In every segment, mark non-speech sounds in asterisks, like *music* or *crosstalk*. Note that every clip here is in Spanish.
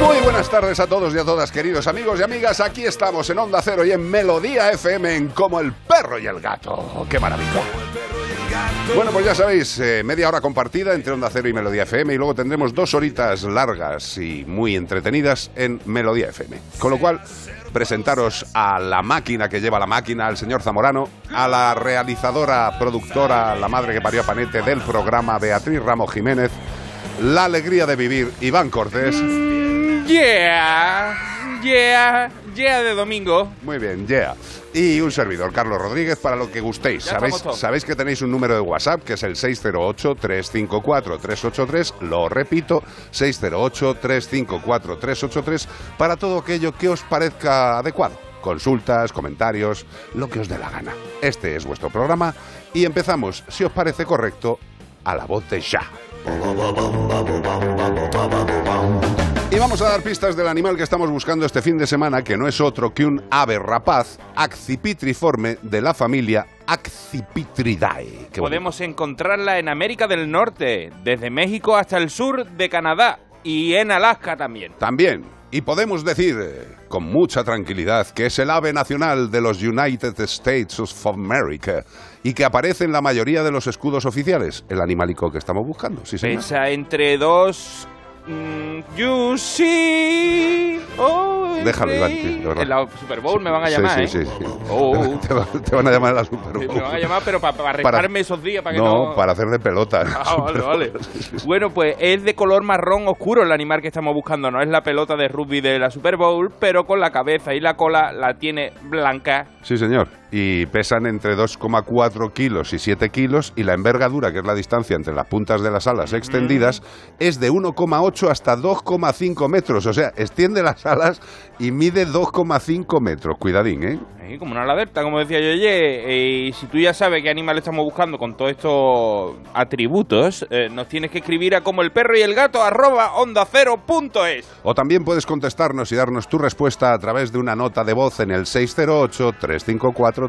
Muy buenas tardes a todos y a todas, queridos amigos y amigas. Aquí estamos en Onda Cero y en Melodía FM en Como el Perro y el Gato. ¡Qué maravilla! Bueno, pues ya sabéis, eh, media hora compartida entre Onda Cero y Melodía FM y luego tendremos dos horitas largas y muy entretenidas en Melodía FM. Con lo cual, presentaros a la máquina que lleva la máquina, al señor Zamorano, a la realizadora, productora, la madre que parió a Panete del programa, Beatriz Ramos Jiménez, la alegría de vivir, Iván Cortés. Yeah, yeah, yeah de domingo. Muy bien, yeah. Y un servidor, Carlos Rodríguez, para lo que gustéis. Ya ¿Sabéis, estamos todos. sabéis que tenéis un número de WhatsApp que es el 608-354-383. Lo repito, 608-354-383 para todo aquello que os parezca adecuado. Consultas, comentarios, lo que os dé la gana. Este es vuestro programa y empezamos, si os parece correcto, a la voz de ya. Y vamos a dar pistas del animal que estamos buscando este fin de semana, que no es otro que un ave rapaz accipitriforme de la familia Accipitridae. Qué Podemos encontrarla en América del Norte, desde México hasta el sur de Canadá y en Alaska también. También. Y podemos decir eh, con mucha tranquilidad que es el ave nacional de los United States of America y que aparece en la mayoría de los escudos oficiales, el animalico que estamos buscando. Sí, señor. Pesa entre 2 you see... Oh, Déjalo, Iván, de. En la Super Bowl me van a Sí, llamar, sí, ¿eh? sí, sí. Oh. *laughs* Te, va- te van a llamar a la Super Bowl. Me van a llamar, pero para restarme esos días, para que no, no... para hacer de pelota. Ah, *laughs* vale, vale. Bueno, pues es de color marrón oscuro el animal que estamos buscando. No es la pelota de rugby de la Super Bowl, pero con la cabeza y la cola la tiene blanca. Sí, señor. Y pesan entre 2,4 kilos y 7 kilos y la envergadura, que es la distancia entre las puntas de las alas extendidas, es de 1,8 hasta 2,5 metros. O sea, extiende las alas y mide 2,5 metros. Cuidadín, ¿eh? Como una alerta, como decía yo ayer. Eh, y si tú ya sabes qué animal estamos buscando con todos estos atributos, eh, nos tienes que escribir a como el perro y el gato arroba onda cero punto es. O también puedes contestarnos y darnos tu respuesta a través de una nota de voz en el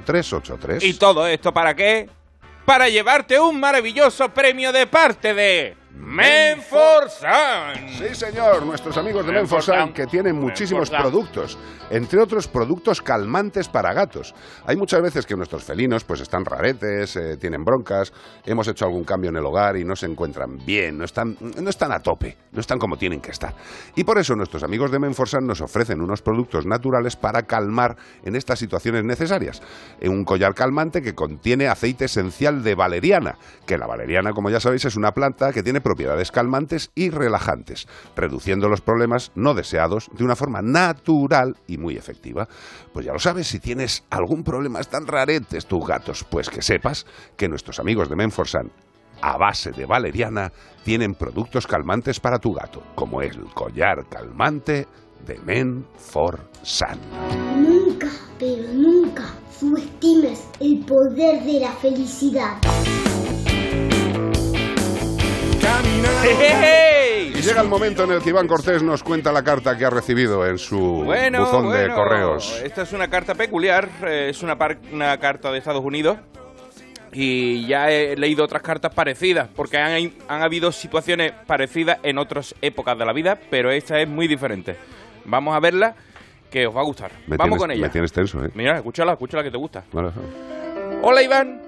608-354-383. ¿Y todo esto para qué? Para llevarte un maravilloso premio de parte de Menforsan. Sí, señor, nuestros amigos de Menforsan. Que tienen muchísimos Menforsan. productos, entre otros productos calmantes para gatos. Hay muchas veces que nuestros felinos pues están raretes, eh, tienen broncas, hemos hecho algún cambio en el hogar y no se encuentran bien, no están, no están a tope, no están como tienen que estar. Y por eso nuestros amigos de Menforsan nos ofrecen unos productos naturales para calmar en estas situaciones necesarias. Eh, Un collar calmante que contiene aceite esencial de valeriana, que la valeriana, como ya sabéis, es una planta que tiene propiedades calmantes y relajantes, reduciendo los problemas no deseados de una forma natural y muy efectiva. Pues ya lo sabes, si tienes algún problema, están raretes tus gatos, pues que sepas que nuestros amigos de Menforsan a base de valeriana tienen productos calmantes para tu gato, como el collar calmante de Menforsan. Nunca, pero nunca subestimes el poder de la felicidad. *laughs* ¡Hey! Y llega el momento en el que Iván Cortés nos cuenta la carta que ha recibido en su Bueno, buzón de correos. Esta es una carta peculiar, eh, es una, par- una carta de Estados Unidos. Y ya he leído otras cartas parecidas, porque han, han habido situaciones parecidas en otras épocas de la vida, pero esta es muy diferente. Vamos a verla, que os va a gustar. Me Vamos tienes- con ella. Me tienes tenso, ¿eh? Mira, escúchala, escúchala que te gusta. Vale. Hola Iván,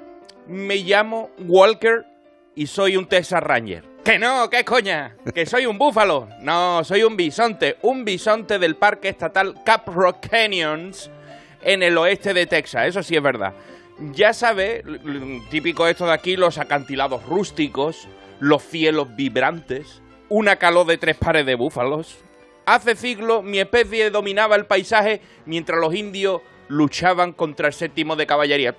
me llamo Walker y soy un Texas Ranger. Que no, qué coña, que soy un búfalo. No, soy un bisonte, un bisonte del Parque Estatal Cap Rock Canyons en el oeste de Texas, eso sí es verdad. Ya sabe, típico esto de aquí, los acantilados rústicos, los cielos vibrantes, una calor de tres pares de búfalos. Hace siglos mi especie dominaba el paisaje mientras los indios luchaban contra el séptimo de caballería.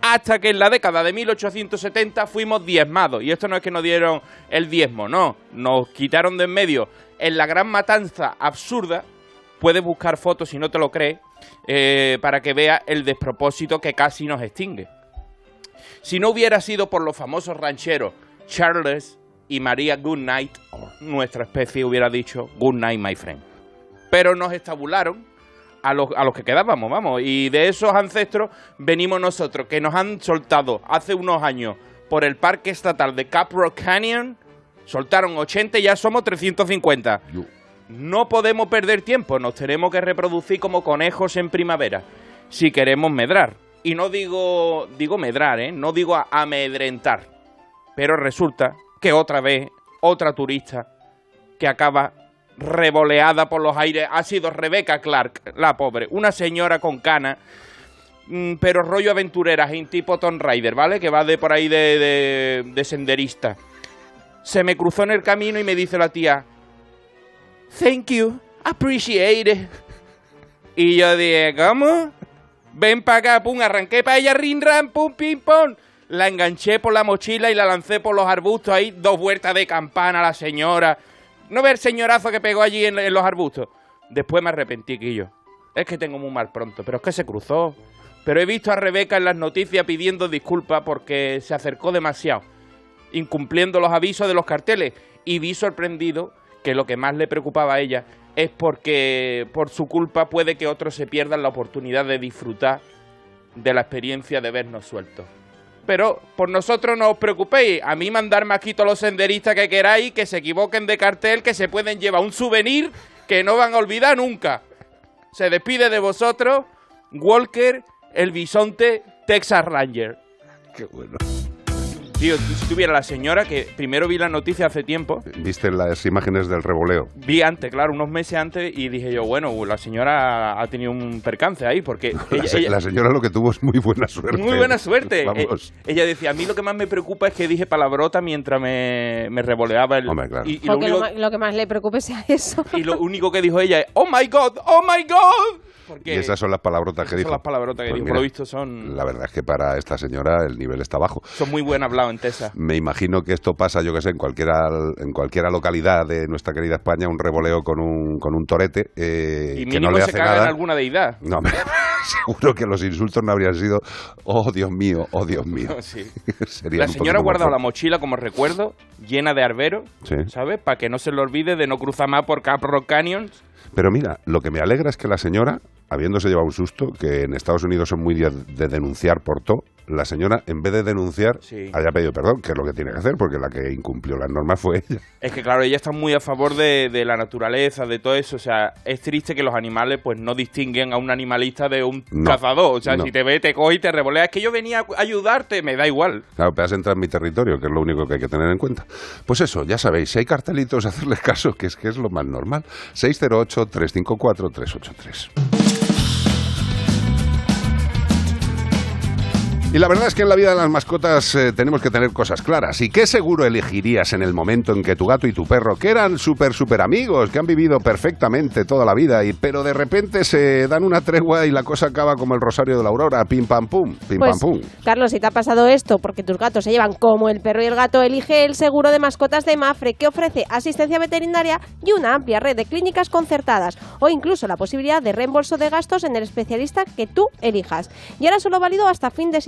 Hasta que en la década de 1870 fuimos diezmados. Y esto no es que nos dieron el diezmo, no. Nos quitaron de en medio. En la gran matanza absurda, puedes buscar fotos si no te lo crees, eh, para que vea el despropósito que casi nos extingue. Si no hubiera sido por los famosos rancheros Charles y María Goodnight, nuestra especie hubiera dicho Good night, my friend. Pero nos estabularon a los, a los que quedábamos, vamos. Y de esos ancestros venimos nosotros, que nos han soltado hace unos años por el Parque Estatal de Cap Rock Canyon. Soltaron 80 y ya somos 350. Yo- No podemos perder tiempo, nos tenemos que reproducir como conejos en primavera, si queremos medrar. Y no digo, digo medrar, ¿eh? No digo amedrentar. Pero resulta que otra vez, otra turista que acaba revoleada por los aires ha sido Rebecca Clark, la pobre, una señora con cana, mm, pero rollo aventurera, en tipo Tomb Raider, ¿vale? Que va de por ahí de, de, de senderista. Se me cruzó en el camino y me dice la tía, Thank you, appreciate it. Y yo dije, ¿cómo? Ven para acá, pum, arranqué para ella, rin, ran, pum, pim, pom. La enganché por la mochila y la lancé por los arbustos ahí, dos vueltas de campana la señora. No ve el señorazo que pegó allí en, los arbustos. Después me arrepentí, Quillo. Es que tengo muy mal pronto, pero es que se cruzó. Pero he visto a Rebeca en las noticias pidiendo disculpas porque se acercó demasiado, incumpliendo los avisos de los carteles. Y vi sorprendido que lo que más le preocupaba a ella es porque por su culpa puede que otros se pierdan la oportunidad de disfrutar de la experiencia de vernos sueltos. Pero por nosotros no os preocupéis. A mí mandarme aquí todos los senderistas que queráis, que se equivoquen de cartel, que se pueden llevar un souvenir que no van a olvidar nunca. Se despide de vosotros Walker, el bisonte Texas Ranger. Qué bueno. Tío, si tuviera la señora, que primero vi la noticia hace tiempo, Viste las imágenes del revoleo. vi antes, claro, unos meses antes, y dije yo, bueno, la señora ha tenido un percance ahí, porque *laughs* La, ella- se- ella- la señora lo que tuvo es muy buena suerte. Muy buena suerte. *laughs* Vamos. Eh, ella decía, a mí lo que más me preocupa es que dije palabrota mientras me, me revoleaba el... Hombre, claro. y, y lo lo que más le preocupe sea eso. y lo único que dijo ella es, oh my god, oh my god. Porque Y esas son las palabrotas que dijo. son las palabrotas que Pues dijo. mira, Por lo visto son, La verdad es que para esta señora el nivel está bajo. son muy buen hablado en Tesa. Me imagino que esto pasa, yo que sé, en cualquiera, en cualquiera localidad de nuestra querida España, un revoleo con un, con un torete eh, Y que no mínimo le se hace caga en nada. alguna deidad. No, hombre, seguro que los insultos no habrían sido, oh Dios mío, oh Dios mío. *laughs* Sí. *laughs* La señora ha guardado la mochila como recuerdo, llena de arbero, Sí. ¿sabes? Para que no se le olvide de no cruzar más por Cap Rock Canyons. Pero mira, lo que me alegra es que la señora, habiéndose llevado un susto, que en Estados Unidos son muy de, de denunciar por todo, la señora, en vez de denunciar, Sí. haya pedido perdón, que es lo que tiene que hacer, porque la que incumplió las normas fue ella. Es que claro, ella está muy a favor de, de la naturaleza, de todo eso. O sea, es triste que los animales pues no distinguen a un animalista de un No, cazador. O sea, no. si te ve, te coge y te revolea. Es que yo venía a ayudarte, me da igual. Claro, pero has entrado en mi territorio, que es lo único que hay que tener en cuenta. Pues eso, ya sabéis, si hay cartelitos, *laughs* hacerles caso, que es que es lo más normal. 608-354-383. Y la verdad es que en la vida de las mascotas eh, tenemos que tener cosas claras. ¿Y qué seguro elegirías en el momento en que tu gato y tu perro, que eran súper, súper amigos, que han vivido perfectamente toda la vida, y, pero de repente se dan una tregua y la cosa acaba como el rosario de la aurora, pim pam pum, pim Pues, pam pum? Carlos, si te ha pasado esto porque tus gatos se llevan como el perro y el gato, elige el seguro de mascotas de Mafre que ofrece asistencia veterinaria y una amplia red de clínicas concertadas o incluso la posibilidad de reembolso de gastos en el especialista que tú elijas. Y ahora solo válido hasta fin de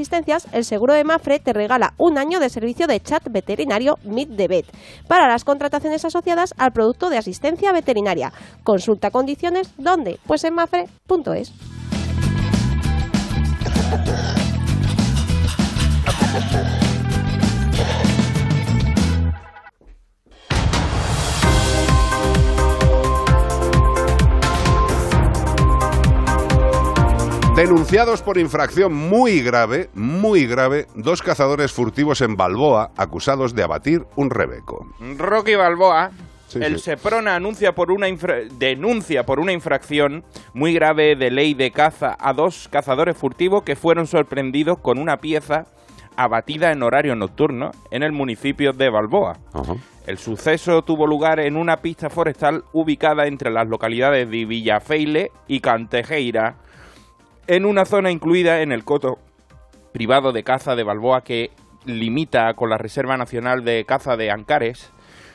el seguro de Mafre te regala un año de servicio de chat veterinario Meet the Vet para las contrataciones asociadas al producto de asistencia veterinaria. Consulta condiciones, ¿dónde? Pues en mafre.es. Denunciados por infracción muy grave, muy grave, dos cazadores furtivos en Balboa acusados de abatir un rebeco. Rocky Balboa Sí, el sí. Seprona anuncia por una infra- denuncia por una infracción muy grave de ley de caza a dos cazadores furtivos que fueron sorprendidos con una pieza abatida en horario nocturno en el municipio de Balboa. El suceso tuvo lugar en una pista forestal ubicada entre las localidades de Villafeile y Cantejeira, en una zona incluida en el coto privado de caza de Balboa que limita con la Reserva Nacional de Caza de Ancares.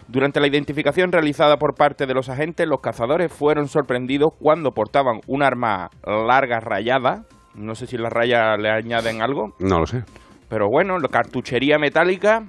Durante la identificación realizada por parte de los agentes, los cazadores fueron sorprendidos cuando portaban un arma larga rayada. No sé si las rayas le añaden algo, No lo sé. pero bueno, la cartuchería metálica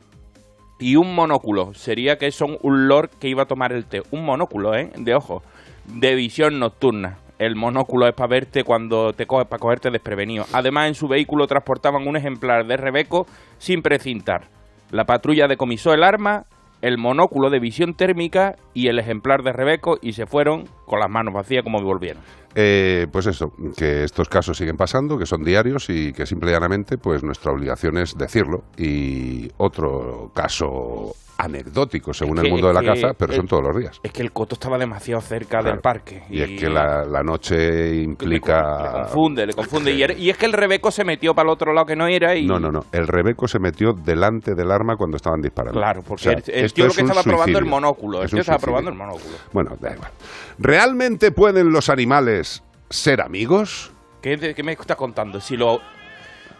y un monóculo. Sería que son un lord que iba a tomar el té. Un monóculo, ¿eh? De ojo. De visión nocturna. El monóculo es para verte cuando te coges, para cogerte desprevenido. Además, en su vehículo transportaban un ejemplar de Rebeco sin precintar. La patrulla decomisó el arma, el monóculo de visión térmica y el ejemplar de Rebeco y se fueron con las manos vacías como volvieron. Eh, pues eso, que estos casos siguen pasando, que son diarios y que simple y llanamente, pues nuestra obligación es decirlo. Y otro caso anecdótico, según Es el que- mundo de la que caza, pero son el- todos los días. Es que el coto estaba demasiado cerca Claro. del parque. Y es que la, la noche implica... Le confunde, le confunde. Y, er- y es que el Rebeco se metió para el otro lado que no era y... No, no, no. El Rebeco se metió delante del arma cuando estaban disparando. Claro, porque O sea, el, el esto tío lo es que un estaba probando el suicidio. monóculo. El Es tío un estaba suicidio. probando el monóculo. Bueno, da igual. ¿Realmente pueden los animales ser amigos? ¿Qué, de- qué me estás contando? Si, lo,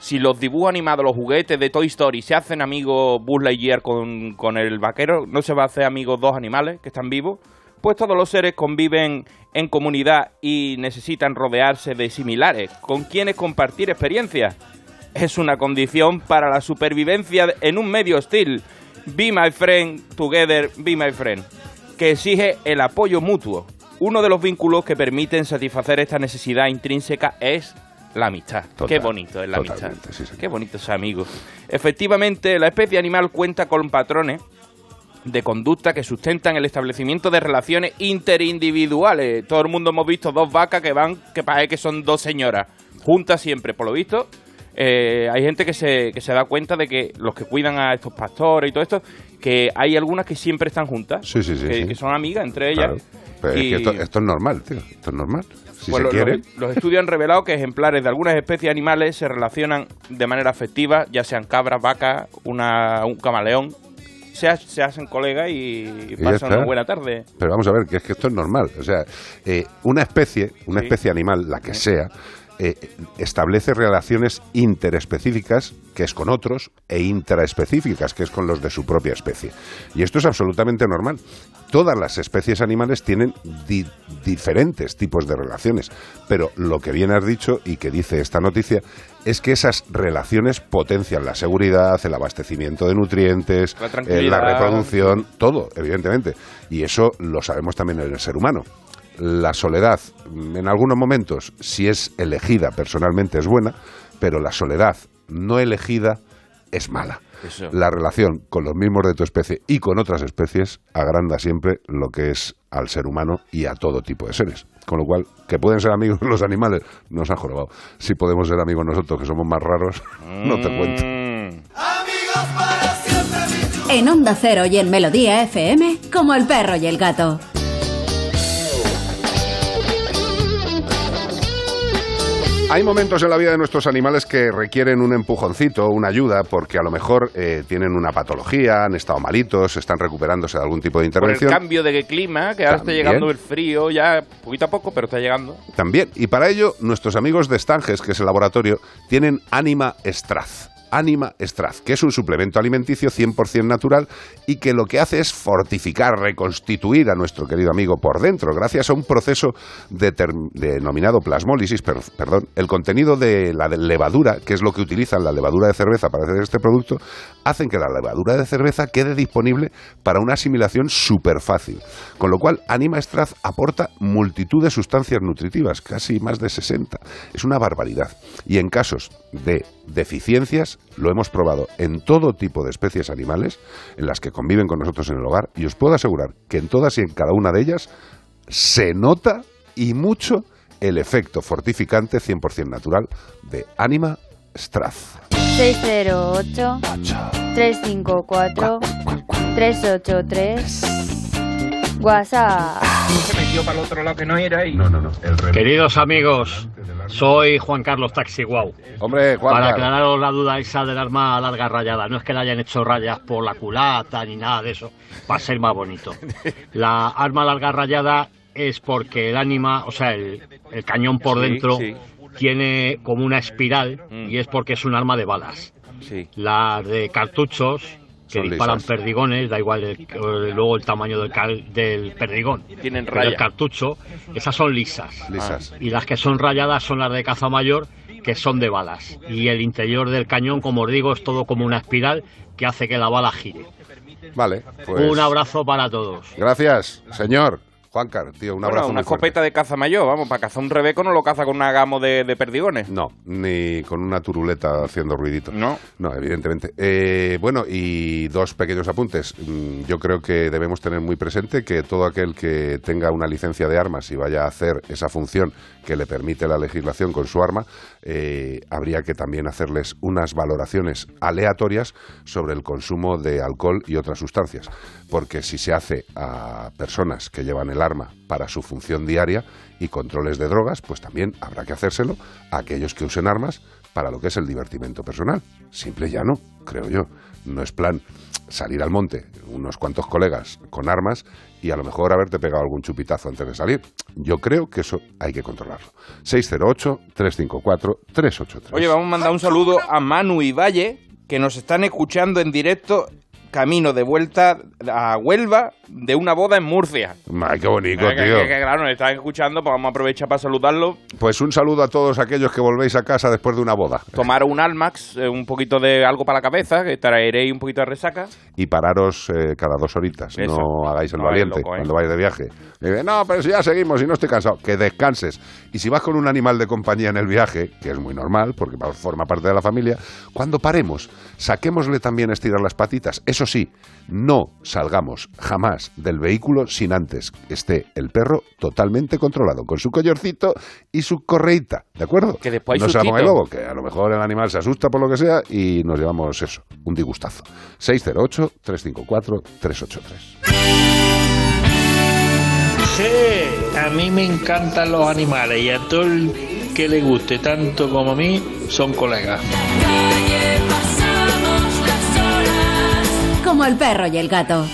si los dibujos animados, los juguetes de Toy Story se hacen amigos Buzz Lightyear con, con el vaquero, ¿no se va a hacer amigos dos animales que están vivos? Pues todos los seres conviven en comunidad y necesitan rodearse de similares, con quienes compartir experiencias. Es una condición para la supervivencia en un medio hostil. Be my friend, together, be my friend. Que exige el apoyo mutuo. Uno de los vínculos que permiten satisfacer esta necesidad intrínseca es la amistad. Total, Qué bonito es la amistad. sí. Qué bonito es amigos. Efectivamente, la especie animal cuenta con patrones de conducta que sustentan el establecimiento de relaciones interindividuales. Todo el mundo hemos visto dos vacas que van, que parece que son dos señoras, juntas siempre, por lo visto. eh, hay gente que se, que se da cuenta de que los que cuidan a estos pastores y todo esto, que hay algunas que siempre están juntas, Sí, sí, sí, que, son amigas entre ellas. Claro. Pero es Y- que esto, esto es normal, tío. Esto es normal. Si pues se lo- quiere... los, los estudios han revelado que ejemplares de algunas especies animales se relacionan de manera afectiva, ya sean cabras, vacas, una, un camaleón. Se, se hacen colegas y, ya pasan una buena tarde. Pero vamos a ver, que es que esto es normal. O sea, eh, una especie, una Sí. especie animal, la que sea, eh, establece relaciones interespecíficas, que es con otros, e intraespecíficas, que es con los de su propia especie. Y esto es absolutamente normal. Todas las especies animales tienen di- diferentes tipos de relaciones, pero lo que bien has dicho y que dice esta noticia es que esas relaciones potencian la seguridad, el abastecimiento de nutrientes, La eh, la reproducción, todo, evidentemente. Y eso lo sabemos también en el ser humano. La soledad, mm, en algunos momentos, si es elegida personalmente, es buena, pero la soledad no elegida es mala. Eso. La relación con los mismos de tu especie y con otras especies agranda siempre lo que es al ser humano y a todo tipo de seres. Con lo cual, que pueden ser amigos *laughs* los animales, nos ha jorobado. Si podemos ser amigos nosotros, que somos más raros, *laughs* no te cuento. Mm. En Onda Cero y en Melodía FM, como el perro y el gato. Hay momentos en la vida de nuestros animales que requieren un empujoncito, una ayuda, porque a lo mejor eh, tienen una patología, han estado malitos, están recuperándose de algún tipo de Por el intervención. cambio de clima, que ahora está También. llegando el frío, ya poquito a poco, pero está llegando. También, y para ello, nuestros amigos de Stanges, que es el laboratorio, tienen Anima Straz. Anima Straz, que es un suplemento alimenticio 100% natural y que lo que hace es fortificar, reconstituir a nuestro querido amigo por dentro, gracias a un proceso determ- denominado plasmólisis, per- perdón, el contenido de la de levadura, que es lo que utilizan la levadura de cerveza para hacer este producto, hacen que la levadura de cerveza quede disponible para una asimilación súper fácil. Con lo cual, Anima Straz aporta multitud de sustancias nutritivas, casi más de 60. Es una barbaridad. Y en casos de deficiencias, lo hemos probado en todo tipo de especies animales en las que conviven con nosotros en el hogar y os puedo asegurar que en todas y en cada una de ellas se nota y mucho el efecto fortificante 100% natural de Anima Straz. 608 354 383 WhatsApp. Se metió para el otro lado que no era y... No, no, no. Queridos amigos, soy Juan Carlos Taxi Guau. Hombre, Juan Para aclararos la duda esa del arma a larga rayada, no es que le hayan hecho rayas por la culata ni nada de eso, va a ser más bonito. *laughs* La arma a larga rayada es porque el ánima, o sea, el, el cañón por Sí, dentro sí. tiene como una espiral Mm. y es porque es un arma de balas. Sí. Las de cartuchos que Son disparan lisas. perdigones, da igual el- luego el tamaño del, cal- del perdigón. Tienen Pero el raya. cartucho, esas son lisas. Lisas. Y las que son rayadas son las de caza mayor, que son de balas. Y el interior del cañón, como os digo, es todo como una espiral que hace que la bala gire. Vale, pues... Un abrazo para todos. Gracias, señor. Juan Carlos, tío, un Bueno, abrazo una muy fuerte. escopeta de caza mayor, vamos, para cazar un rebeco no lo caza con una gamo de, de perdigones. No, ni con una turuleta haciendo ruidito. No. No, evidentemente. Eh, bueno, y dos pequeños apuntes. Mm, Yo creo que debemos tener muy presente que todo aquel que tenga una licencia de armas y vaya a hacer esa función que le permite la legislación con su arma, eh, habría que también hacerles unas valoraciones aleatorias sobre el consumo de alcohol y otras sustancias. Porque si se hace a personas que llevan el arma para su función diaria y controles de drogas, pues también habrá que hacérselo a aquellos que usen armas para lo que es el divertimento personal. Simple y llano, creo yo. No es plan salir al monte, unos cuantos colegas con armas y a lo mejor haberte pegado algún chupitazo antes de salir. Yo creo que eso hay que controlarlo. 608-354-383. Oye, vamos a mandar un saludo a Manu y Valle, que nos están escuchando en directo camino de vuelta a Huelva de una boda en Murcia. Ay, qué bonito, Eh, tío. que- que, claro, nos están escuchando, pues vamos a aprovechar para saludarlo. Pues un saludo a todos aquellos que volvéis a casa después de una boda. Tomar un Almax, eh, un poquito de algo para la cabeza, que traeréis un poquito de resaca. Y pararos eh, cada dos horitas. Eso. No hagáis el No valiente loco, ¿eh? cuando vais de viaje. Dice, no, pero si ya seguimos y no estoy cansado. Que descanses. Y si vas con un animal de compañía en el viaje, que es muy normal, porque forma parte de la familia, cuando paremos, saquémosle también a estirar las patitas. Eso sí, no salgamos jamás del vehículo sin antes esté el perro totalmente controlado, con su collarcito y su correíta, ¿de acuerdo? Que después no se la ponga el lobo, que a lo mejor el animal se asusta por lo que sea y nos llevamos eso, un disgustazo. 608-354-383. Sí, a mí me encantan los animales y a todo el que le guste tanto como a mí son colegas. Como el perro y el gato.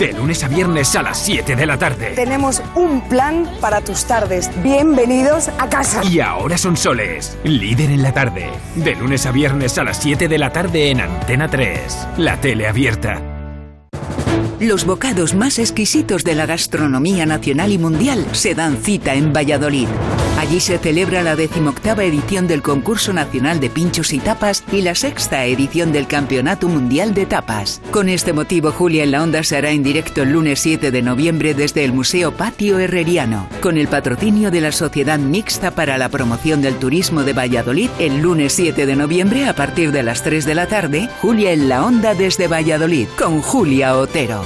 De lunes a viernes a las 7 de la tarde. Tenemos un plan para tus tardes. Bienvenidos a casa. Y ahora son soles, líder en la tarde. De lunes a viernes a las 7 de la tarde en Antena 3. La tele abierta. Los bocados más exquisitos de la gastronomía nacional y mundial se dan cita en Valladolid. Allí se celebra la decimoctava edición del Concurso Nacional de Pinchos y Tapas y la sexta edición del Campeonato Mundial de Tapas. Con este motivo, Julia en la Onda se hará en directo el lunes 7 de noviembre desde el Museo Patio Herreriano, con el patrocinio de la Sociedad Mixta para la Promoción del Turismo de Valladolid. El lunes 7 de noviembre, a partir de las 3 de la tarde, Julia en la Onda desde Valladolid, con Julia Otero.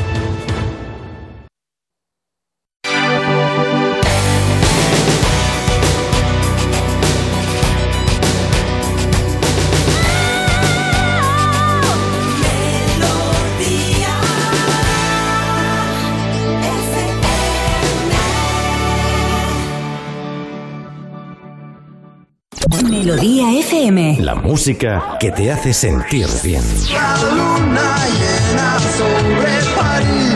Melodía FM. La música que te hace sentir bien. La luna llena sobre París.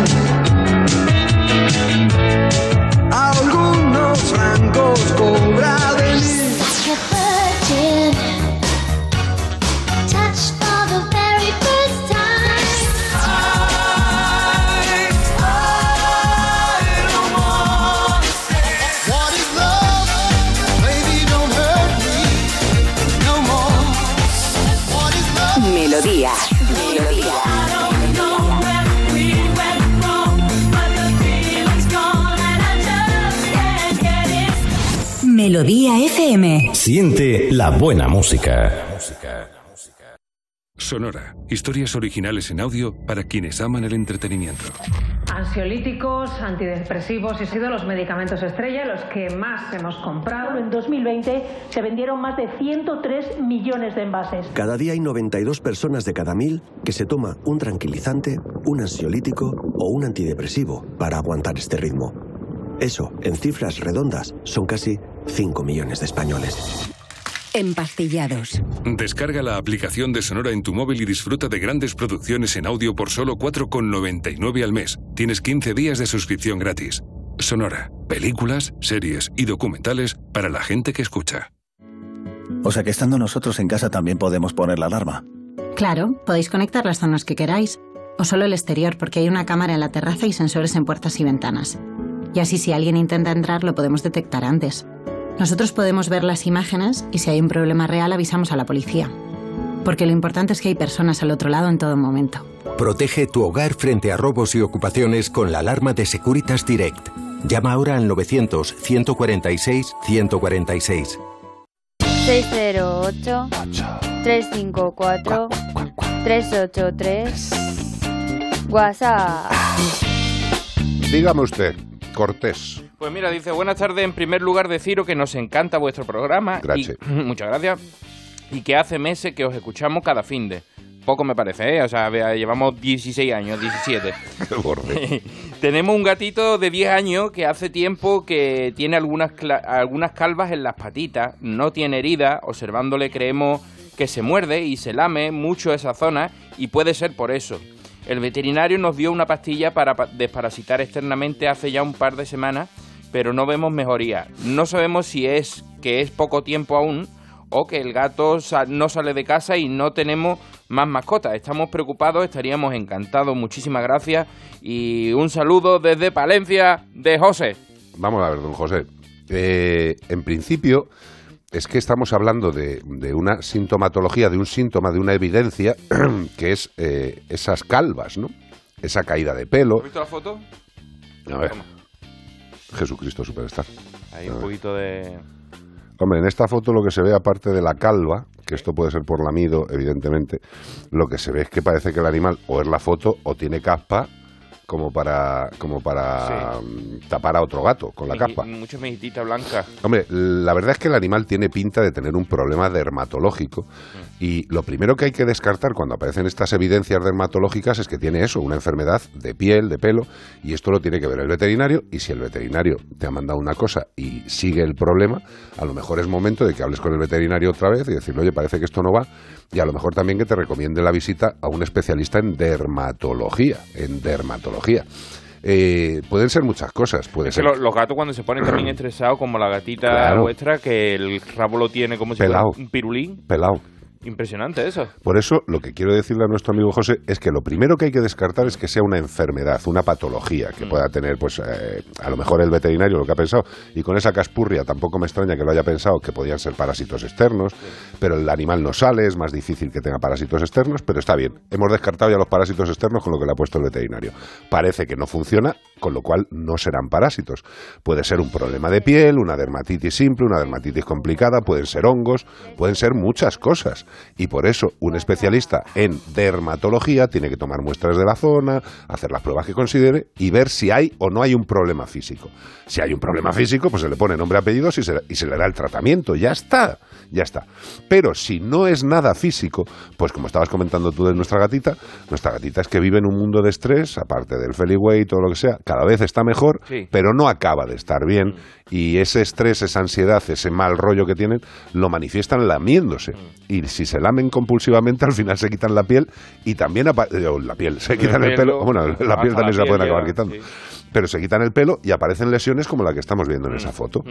Melodía FM. Siente la buena música. Sonora. Historias originales en audio para quienes aman el entretenimiento. Ansiolíticos, antidepresivos y han sido los medicamentos estrella los que más hemos comprado. En 2020 se vendieron más de 103 millones de envases. Cada día hay 92 personas de cada mil que se toma un tranquilizante, un ansiolítico o un antidepresivo para aguantar este ritmo. Eso, en cifras redondas, son casi 5 millones de españoles. Empastillados. Descarga la aplicación de Sonora en tu móvil y disfruta de grandes producciones en audio por solo 4,99 al mes. Tienes 15 días de suscripción gratis. Sonora, películas, series y documentales para la gente que escucha. O sea que estando nosotros en casa también podemos poner la alarma. Claro, podéis conectar las zonas que queráis. O solo el exterior, porque hay una cámara en la terraza y sensores en puertas y ventanas. Y así si alguien intenta entrar lo podemos detectar antes. Nosotros podemos ver las imágenes y si hay un problema real avisamos a la policía. Porque lo importante es que hay personas al otro lado en todo momento. Protege tu hogar frente a robos y ocupaciones con la alarma de Securitas Direct. Llama ahora al 900-146-146. 608-354-383. WhatsApp. Dígame usted, Cortés. Pues mira, dice, buenas tardes. En primer lugar, deciros que nos encanta vuestro programa. Gracias. Y, *clears throat* muchas gracias. Y que hace meses que os escuchamos cada fin de. Poco me parece, ¿eh? O sea, llevamos 16 años, 17. *laughs* Qué borde. *laughs* Tenemos un gatito de 10 años que hace tiempo que tiene algunas, algunas calvas en las patitas, no tiene herida, observándole creemos que se muerde y se lame mucho esa zona y puede ser por eso. El veterinario nos dio una pastilla para pa- desparasitar externamente hace ya un par de semanas, pero no vemos mejoría. No sabemos si es que es poco tiempo aún o que el gato no sale de casa y no tenemos más mascotas. Estamos preocupados, estaríamos encantados. Muchísimas gracias y un saludo desde Palencia de José. Vamos a ver, don José. Eh, en principio, es que estamos hablando de, de una sintomatología, de un síntoma, de una evidencia, *clears throat* que es eh, esas calvas, ¿no? Esa caída de pelo. ¿Has visto la foto? A ver. Jesucristo Superstar. A un poquito de... Hombre, en esta foto lo que se ve, aparte de la calva, que esto puede ser por lamido, evidentemente, lo que se ve es que parece que el animal o es la foto o tiene caspa como para, como para mm, tapar a otro gato con la caspa. Mucha mejitita blanca. Hombre, la verdad es que el animal tiene pinta de tener un problema dermatológico y lo primero que hay que descartar cuando aparecen estas evidencias dermatológicas es que tiene eso, una enfermedad de piel, de pelo, y esto lo tiene que ver el veterinario y si el veterinario te ha mandado una cosa y sigue el problema, a lo mejor es momento de que hables con el veterinario otra vez y decirle, oye, parece que esto no va, y a lo mejor también que te recomiende la visita a un especialista en dermatología, en dermatología. Eh, pueden ser muchas cosas, puede Es que ser lo- los gatos cuando se ponen también *clears throat* estresados, como la gatita Claro. vuestra, que el rabo lo tiene como si Pelao. fuera un pirulín. pelado. Impresionante eso. Por eso, lo que quiero decirle a nuestro amigo José es que lo primero que hay que descartar es que sea una enfermedad, una patología que pueda tener, pues, eh, a lo mejor el veterinario lo que ha pensado. Y con esa caspurria tampoco me extraña que lo haya pensado, que podían ser parásitos externos, pero el animal no sale, es más difícil que tenga parásitos externos, pero está bien. Hemos descartado ya los parásitos externos con lo que le ha puesto el veterinario. Parece que no funciona, con lo cual no serán parásitos. Puede ser un problema de piel, una dermatitis simple, una dermatitis complicada, pueden ser hongos, pueden ser muchas cosas. Y por eso un especialista en dermatología tiene que tomar muestras de la zona, hacer las pruebas que considere y ver si hay o no hay un problema físico. Si hay un problema físico, pues se le pone nombre, apellidos y se, y se le da el tratamiento. Ya está, ya está. Pero si no es nada físico, pues como estabas comentando tú de nuestra gatita, nuestra gatita es que vive en un mundo de estrés, aparte del Feliway y todo lo que sea, cada vez está mejor, Sí. pero no acaba de estar bien y ese estrés, esa ansiedad, ese mal rollo que tienen, lo manifiestan lamiéndose. Y si se lamen compulsivamente, al final se quitan la piel y también eh, la piel, se quitan el pelo, pelo, bueno, la piel la también se la acabar quitando. sí. Pero se quitan el pelo y aparecen lesiones como la que estamos viendo en esa foto.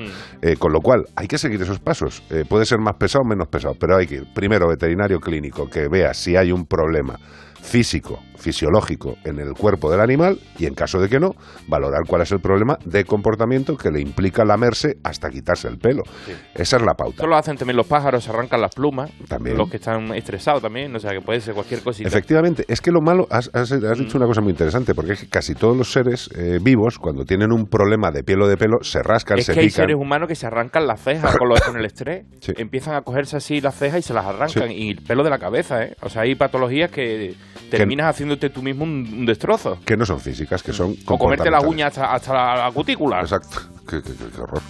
Eh, con lo cual, hay que seguir esos pasos. Eh, puede ser más pesado o menos pesado, pero hay que ir primero veterinario clínico que vea si hay un problema físico, fisiológico en el cuerpo del animal y en caso de que no, valorar cuál es el problema de comportamiento que le implica lamerse hasta quitarse el pelo. Esa es la pauta. Eso lo hacen también los pájaros, se arrancan las plumas. También. Los que están estresados también, o sea que puede ser cualquier cosita. Efectivamente, es que lo malo, has, has- has dicho una cosa muy interesante, porque es que casi todos los seres eh, vivos, cuando tienen un problema de piel o de pelo, se rascan, Es se que hay pican. seres humanos que se arrancan las cejas con, lo- con el estrés. *laughs* Empiezan a cogerse así las cejas y se las arrancan. Y el pelo de la cabeza, ¿eh? O sea, hay patologías que terminas haciéndote tú mismo un, un destrozo. Que no son físicas, que son O comerte las uñas hasta, hasta la, la cutícula. Exacto. Qué, qué- qué- qué horror.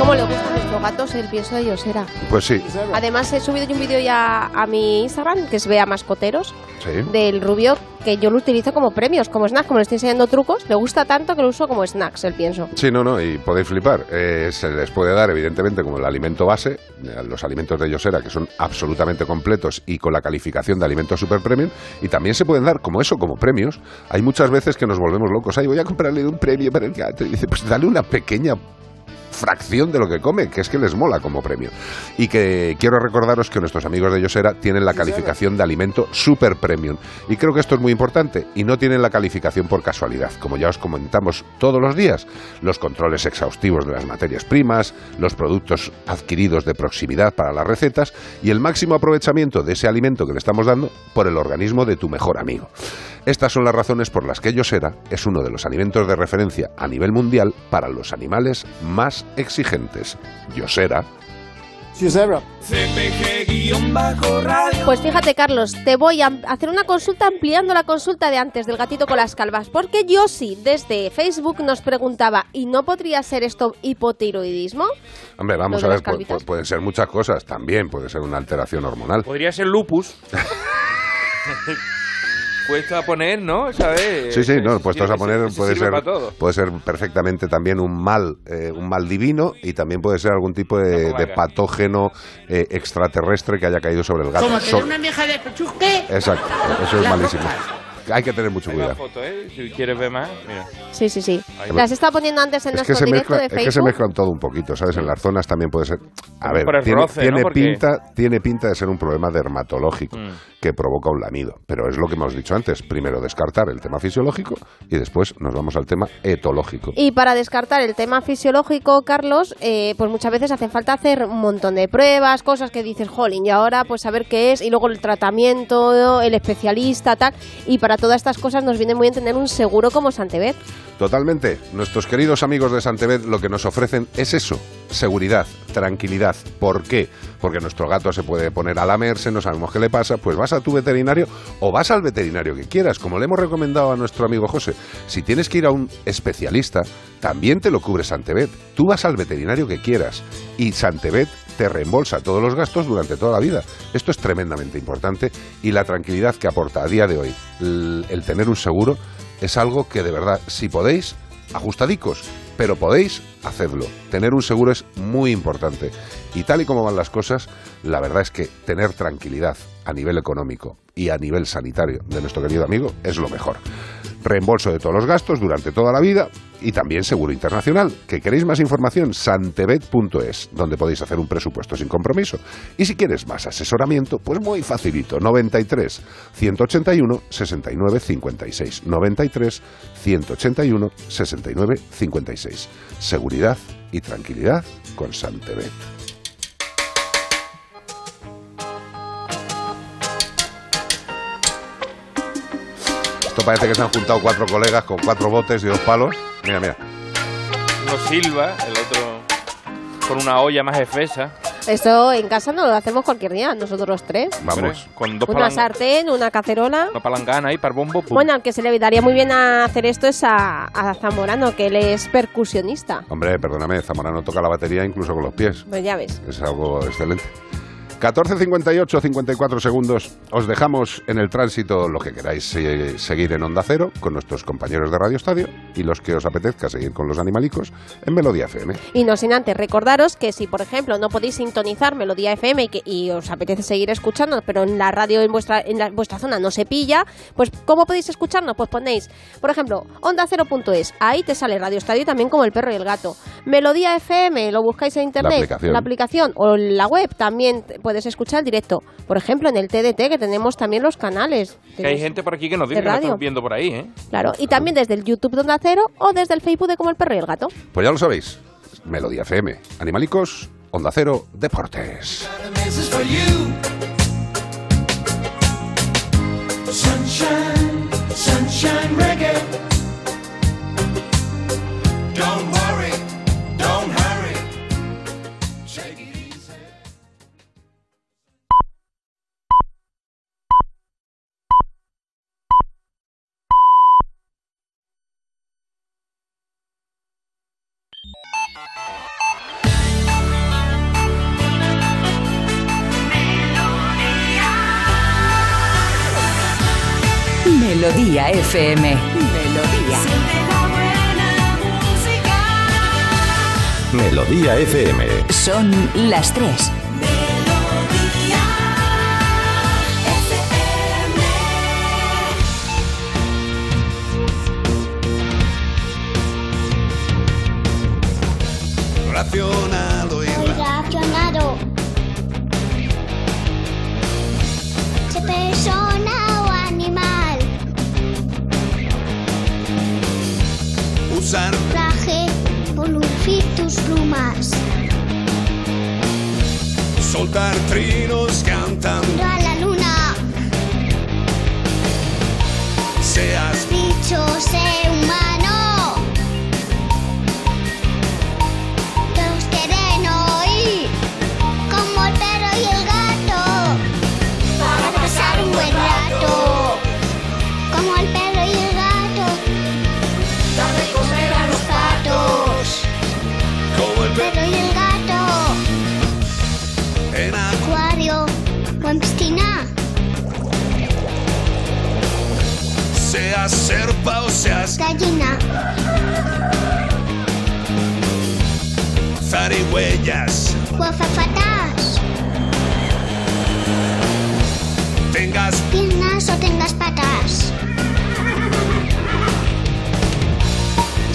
¿Cómo le gustan a nuestros gatos el pienso de Yosera? Pues sí. Además, he subido yo un vídeo ya a mi Instagram, que es Vea Mascoteros, Sí. del rubio, que yo lo utilizo como premios, como snacks, como le estoy enseñando trucos. Le gusta tanto que lo uso como snacks, el pienso. Sí, no, no, y podéis flipar. Eh, se les puede dar, evidentemente, como el alimento base, eh, los alimentos de Yosera, que son absolutamente completos y con la calificación de alimentos super premium, y también se pueden dar como eso, como premios. Hay muchas veces que nos volvemos locos. Ay, voy a comprarle un premio para el gato. Y dice, pues dale una pequeña fracción de lo que come, que es que les mola como premio. Y que quiero recordaros que nuestros amigos de Yosera tienen la calificación de alimento super premium. Y creo que esto es muy importante. Y no tienen la calificación por casualidad. Como ya os comentamos todos los días, los controles exhaustivos de las materias primas, los productos adquiridos de proximidad para las recetas y el máximo aprovechamiento de ese alimento que le estamos dando por el organismo de tu mejor amigo. Estas son las razones por las que Yosera es uno de los alimentos de referencia a nivel mundial para los animales más exigentes. Yosera Pues fíjate, Carlos, te voy a hacer una consulta ampliando la consulta de antes del gatito con las calvas, porque Yossi desde Facebook nos preguntaba, ¿y no podría ser esto hipotiroidismo? Hombre, vamos a ver, pu- pu- pueden ser muchas cosas. También puede ser una alteración hormonal. Podría ser lupus. *laughs* Puesto a poner, ¿no? ¿Sabes? Sí, sí, no, puestos a poner puede ser, puede ser perfectamente también un mal, eh, un mal divino y también puede ser algún tipo de, patógeno eh, extraterrestre que haya caído sobre el gato. Como So- una vieja de chusque. Exacto, eso es malísimo. Hay que tener mucho Hay una cuidado. foto, ¿eh? Si quieres ver más, mira. Sí, sí, sí. Ahí. Las está poniendo antes en Es nuestro se directo mezcla, de es que se Facebook. mezclan todo un poquito, ¿sabes? En las zonas también puede ser... A ver, por el tiene, roce, tiene ¿no? Porque- pinta, tiene pinta de ser un problema dermatológico Mm. que provoca un lamido. Pero es lo que hemos dicho antes. Primero descartar el tema fisiológico y después nos vamos al tema etológico. Y para descartar el tema fisiológico, Carlos, eh, pues muchas veces hace falta hacer un montón de pruebas, cosas que dices, jolín, y ahora pues saber qué es, y luego el tratamiento, el especialista, tal. Y para todas estas cosas nos viene muy bien tener un seguro como Santebet. Totalmente. Nuestros queridos amigos de Santebet lo que nos ofrecen es eso, seguridad, tranquilidad. ¿Por qué? Porque nuestro gato se puede poner a lamerse, no sabemos qué le pasa, pues vas a tu veterinario o vas al veterinario que quieras, como le hemos recomendado a nuestro amigo José. Si tienes que ir a un especialista, también te lo cubre Santebet. Tú vas al veterinario que quieras y Santebet te reembolsa todos los gastos durante toda la vida. Esto es tremendamente importante y la tranquilidad que aporta a día de hoy el, el tener un seguro es algo que de verdad, si podéis, ajustadicos, pero podéis hacerlo. Tener un seguro es muy importante. Y tal y como van las cosas, la verdad es que tener tranquilidad a nivel económico y a nivel sanitario de nuestro querido amigo es lo mejor. Reembolso de todos los gastos durante toda la vida y también seguro internacional. ¿Que queréis más información? Santebet.es, donde podéis hacer un presupuesto sin compromiso. Y si quieres más asesoramiento, pues muy facilito. 93 181 69 56. 93 181 69 56. Seguridad y tranquilidad con Santebet. Esto parece que se han juntado cuatro colegas con cuatro botes y dos palos. Mira, mira. Uno silba, el otro con una olla más espesa. Esto en casa no lo hacemos cualquier día, nosotros los tres. Vamos. Con dos Una sartén, una cacerola. una palangana ahí para el bombo. pum. Bueno, al que se le daría muy bien a hacer esto es a, a Zamorano, que él es percusionista. Hombre, perdóname, Zamorano toca la batería incluso con los pies. Pues ya ves. Es algo excelente. 14.58, 54 segundos. Os dejamos en el tránsito lo que queráis eh, seguir en Onda Cero con nuestros compañeros de Radio Estadio y los que os apetezca seguir con los animalicos en Melodía FM. Y no sin antes recordaros que si, por ejemplo, no podéis sintonizar Melodía FM y, que, y os apetece seguir escuchando, pero en la radio en vuestra, en la- vuestra zona no se pilla, pues ¿cómo podéis escucharnos? Pues ponéis, por ejemplo, onda0.es, ahí te sale Radio Estadio también como el perro y el gato. Melodía FM, lo buscáis en internet, aplicación. aplicación o en la web también te- puedes escuchar el directo. Por ejemplo, en el TDT que tenemos también los canales. Que hay gente por aquí que nos dice que nos están viendo por ahí, ¿eh? Claro, y también desde el YouTube de Onda Cero o desde el Facebook de Como el Perro y el Gato. Pues ya lo sabéis, Melodía FM, Animalicos, Onda Cero, Deportes. This is for you. Sunshine, sunshine reggae. Don't worry, Melodía FM. Melodía. Melodía FM. Son las tres. Racionado y Relacionado. Sea persona usar Traje, voluntad tus plumas. soltar trinos cantando a la luna. seas Bicho, sé seas serpa o seas Gallina. zarigüeyas O azafatas. tengas Piernas o tengas patas.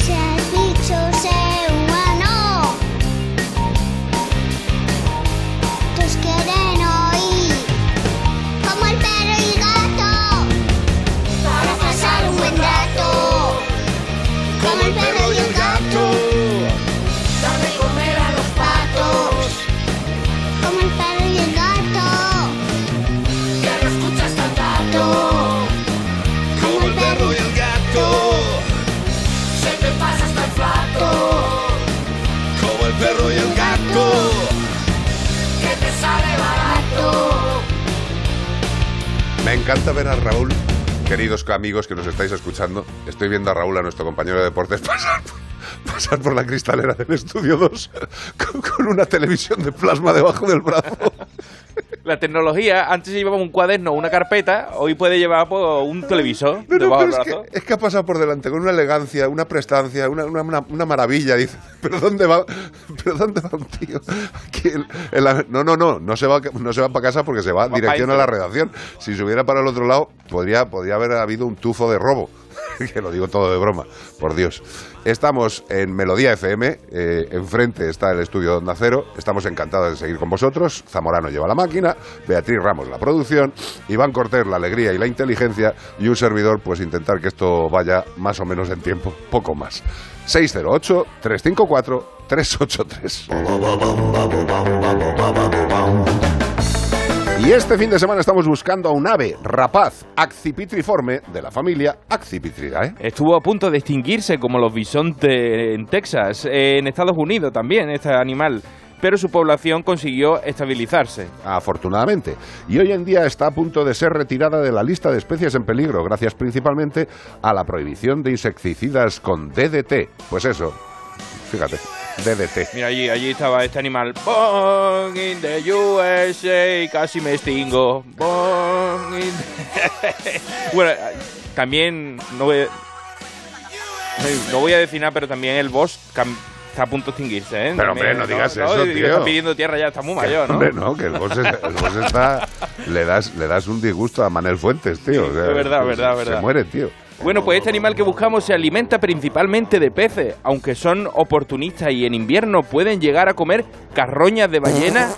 Seas bicho, ser encanta ver a Raúl, queridos amigos que nos estáis escuchando. Estoy viendo a Raúl, a nuestro compañero de deportes, *laughs* pasar, por- la cristalera del estudio 2 con, con una televisión de plasma debajo del brazo. La tecnología, antes se llevaba un cuaderno, una carpeta, hoy puede llevar pues, un televisor debajo del es, que, es que ha pasado por delante con una elegancia, una prestancia, una, una- una- maravilla. Dice, *laughs* ¿pero dónde va? *laughs* ¿Pero dónde va un tío? El- el- no, no, no, no se va, no se va para casa porque se va, dirección a la redacción. Si se hubiera para el otro lado, podría, podría haber habido un tufo de robo. *laughs* que lo digo todo de broma, por Dios. Estamos en Melodía FM, eh, enfrente está el estudio de Onda Cero, estamos encantados de seguir con vosotros, Zamorano lleva la máquina, Beatriz Ramos la producción, Iván Cortés la alegría y la inteligencia y un servidor pues intentar que esto vaya más o menos en tiempo, poco más. 608-354-383. Y este fin de semana estamos buscando a un ave rapaz accipitriforme de la familia Accipitridae. Estuvo a punto de extinguirse como los bisontes en Texas, en Estados Unidos también, este animal, pero su población consiguió estabilizarse. afortunadamente. Y hoy en día está a punto de ser retirada de la lista de especies en peligro, gracias principalmente a la prohibición de insecticidas con DDT. Pues eso, fíjate, DDT. Mira, allí, allí estaba este animal. Born in the USA, casi me extingo. Born in the- *laughs* bueno, también no voy, no voy a decir nada, pero también el boss está a punto de extinguirse, ¿eh? Pero, hombre, También, no digas eso, Digo, tío. Está pidiendo tierra ya, está muy mayor, ¿no? Hombre, no, que el boss, es- el boss está... Le das, le das un disgusto a Manel Fuentes, tío. o sea, es verdad, se- verdad, se verdad. muere, tío. Bueno, pues este animal que buscamos se alimenta principalmente de peces, aunque son oportunistas y en invierno pueden llegar a comer carroñas de ballena.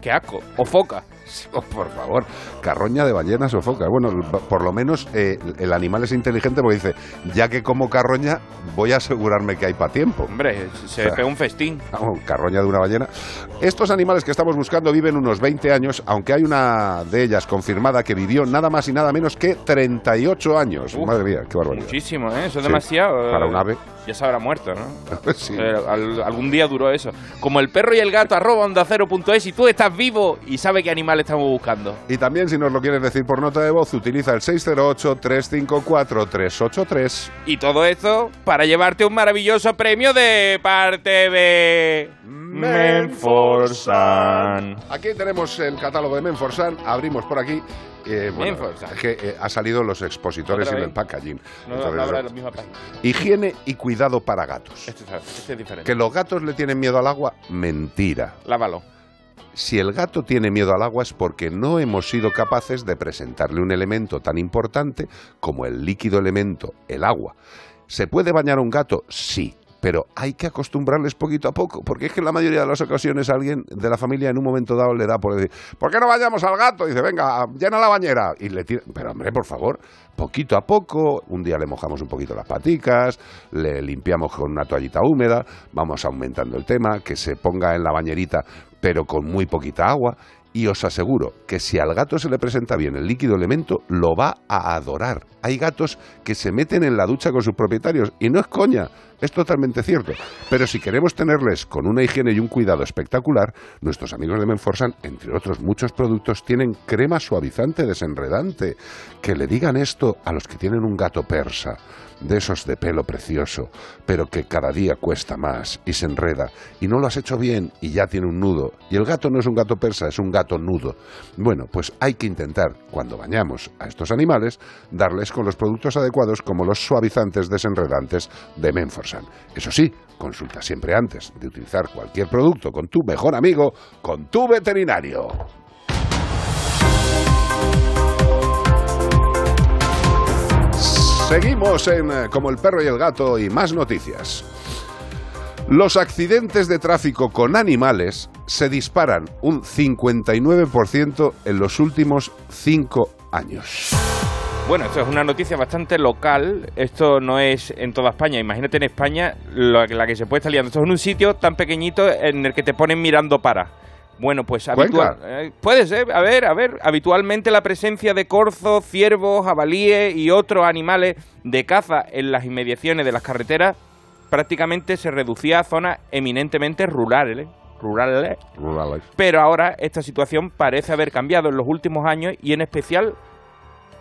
¡Qué asco! O foca. Oh, por favor, carroña de ballenas o focas. Bueno, por lo menos eh, el animal es inteligente porque dice, ya que como carroña, voy a asegurarme que hay para tiempo. Hombre, se O sea, pega un festín. Vamos, carroña de una ballena. Estos animales que estamos buscando viven unos 20 años, aunque hay una de ellas confirmada que vivió nada más y nada menos que 38 años. Uf, Madre mía, qué barbaridad. Muchísimo, ¿eh? Eso es Sí, demasiado. Para un ave. Ya se habrá muerto, ¿no? *laughs* Sí. Eh, al- algún día duró eso. Como el perro y el gato, arroba onda cero punto es, y tú estás vivo y sabes qué animal estamos buscando. Y también, si nos lo quieres decir por nota de voz, utiliza el 608-354-383. Y todo esto para llevarte un maravilloso premio de parte de Menforsan. Aquí tenemos el catálogo de Menforsan. Abrimos por aquí. Eh, bueno, es que eh, ha salido los expositores ¿Otra y el packaging. No, Entonces, no habrá la misma página. higiene y cuidado para gatos. Este, es- este es diferente. Que los gatos le tienen miedo al agua, mentira. Lávalo. Si el gato tiene miedo al agua es porque no hemos sido capaces de presentarle un elemento tan importante como el líquido elemento, el agua. ¿Se puede bañar un gato? Sí. Pero hay que acostumbrarles poquito a poco, porque es que en la mayoría de las ocasiones alguien de la familia en un momento dado le da por decir, ¿por qué no vayamos al gato? Dice, venga, llena la bañera. Y le tira, pero hombre, por favor, poquito a poco, un día le mojamos un poquito las paticas, le limpiamos con una toallita húmeda, vamos aumentando el tema, que se ponga en la bañerita, pero con muy poquita agua. Y os aseguro que si al gato se le presenta bien el líquido elemento, lo va a adorar. Hay gatos que se meten en la ducha con sus propietarios y no es coña, es totalmente cierto. Pero si queremos tenerles con una higiene y un cuidado espectacular, nuestros amigos de Menforsan, entre otros muchos productos, tienen crema suavizante desenredante. Que le digan esto a los que tienen un gato persa de esos de pelo precioso, pero que cada día cuesta más y se enreda, y no lo has hecho bien y ya tiene un nudo. Y el gato no es un gato persa, es un gato nudo. Bueno, pues hay que intentar, cuando bañamos a estos animales, darles con los productos adecuados como los suavizantes desenredantes de Menforsan. Eso sí, consulta siempre antes de utilizar cualquier producto con tu mejor amigo, con tu veterinario. Seguimos en eh, Como el perro y el gato y más noticias. Los accidentes de tráfico con animales se disparan un 59% en los últimos cinco años. Bueno, esto es una noticia bastante local. Esto no es en toda España. Imagínate en España la que se puede estar liando. Esto es un sitio tan pequeñito en el que te ponen mirando para. Bueno, pues habitual, eh, puede ser, a ver, a ver, habitualmente la presencia de corzos, ciervos, jabalíes y otros animales de caza en las inmediaciones de las carreteras prácticamente se reducía a zonas eminentemente rurales, rurales, Rurales. pero ahora esta situación parece haber cambiado en los últimos años y en especial,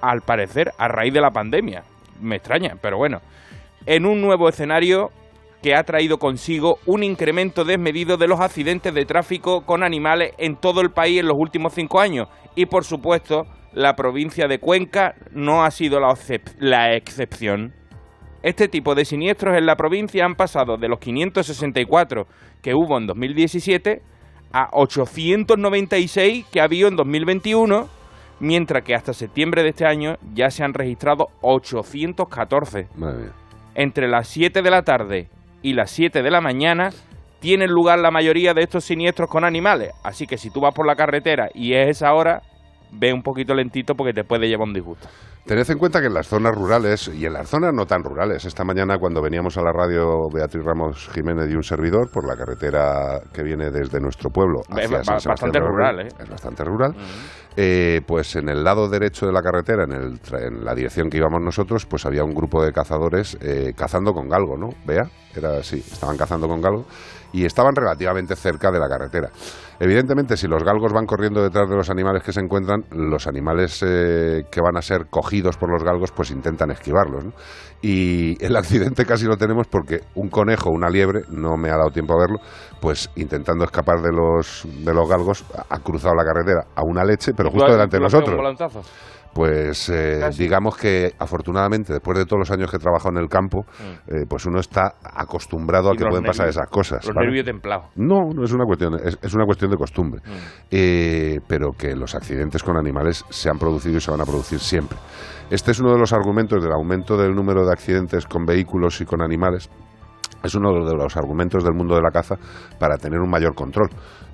al parecer, a raíz de la pandemia. Me extraña, pero bueno. En un nuevo escenario que ha traído consigo un incremento desmedido de los accidentes de tráfico con animales en todo el país en los últimos cinco años. Y por supuesto, la provincia de Cuenca no ha sido la, excep- la excepción. Este tipo de siniestros en la provincia han pasado de los 564 que hubo en 2017 a 896 que ha habido en 2021, mientras que hasta septiembre de este año ya se han registrado 814. Madre mía. Entre las 7 de la tarde y las 7 de la mañana tienen lugar la mayoría de estos siniestros con animales, así que si tú vas por la carretera y es esa hora, ve un poquito lentito porque te puede llevar un disgusto. Tened en cuenta que en las zonas rurales y en las zonas no tan rurales, esta mañana cuando veníamos a la radio Beatriz Ramos Jiménez y un servidor por la carretera que viene desde nuestro pueblo Es ba- San bastante rural, ¿eh? es bastante rural, eh, pues en el lado derecho de la carretera, en, el en la dirección que íbamos nosotros, pues había un grupo de cazadores eh, cazando con galgo, ¿no? Vea, era así, estaban cazando con galgo y estaban relativamente cerca de la carretera. Evidentemente, si los galgos van corriendo detrás de los animales que se encuentran, los animales eh, que van a ser cogidos por los galgos, pues intentan esquivarlos. ¿no? Y el accidente casi lo tenemos porque un conejo, una liebre, no me ha dado tiempo a verlo, pues intentando escapar de los, de los galgos, ha cruzado la carretera a una leche, pero ¿Tú justo delante de nosotros. Pues eh, digamos que afortunadamente, después de todos los años que he trabajado en el campo, Mm. eh, pues uno está acostumbrado a que pueden pasar esas cosas. Los ¿vale? nervios templados. No, no es una cuestión, es, es una cuestión de costumbre. Mm. Eh, pero que los accidentes con animales se han producido y se van a producir siempre. Este es uno de los argumentos del aumento del número de accidentes con vehículos y con animales. Es uno de los argumentos del mundo de la caza para tener un mayor control.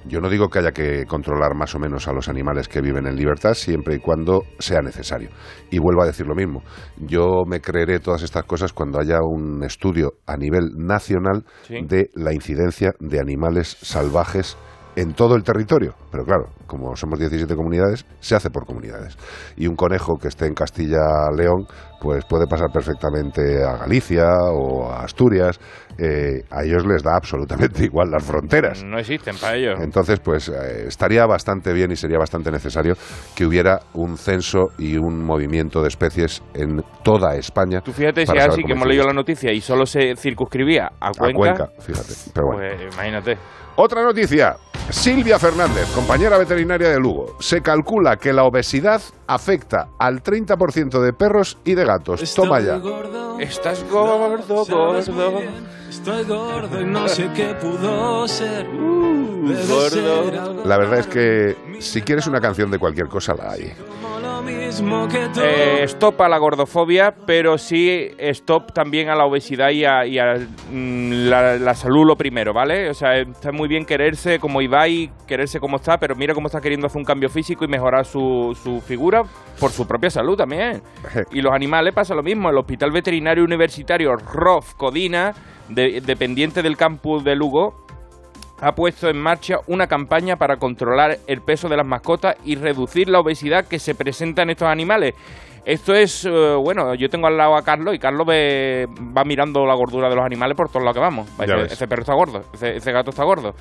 Yo no digo que haya que controlar más o menos a los animales que viven en libertad siempre y cuando sea necesario. Y vuelvo a decir lo mismo. Yo me creeré todas estas cosas cuando haya un estudio a nivel nacional Sí. de la incidencia de animales salvajes en todo el territorio. Pero claro, como somos 17 comunidades, se hace por comunidades. Y un conejo que esté en Castilla-León, pues puede pasar perfectamente a Galicia o a Asturias. Eh, a ellos les da absolutamente *laughs* igual las fronteras. No existen para ellos. Entonces, pues eh, estaría bastante bien y sería bastante necesario que hubiera un censo y un movimiento de especies en toda España. Tú fíjate si así que hemos leído la noticia y solo se circunscribía a A Cuenca, Cuenca, fíjate. Pero bueno. pues imagínate. Otra noticia. Silvia Fernández, compañera veterinaria de Lugo. Se calcula que la obesidad afecta al 30% de perros y de gatos. Toma ya. Estás gordo, gordo. Estoy gordo y no sé qué pudo ser. Uh, algo La verdad es que si quieres una canción de cualquier cosa, la hay. Eh, stop a la gordofobia, pero sí stop también a la obesidad y a, y a, mm, la, la salud lo primero, ¿vale? O sea, está muy bien quererse como Ibai, quererse como está, pero mira cómo está queriendo hacer un cambio físico y mejorar su, su figura por su propia salud también. *laughs* Y los animales pasa lo mismo. El Hospital Veterinario Universitario ROF Codina, de- dependiente del campus de Lugo, ha puesto en marcha una campaña para controlar el peso de las mascotas y reducir la obesidad que se presenta en estos animales. Esto es, eh, bueno, yo tengo al lado a Carlos y Carlos ve- va mirando la gordura de los animales por todos lados que vamos. Ese, perro está gordo, ese, ese gato está gordo.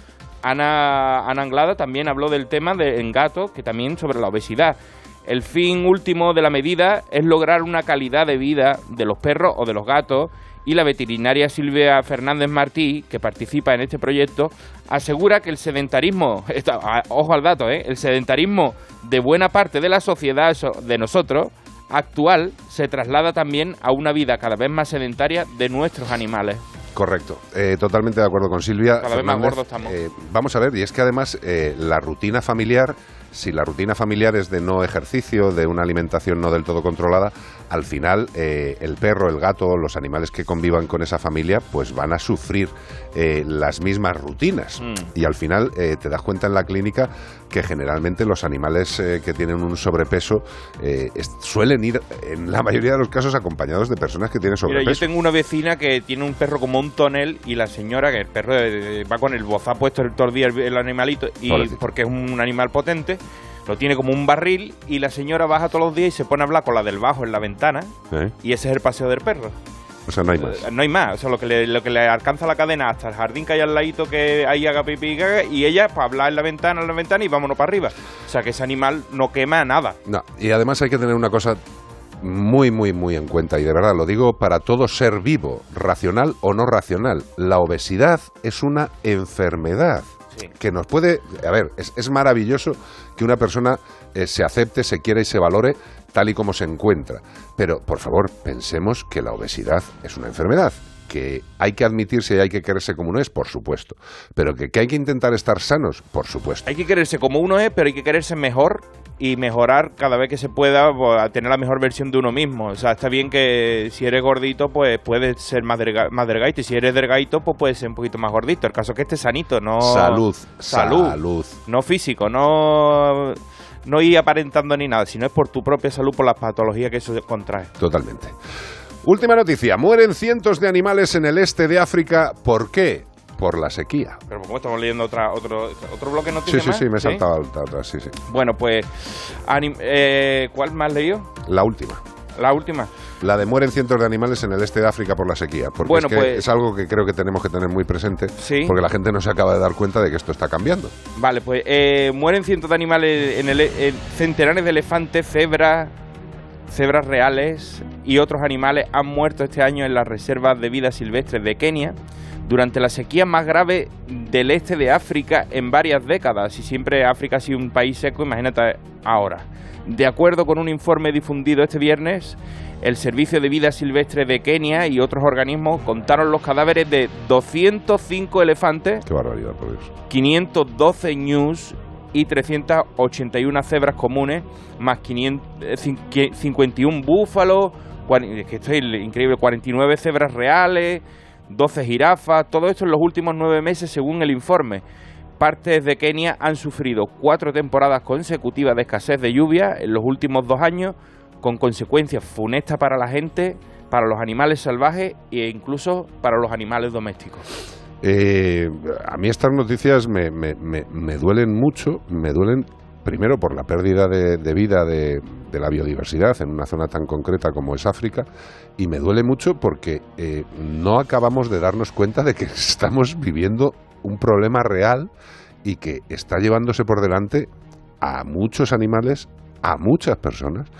Ana, Ana Anglada también habló del tema de, en gatos, que también sobre la obesidad. El fin último de la medida es lograr una calidad de vida de los perros o de los gatos y la veterinaria Silvia Fernández Martí, que participa en este proyecto, asegura que el sedentarismo, *laughs* ojo al dato, ¿eh? el sedentarismo de buena parte de la sociedad de nosotros actual se traslada también a una vida cada vez más sedentaria de nuestros animales. Correcto, Eh, totalmente de acuerdo con Silvia. Cada vez más gordos estamos. Eh, vamos a ver, y es que además eh, la rutina familiar, si la rutina familiar es de no ejercicio, de una alimentación no del todo controlada, al final eh, el perro, el gato, los animales que convivan con esa familia, pues van a sufrir eh, las mismas rutinas. Mm. Y al final eh, te das cuenta en la clínica que generalmente los animales eh, que tienen un sobrepeso eh, suelen ir, en la mayoría de los casos, acompañados de personas que tienen Mira, sobrepeso. yo tengo una vecina que tiene un perro como un tonel y la señora, que el perro eh, va con el bozá puesto el todo el día el, el animalito, y Pobrecito. porque es un animal potente, lo tiene como un barril y la señora baja todos los días y se pone a hablar con la del bajo en la ventana ¿Eh? y ese es el paseo del perro. O sea, no hay más. Eh, No hay más, o sea, lo que, le, lo que le alcanza la cadena hasta el jardín que hay al ladito que ahí haga pipí y caga, y ella para hablar en la ventana, en la ventana y vámonos para arriba. O sea, que ese animal no quema nada. No, y además hay que tener una cosa muy, muy, muy en cuenta, y de verdad lo digo para todo ser vivo, racional o no racional. La obesidad es una enfermedad que nos puede... A ver, es, es maravilloso que una persona eh, se acepte, se quiera y se valore tal y como se encuentra. Pero, por favor, pensemos que la obesidad es una enfermedad que hay que admitirse y hay que quererse como uno es, por supuesto. Pero que, que hay que intentar estar sanos, por supuesto. Hay que quererse como uno es, pero hay que quererse mejor y mejorar cada vez que se pueda pues, a tener la mejor versión de uno mismo. O sea, está bien que si eres gordito, pues puedes ser más, más delgadito. Y si eres delgadito, pues puedes ser un poquito más gordito. El caso es que estés sanito, no... Salud, Salud. salud. No físico, no... No ir aparentando ni nada, sino es por tu propia salud, por las patologías que eso contrae. Totalmente. Última noticia. Mueren cientos de animales en el este de África. ¿Por qué? Por la sequía. Pero como estamos leyendo otra, otro, otro bloque de Sí, sí, más, sí, me he saltado otra, otra, sí, sí. Bueno, pues... eh, ¿Cuál más leído? La última. La última. La de mueren cientos de animales en el este de África por la sequía. Porque Bueno, es, que pues- es algo que creo que tenemos que tener muy presente. Sí. Porque la gente no se acaba de dar cuenta de que esto está cambiando. Vale, pues eh, mueren cientos de animales en el, en centenares de elefantes, cebras, cebras reales y otros animales han muerto este año en las reservas de vida silvestre de Kenia durante la sequía más grave del este de África en varias décadas. Y siempre África ha sido un país seco, imagínate ahora. De acuerdo con un informe difundido este viernes, el Servicio de Vida Silvestre de Kenia y otros organismos contaron los cadáveres de 205 elefantes Qué barbaridad, por Dios. 512 ñus y 381 cebras comunes, más 500, eh, cin- qui- 51 búfalos, cuar- es que esto es increíble, 49 cebras reales, 12 jirafas, todo esto en los últimos nueve meses según el informe. Partes de Kenia han sufrido cuatro temporadas consecutivas de escasez de lluvia en los últimos dos años, con consecuencias funestas para la gente, para los animales salvajes e incluso para los animales domésticos. Eh, a mí estas noticias me, duelen mucho, me duelen primero por la pérdida de, vida de la biodiversidad en una zona tan concreta como es África y me duele mucho porque eh, no acabamos de darnos cuenta de que *laughs* estamos viviendo un problema real y que está llevándose por delante a muchos animales, a muchas personas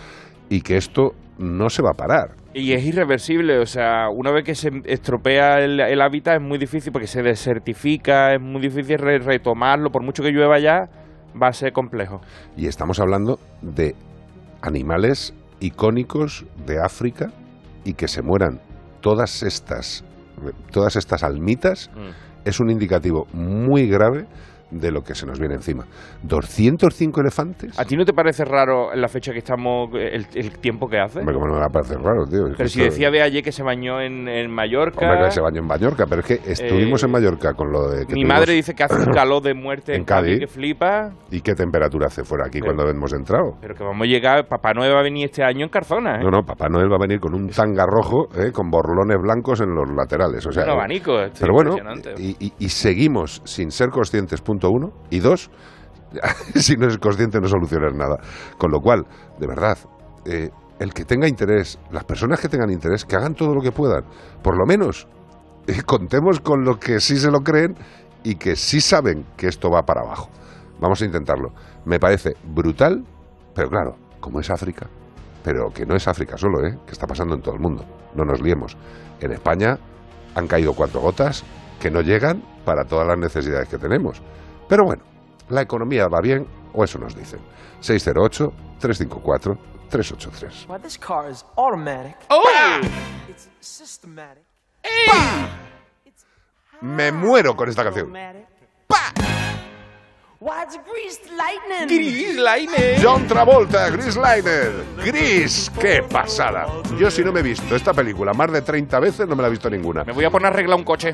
y que esto no se va a parar. Y es irreversible, o sea, una vez que se estropea el, el hábitat es muy difícil porque se desertifica, es muy difícil re- retomarlo, por mucho que llueva ya, va a ser complejo. Y estamos hablando de animales icónicos de África y que se mueran todas estas todas estas almitas es un indicativo muy grave de lo que se nos viene encima. 205 elefantes. ¿A ti no te parece raro la fecha que estamos, el, el tiempo que hace? Hombre, ¿cómo no me va a parecer raro, tío? Pero si esto- decía de ayer que se bañó en, en Mallorca... Hombre, que se bañó en Mallorca, pero es que estuvimos Eh, en Mallorca con lo de que Mi tuvimos- madre dice que hace un *clears throat* calor de muerte En Cádiz, Cádiz. que flipa, ¿Y qué temperatura hace fuera aquí Pero- cuando hemos entrado? pero que vamos a llegar, Papá Noel va a venir este año en Carzona, ¿eh? No, no, Papá Noel va a venir con un tanga rojo eh, con borlones blancos en los laterales. O sea, Un abanico, esto es pero bueno, y- y seguimos sin ser conscientes, punto uno. Y dos, *laughs* si no eres consciente no solucionas nada. Con lo cual, de verdad, eh, el que tenga interés, las personas que tengan interés, que hagan todo lo que puedan. Por lo menos, eh, contemos con los que sí se lo creen y que sí saben que esto va para abajo. Vamos a intentarlo. Me parece brutal, pero claro, como es África, pero que no es África solo, ¿eh? que está pasando en todo el mundo. No nos liemos. En España han caído cuatro gotas que no llegan para todas las necesidades que tenemos. Pero bueno, la economía va bien, o eso nos dicen. 608-354-383. Why, this car is automatic. Oh! It's systematic. Me muero con esta canción. Why, it's greased lightning. Gris Lightning. John Travolta, Gris Liner. Gris, qué pasada. Yo si no me he visto esta película más de 30 veces, no me la he visto ninguna. Me voy a poner a arreglar un coche.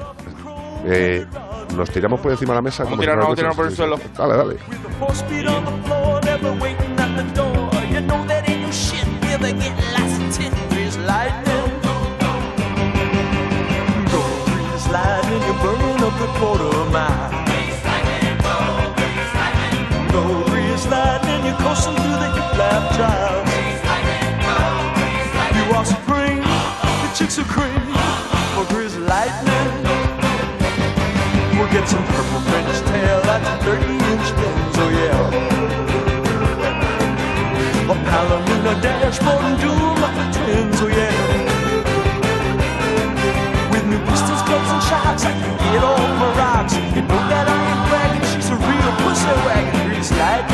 Eh, ¿Nos tiramos por encima de la mesa? Vamos como a si tirarnos, fuera vamos a coche? tirarnos por el Dale, dale. Four speed on the floor, never waiting at the door. You know that ain't no shit. We'll be getting lots of tin. Grease lightning. Go, grease lightning. You're burning up the quarter mile. Go, grease lightning. You're coursing through the hip lap drive. You are spring. The chicks are cream. Get some purple French tail that's a 30 inch pins, oh yeah. A Palomino dashboard and doom like the twins, oh yeah. With new pistols, clubs, and shocks, I can get all my rocks. You know that I ain't bragging, she's a real pussy wagon, grease lightning.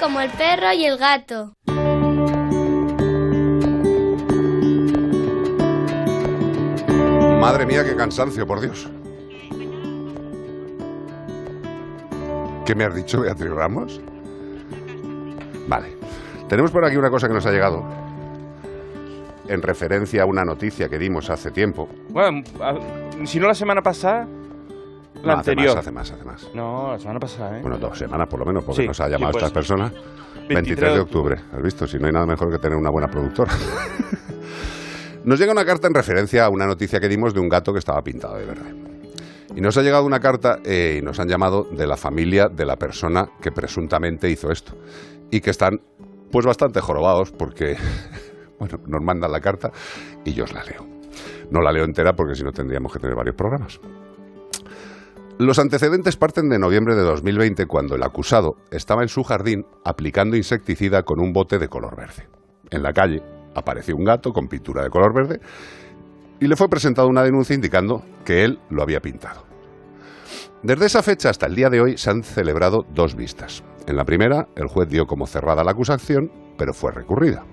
Como el perro y el gato. Madre mía, qué cansancio, por Dios. ¿Qué me has dicho, Beatriz Ramos? Vale. Tenemos por aquí una cosa que nos ha llegado en referencia a una noticia que dimos hace tiempo. Bueno, si no la semana pasada, la No, hace anterior. más, hace más, hace más. No, la semana pasada, ¿eh? Bueno, dos semanas por lo menos, porque Sí, nos ha sí, llamado pues. estas personas. 23 23 de octubre. ¿Has visto? Si no hay nada mejor que tener una buena productora. *laughs* Nos llega una carta en referencia a una noticia que dimos de un gato que estaba pintado de verde. Y nos ha llegado una carta eh, y nos han llamado de la familia de la persona que presuntamente hizo esto. Y que están pues bastante jorobados porque, *laughs* bueno, nos mandan la carta y yo os la leo. No la leo entera porque si no tendríamos que tener varios programas. Los antecedentes parten de noviembre de 2020 cuando el acusado estaba en su jardín aplicando insecticida con un bote de color verde. En la calle apareció un gato con pintura de color verde y le fue presentada una denuncia indicando que él lo había pintado. Desde esa fecha hasta el día de hoy se han celebrado dos vistas. En la primera, el juez dio como cerrada la acusación, pero fue recurrida.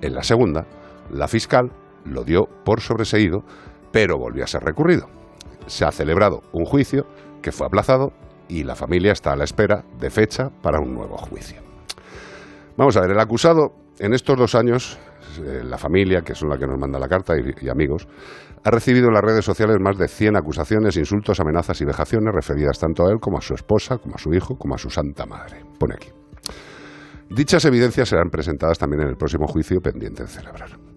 En la segunda, la fiscal lo dio por sobreseído, pero volvió a ser recurrido. Se ha celebrado un juicio que fue aplazado y la familia está a la espera de fecha para un nuevo juicio. Vamos a ver, el acusado en estos dos años, eh, la familia, que son la que nos manda la carta, y, y amigos, ha recibido en las redes sociales más de 100 acusaciones, insultos, amenazas y vejaciones referidas tanto a él como a su esposa, como a su hijo, como a su santa madre. Pone aquí. Dichas evidencias serán presentadas también en el próximo juicio pendiente de celebrar.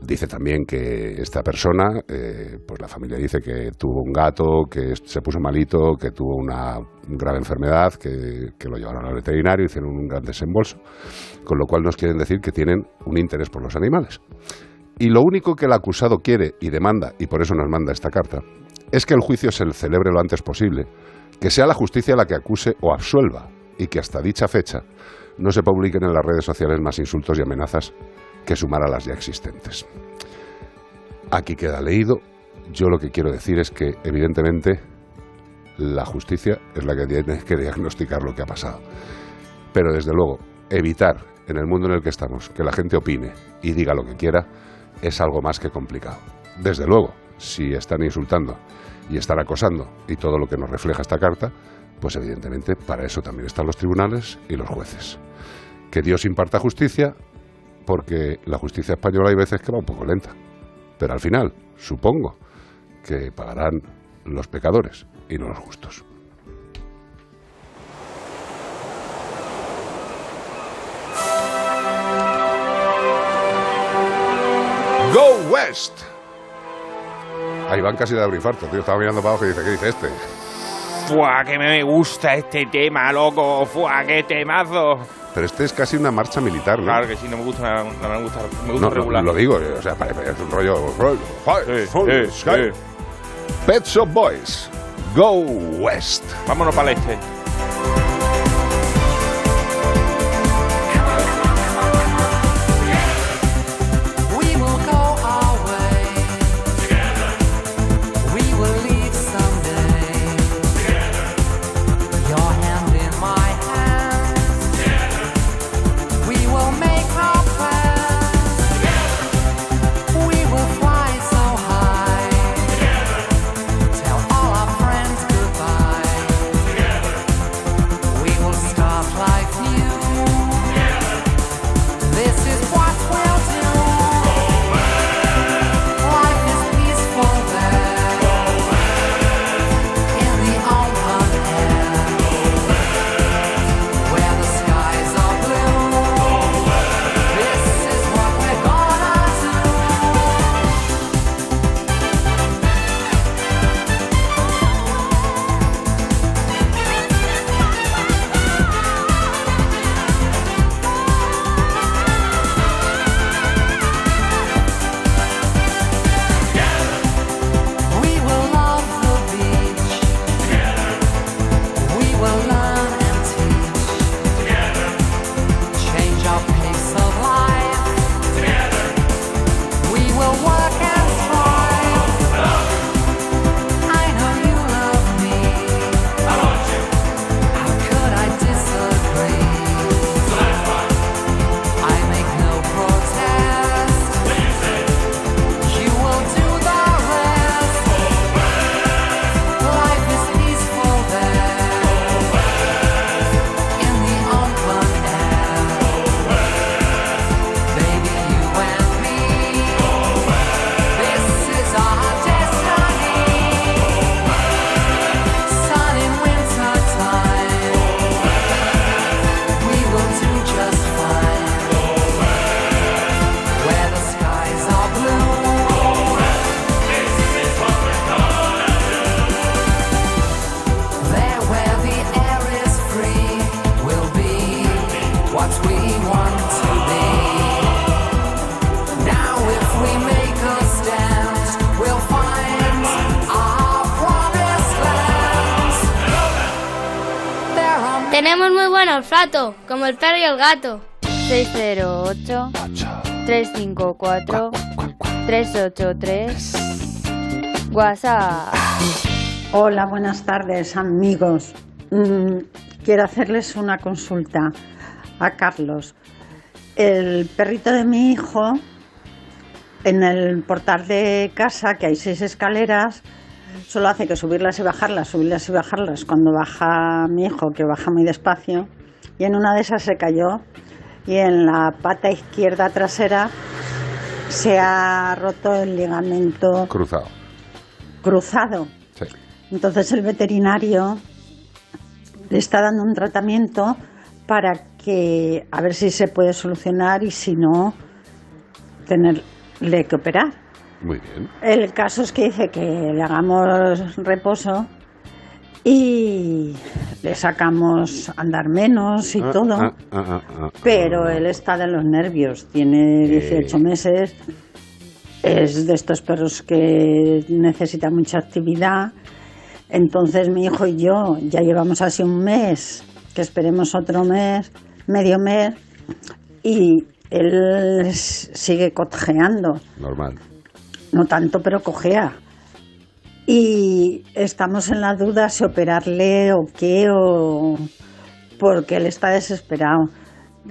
Dice también que esta persona, eh, pues la familia dice que tuvo un gato, que se puso malito, que tuvo una grave enfermedad, que, que lo llevaron al veterinario, hicieron un gran desembolso, con lo cual nos quieren decir que tienen un interés por los animales. Y lo único que el acusado quiere y demanda, y por eso nos manda esta carta, es que el juicio se celebre lo antes posible, que sea la justicia la que acuse o absuelva, y que hasta dicha fecha no se publiquen en las redes sociales más insultos y amenazas que sumar a las ya existentes. Aquí queda leído. Yo lo que quiero decir es que, evidentemente, la justicia es la que tiene que diagnosticar lo que ha pasado. Pero, desde luego, evitar en el mundo en el que estamos que la gente opine y diga lo que quiera es algo más que complicado. Desde luego, si están insultando y están acosando y todo lo que nos refleja esta carta, pues evidentemente para eso también están los tribunales y los jueces. Que Dios imparta justicia porque la justicia española hay veces que va un poco lenta. Pero al final, supongo que pagarán los pecadores y no los justos. Go West. Ahí van casi de abrir infarto, tío. Estaba mirando para abajo y dice, ¿qué dice este? ¡Fua! Que me gusta este tema, loco. ¡Fua! ¡Qué temazo! Pero este es casi una marcha militar, ¿no? Claro que sí, no me gusta, no, no me gusta, me gusta No, no, regular. lo digo, o sea, es un rollo. rollo. Pet Shop Boys, Go West. Vámonos para el este. Buen olfato, como el perro y el gato. 608 354 383 WhatsApp. Hola, buenas tardes, amigos. Mm, quiero hacerles una consulta a Carlos. El perrito de mi hijo, en el portal de casa, que hay seis escaleras, solo hace que subirlas y bajarlas, subirlas y bajarlas. Cuando baja mi hijo, que baja muy despacio, y en una de esas se cayó y en la pata izquierda trasera se ha roto el ligamento Cruzado. cruzado. Sí. Entonces el veterinario le está dando un tratamiento para que a ver si se puede solucionar y si no tenerle que operar. Muy bien. El caso es que dice que le hagamos reposo y le sacamos andar menos y Ah, todo. ah, ah. Pero él está de los nervios, tiene 18 meses, es de estos perros que necesitan mucha actividad. Entonces mi hijo y yo ya llevamos así un mes, que esperemos otro mes, medio mes, y él sigue cojeando, Normal. No tanto, pero cojea. Y estamos en la duda si operarle o qué, o porque él está desesperado.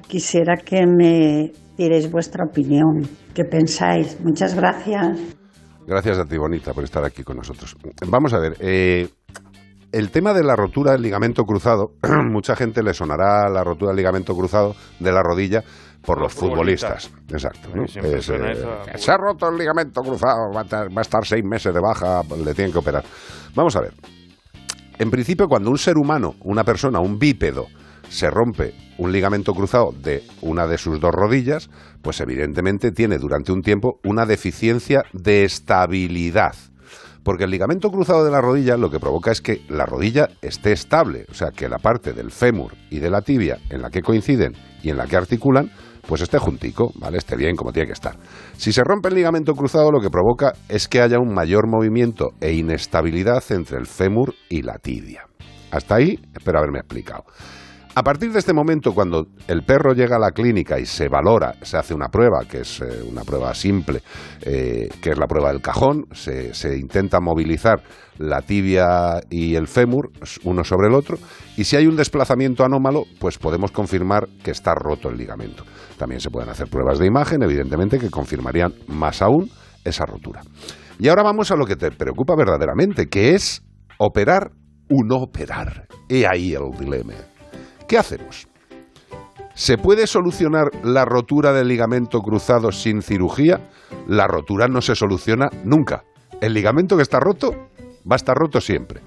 Quisiera que me dierais vuestra opinión. ¿Qué pensáis? Muchas gracias. Gracias a ti, Bonita, por estar aquí con nosotros. Vamos a ver, eh, el tema de la rotura del ligamento cruzado, *clears throat* mucha gente le sonará la rotura del ligamento cruzado de la rodilla por los, futbolistas. Exacto. eh, se ha roto el ligamento cruzado, va a, tar- va a estar seis meses de baja, le tienen que operar. Vamos a ver. En principio, cuando un ser humano, una persona, un bípedo, se rompe un ligamento cruzado de una de sus dos rodillas, pues evidentemente tiene durante un tiempo una deficiencia de estabilidad. Porque el ligamento cruzado de la rodilla lo que provoca es que la rodilla esté estable, o sea, que la parte del fémur y de la tibia en la que coinciden y en la que articulan, pues esté juntico, ¿vale? Esté bien como tiene que estar. Si se rompe el ligamento cruzado, lo que provoca es que haya un mayor movimiento e inestabilidad entre el fémur y la tibia. Hasta ahí, espero haberme explicado. A partir de este momento, cuando el perro llega a la clínica y se valora, se hace una prueba, que es eh, una prueba simple, eh, que es la prueba del cajón, se, intenta movilizar la tibia y el fémur uno sobre el otro, y si hay un desplazamiento anómalo, pues podemos confirmar que está roto el ligamento. También se pueden hacer pruebas de imagen, evidentemente, que confirmarían más aún esa rotura. Y ahora vamos a lo que te preocupa verdaderamente, que es operar o no operar. He ahí el dilema. ¿Qué hacemos? ¿Se puede solucionar la rotura del ligamento cruzado sin cirugía? La rotura no se soluciona nunca. El ligamento que está roto va a estar roto siempre.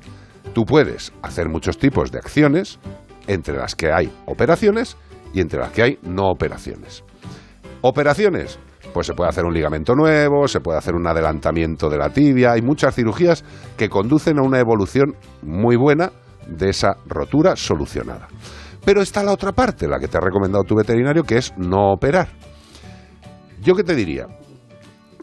Tú puedes hacer muchos tipos de acciones, entre las que hay operaciones y entre las que hay no operaciones. Operaciones, pues se puede hacer un ligamento nuevo, se puede hacer un adelantamiento de la tibia, hay muchas cirugías que conducen a una evolución muy buena de esa rotura solucionada. Pero está la otra parte, la que te ha recomendado tu veterinario, que es no operar. ¿Yo qué te diría?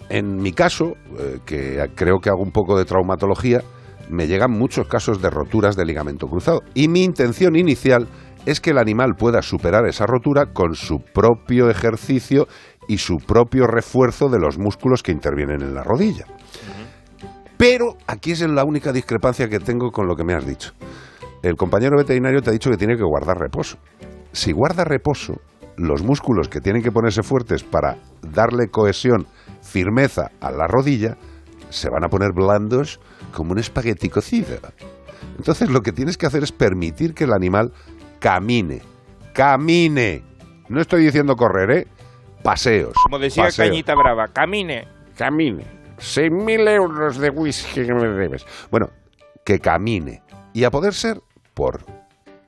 En mi caso, eh, que creo que hago un poco de traumatología, me llegan muchos casos de roturas de ligamento cruzado. Y mi intención inicial es que el animal pueda superar esa rotura con su propio ejercicio y su propio refuerzo de los músculos que intervienen en la rodilla. Pero aquí es la única discrepancia que tengo con lo que me has dicho. El compañero veterinario te ha dicho que tiene que guardar reposo. Si guarda reposo, los músculos que tienen que ponerse fuertes para darle cohesión, firmeza a la rodilla, se van a poner blandos como un espagueti cocido. Entonces lo que tienes que hacer es permitir que el animal camine. Camine. No estoy diciendo correr, ¿eh? Paseos. Como decía. Cañita Brava, camine. Camine. 6.000 euros de whisky que me debes. Bueno, que camine. Y a poder ser por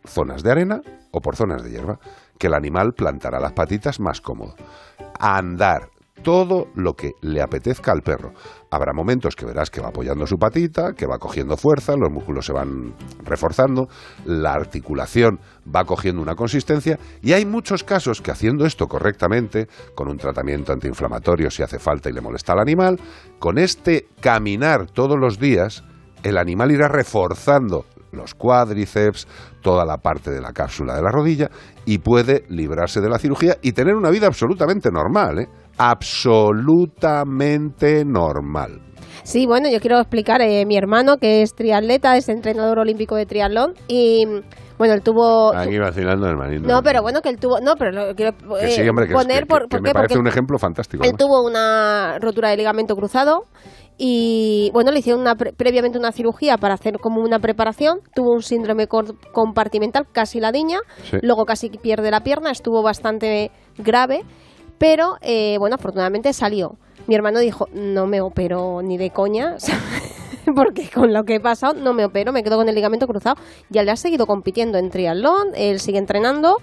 zonas de arena o por zonas de hierba, que el animal plantará las patitas más cómodo. Andar. Todo lo que le apetezca al perro. Habrá momentos que verás que va apoyando su patita, que va cogiendo fuerza, los músculos se van reforzando, la articulación va cogiendo una consistencia y hay muchos casos que haciendo esto correctamente, con un tratamiento antiinflamatorio si hace falta y le molesta al animal, con este caminar todos los días, el animal irá reforzando los cuádriceps, toda la parte de la cápsula de la rodilla y puede librarse de la cirugía y tener una vida absolutamente normal, ¿eh? absolutamente normal. Sí, bueno, yo quiero explicar, eh, mi hermano que es triatleta, es entrenador olímpico de triatlón y bueno, él tuvo... Aquí vacilando, hermanito. No, pero bueno, que él tuvo... No, pero lo quiero Que eh, sí, hombre, que, es- poner que- por, que ¿por me parece Porque un ejemplo fantástico. Él tuvo una rotura de ligamento cruzado y bueno, le hicieron una pre- previamente una cirugía para hacer como una preparación. Tuvo un síndrome compartimental, casi la diña, Sí. luego casi pierde la pierna, estuvo bastante grave, pero eh, bueno, afortunadamente salió. Mi hermano dijo, no me opero ni de coña, *laughs* porque con lo que he pasado no me opero, me quedo con el ligamento cruzado. Ya le ha seguido compitiendo en triatlón, él sigue entrenando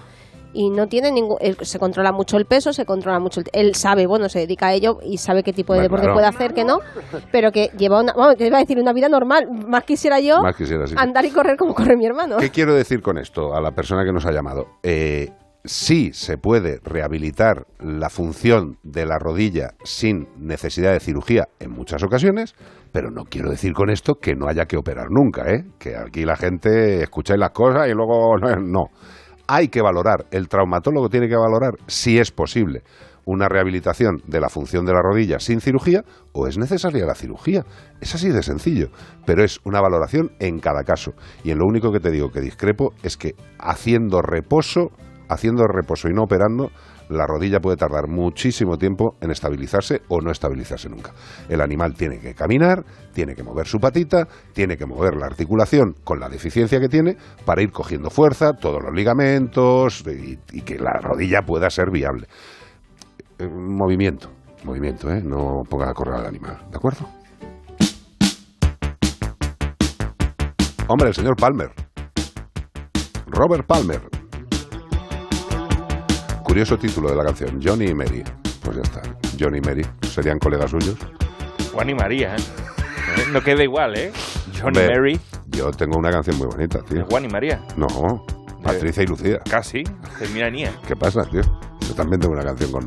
y no tiene ningún él se controla mucho el peso se controla mucho el, él sabe bueno se dedica a ello y sabe qué tipo de deporte claro. puede hacer que no pero que lleva una vamos, te iba a decir una vida normal más quisiera yo Más quisiera, sí. andar y correr como corre mi hermano ¿Qué quiero decir con esto a la persona que nos ha llamado? Eh, sí se puede rehabilitar la función de la rodilla sin necesidad de cirugía en muchas ocasiones, pero no quiero decir con esto que no haya que operar nunca, ¿eh? Que aquí la gente escucháis las cosas y luego *laughs* no. no. Hay que valorar, el traumatólogo tiene que valorar si es posible una rehabilitación de la función de la rodilla sin cirugía o es necesaria la cirugía. Es así de sencillo, pero es una valoración en cada caso. Y en lo único que te digo que discrepo es que haciendo reposo, haciendo reposo y no operando, la rodilla puede tardar muchísimo tiempo en estabilizarse o no estabilizarse nunca. El animal tiene que caminar, tiene que mover su patita, tiene que mover la articulación con la deficiencia que tiene para ir cogiendo fuerza, todos los ligamentos y, que la rodilla pueda ser viable. Eh, movimiento, movimiento, ¿eh? No pongas a correr al animal, ¿de acuerdo? Hombre, el señor Palmer. Robert Palmer. Curioso título de la canción, Johnny y Mary. Pues ya está. Johnny y Mary serían colegas suyos. Juan y María, ¿eh? No queda igual, ¿eh? Johnny Hombre, Mary, Yo tengo una canción muy bonita, tío. Juan y María. No, Patricia y Lucía. Casi, termina en IA. ¿Qué pasa, tío? Yo también tengo una canción con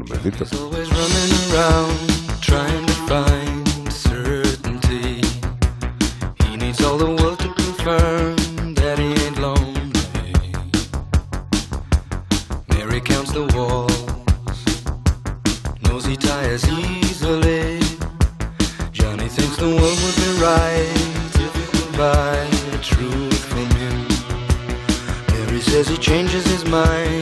all the world tires easily. Johnny thinks the world would be right if he could buy the truth from him. Mary says he changes his mind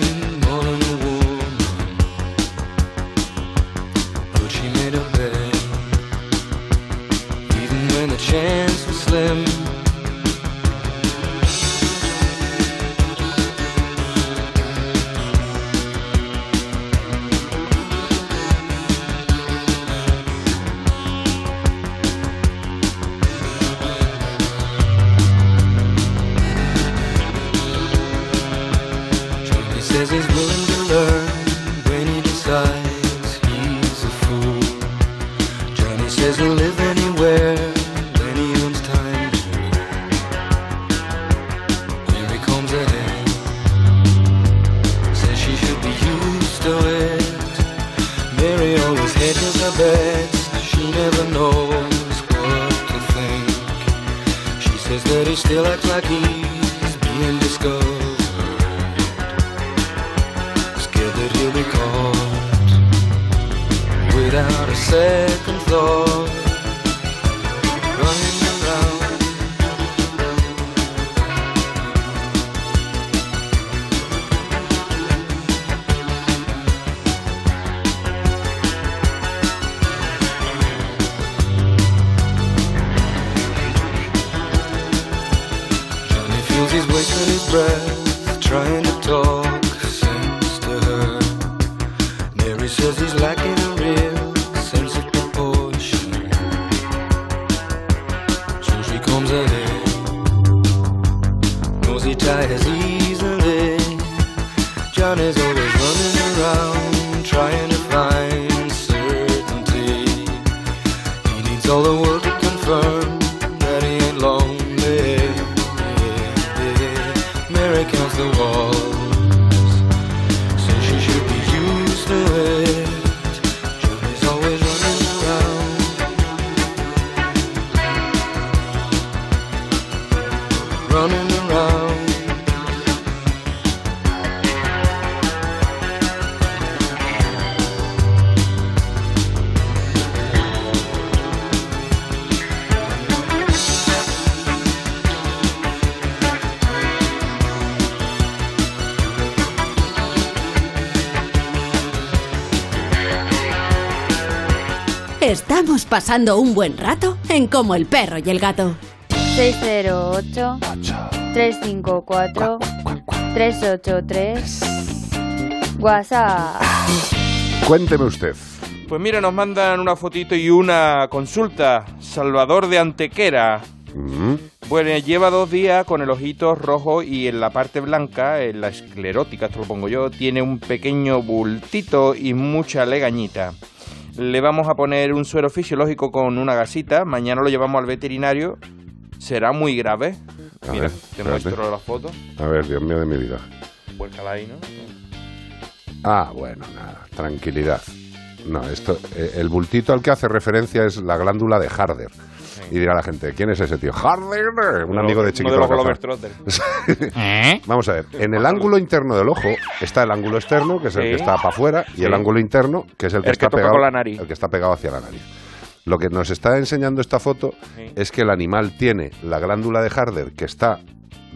Estamos pasando un buen rato en Como el perro y el gato. 608 354 383 WhatsApp. Cuénteme usted. Pues mira, nos mandan una fotito y una consulta. Salvador de Antequera. Mm, Bueno, lleva dos días con el ojito rojo y en la parte blanca, en la esclerótica, esto lo pongo yo, tiene un pequeño bultito y mucha legañita. Le vamos a poner un suero fisiológico con una gasita. Mañana lo llevamos al veterinario. Será muy grave. A Mira, ver, te espérate. muestro la foto. A ver, Dios mío de mi vida. Vuélcala ahí, ¿no? Ah, bueno, nada, tranquilidad. No, esto, eh, el bultito al que hace referencia es la glándula de Harder. Y dirá la gente, ¿quién es ese tío? Harder, un amigo de Chiquito de. Globetrotters. *laughs* Vamos a ver, en el ángulo interno del ojo está el ángulo externo, que es el Sí. que está para afuera, y el ángulo interno, que es el que, El está pegado con la nariz. el que está pegado hacia la nariz. Lo que nos está enseñando esta foto Sí. es que el animal tiene la glándula de Harder que está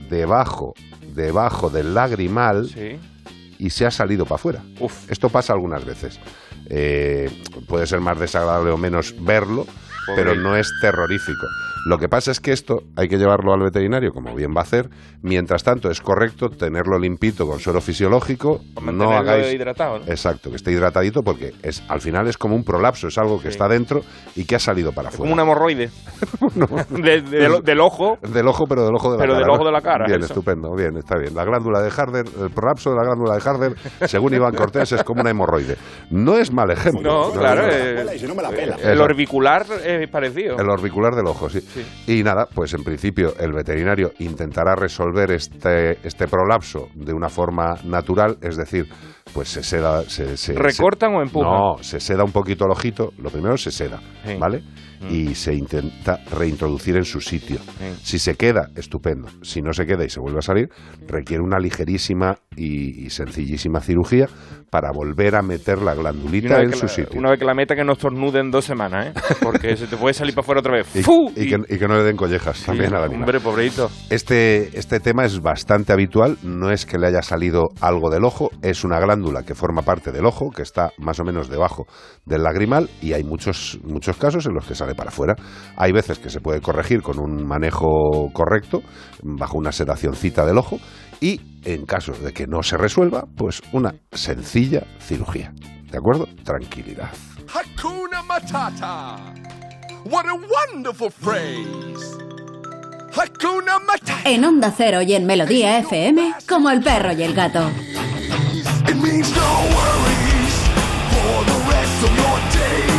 debajo, debajo del lagrimal Sí. y se ha salido para afuera. Esto pasa algunas veces. Eh, puede ser más desagradable o menos verlo, pero no es terrorífico. Lo que pasa es que esto hay que llevarlo al veterinario, como bien va a hacer. Mientras tanto, es correcto tenerlo limpito con suero fisiológico. No hagáis. hidratado, ¿no? Exacto, que esté hidratadito porque es, al final es como un prolapso, es algo que está dentro y que ha salido para Como afuera. un hemorroide. *laughs* *laughs* De- de- del, del ojo. Del ojo, pero del ojo de la Pero cara. del ¿no? ojo de la cara, Bien, eso. estupendo, bien, está bien. La glándula de Harder, el prolapso de la glándula de Harder, según Iván Cortés, es como una hemorroide. No es mal ejemplo. No, claro. no. eh, Exacto. el orbicular es parecido. El orbicular del ojo, sí. Y nada, pues en principio el veterinario intentará resolver este, este prolapso de una forma natural, es decir, pues se seda... Se, se- ¿Recortan se- o empujan? No, se seda un poquito el ojito, lo primero se seda, Sí. ¿vale? Y se intenta reintroducir en su sitio. Si se queda, estupendo. Si no se queda y se vuelve a salir, requiere una ligerísima y, y sencillísima cirugía para volver a meter la glandulita en su la, sitio. una vez que la meta que no estornude en dos semanas, ¿eh? *laughs* Porque se te puede salir para afuera otra vez. Y, ¡Fu! y que, y que no le den collejas también al animal. Hombre, pobrecito. Este, este tema es bastante habitual, no es que le haya salido algo del ojo, es una glándula que forma parte del ojo, que está más o menos debajo del lagrimal y hay muchos, muchos casos en los que sale para afuera. Hay veces que se puede corregir con un manejo correcto, bajo una sedacioncita del ojo, y en caso de que no se resuelva, pues una sencilla cirugía. ¿De acuerdo? Tranquilidad. Hakuna Matata. What a wonderful phrase. Hakuna Matata. En Onda Cero y en Melodía FM, como el perro y el gato. It means no worries for the rest of your days.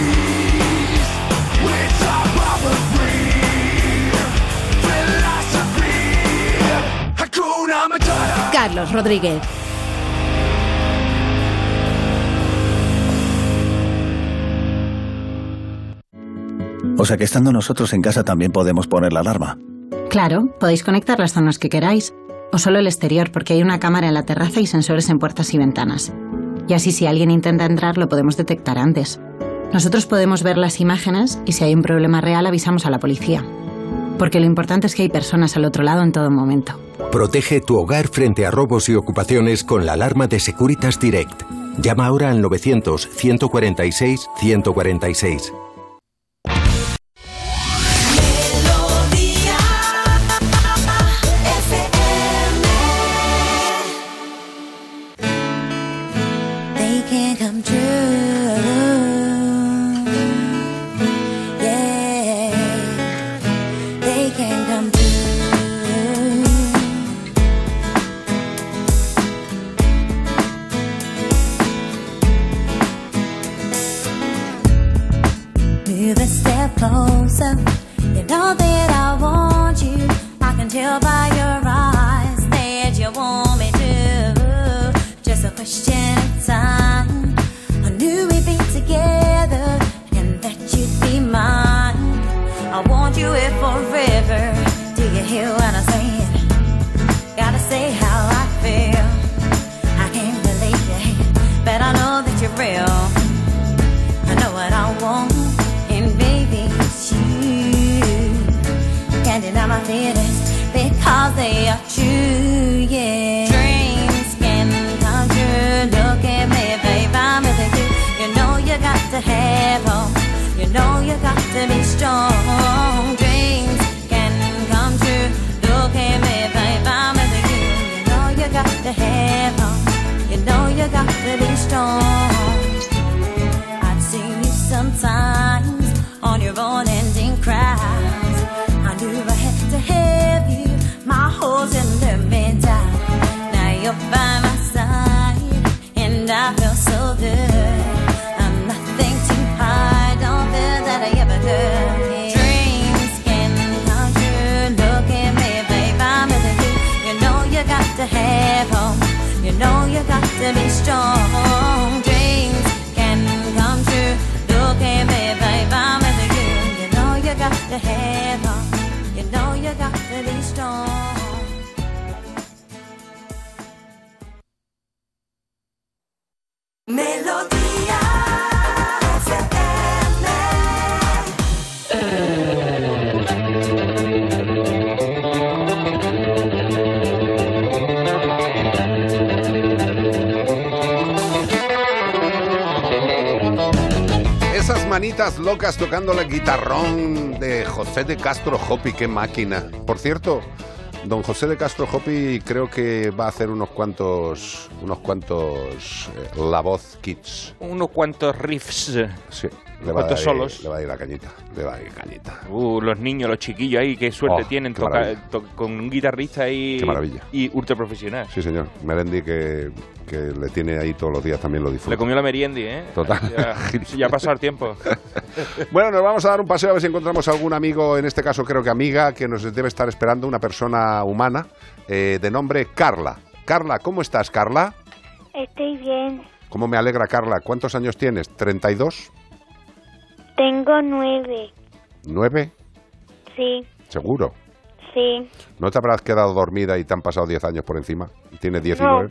Carlos Rodríguez. O sea que estando nosotros en casa también podemos poner la alarma. Claro, podéis conectar las zonas que queráis, o solo el exterior porque hay una cámara en la terraza y sensores en puertas y ventanas. Y así si alguien intenta entrar lo podemos detectar antes. Nosotros podemos ver las imágenes y si hay un problema real avisamos a la policía. Porque lo importante es que hay personas al otro lado en todo momento. Protege tu hogar frente a robos y ocupaciones con la alarma de Securitas Direct. Llama ahora al 900-146-146. To. I've seen you sometimes on your own ending cries. I knew I had to have you. My holes in the middle. Now you're by my side, and I feel so good. I'm nothing too hard, don't feel that I ever could. Dreams can come true. Look at me, babe, I'm with you. You know you got to have hope. You know you got to be strong. Manitas locas tocando la guitarrón de José de Castro Hopi, qué máquina. Por cierto, don José de Castro Hopi creo que va a hacer unos cuantos, unos cuantos eh, la voz kits. Unos cuantos riffs. Sí, le va, a cuantos ir, solos. le va a ir la cañita, le va a ir cañita. Uh, los niños, los chiquillos ahí, qué suerte Oh, tienen qué toca- to- con un guitarrista ahí. Qué maravilla. Y ultra profesional. Sí, señor. Melendi que, que le tiene ahí todos los días también lo Le disfruta. comió la meriendi, ¿eh? Total. *laughs* Ya, *laughs* ya ha pasado el tiempo. *laughs* Bueno, nos vamos a dar un paseo a ver si encontramos algún amigo, en este caso creo que amiga, que nos debe estar esperando, una persona humana eh, de nombre Carla. Carla, ¿cómo estás, Carla? Estoy bien. ¿Cómo me alegra, Carla? ¿Cuántos años tienes? ¿32? Tengo nueve. ¿Nueve? Sí, ¿Seguro? sí. ¿No te habrás quedado dormida y te han pasado 10 años por encima? ¿Tienes 19?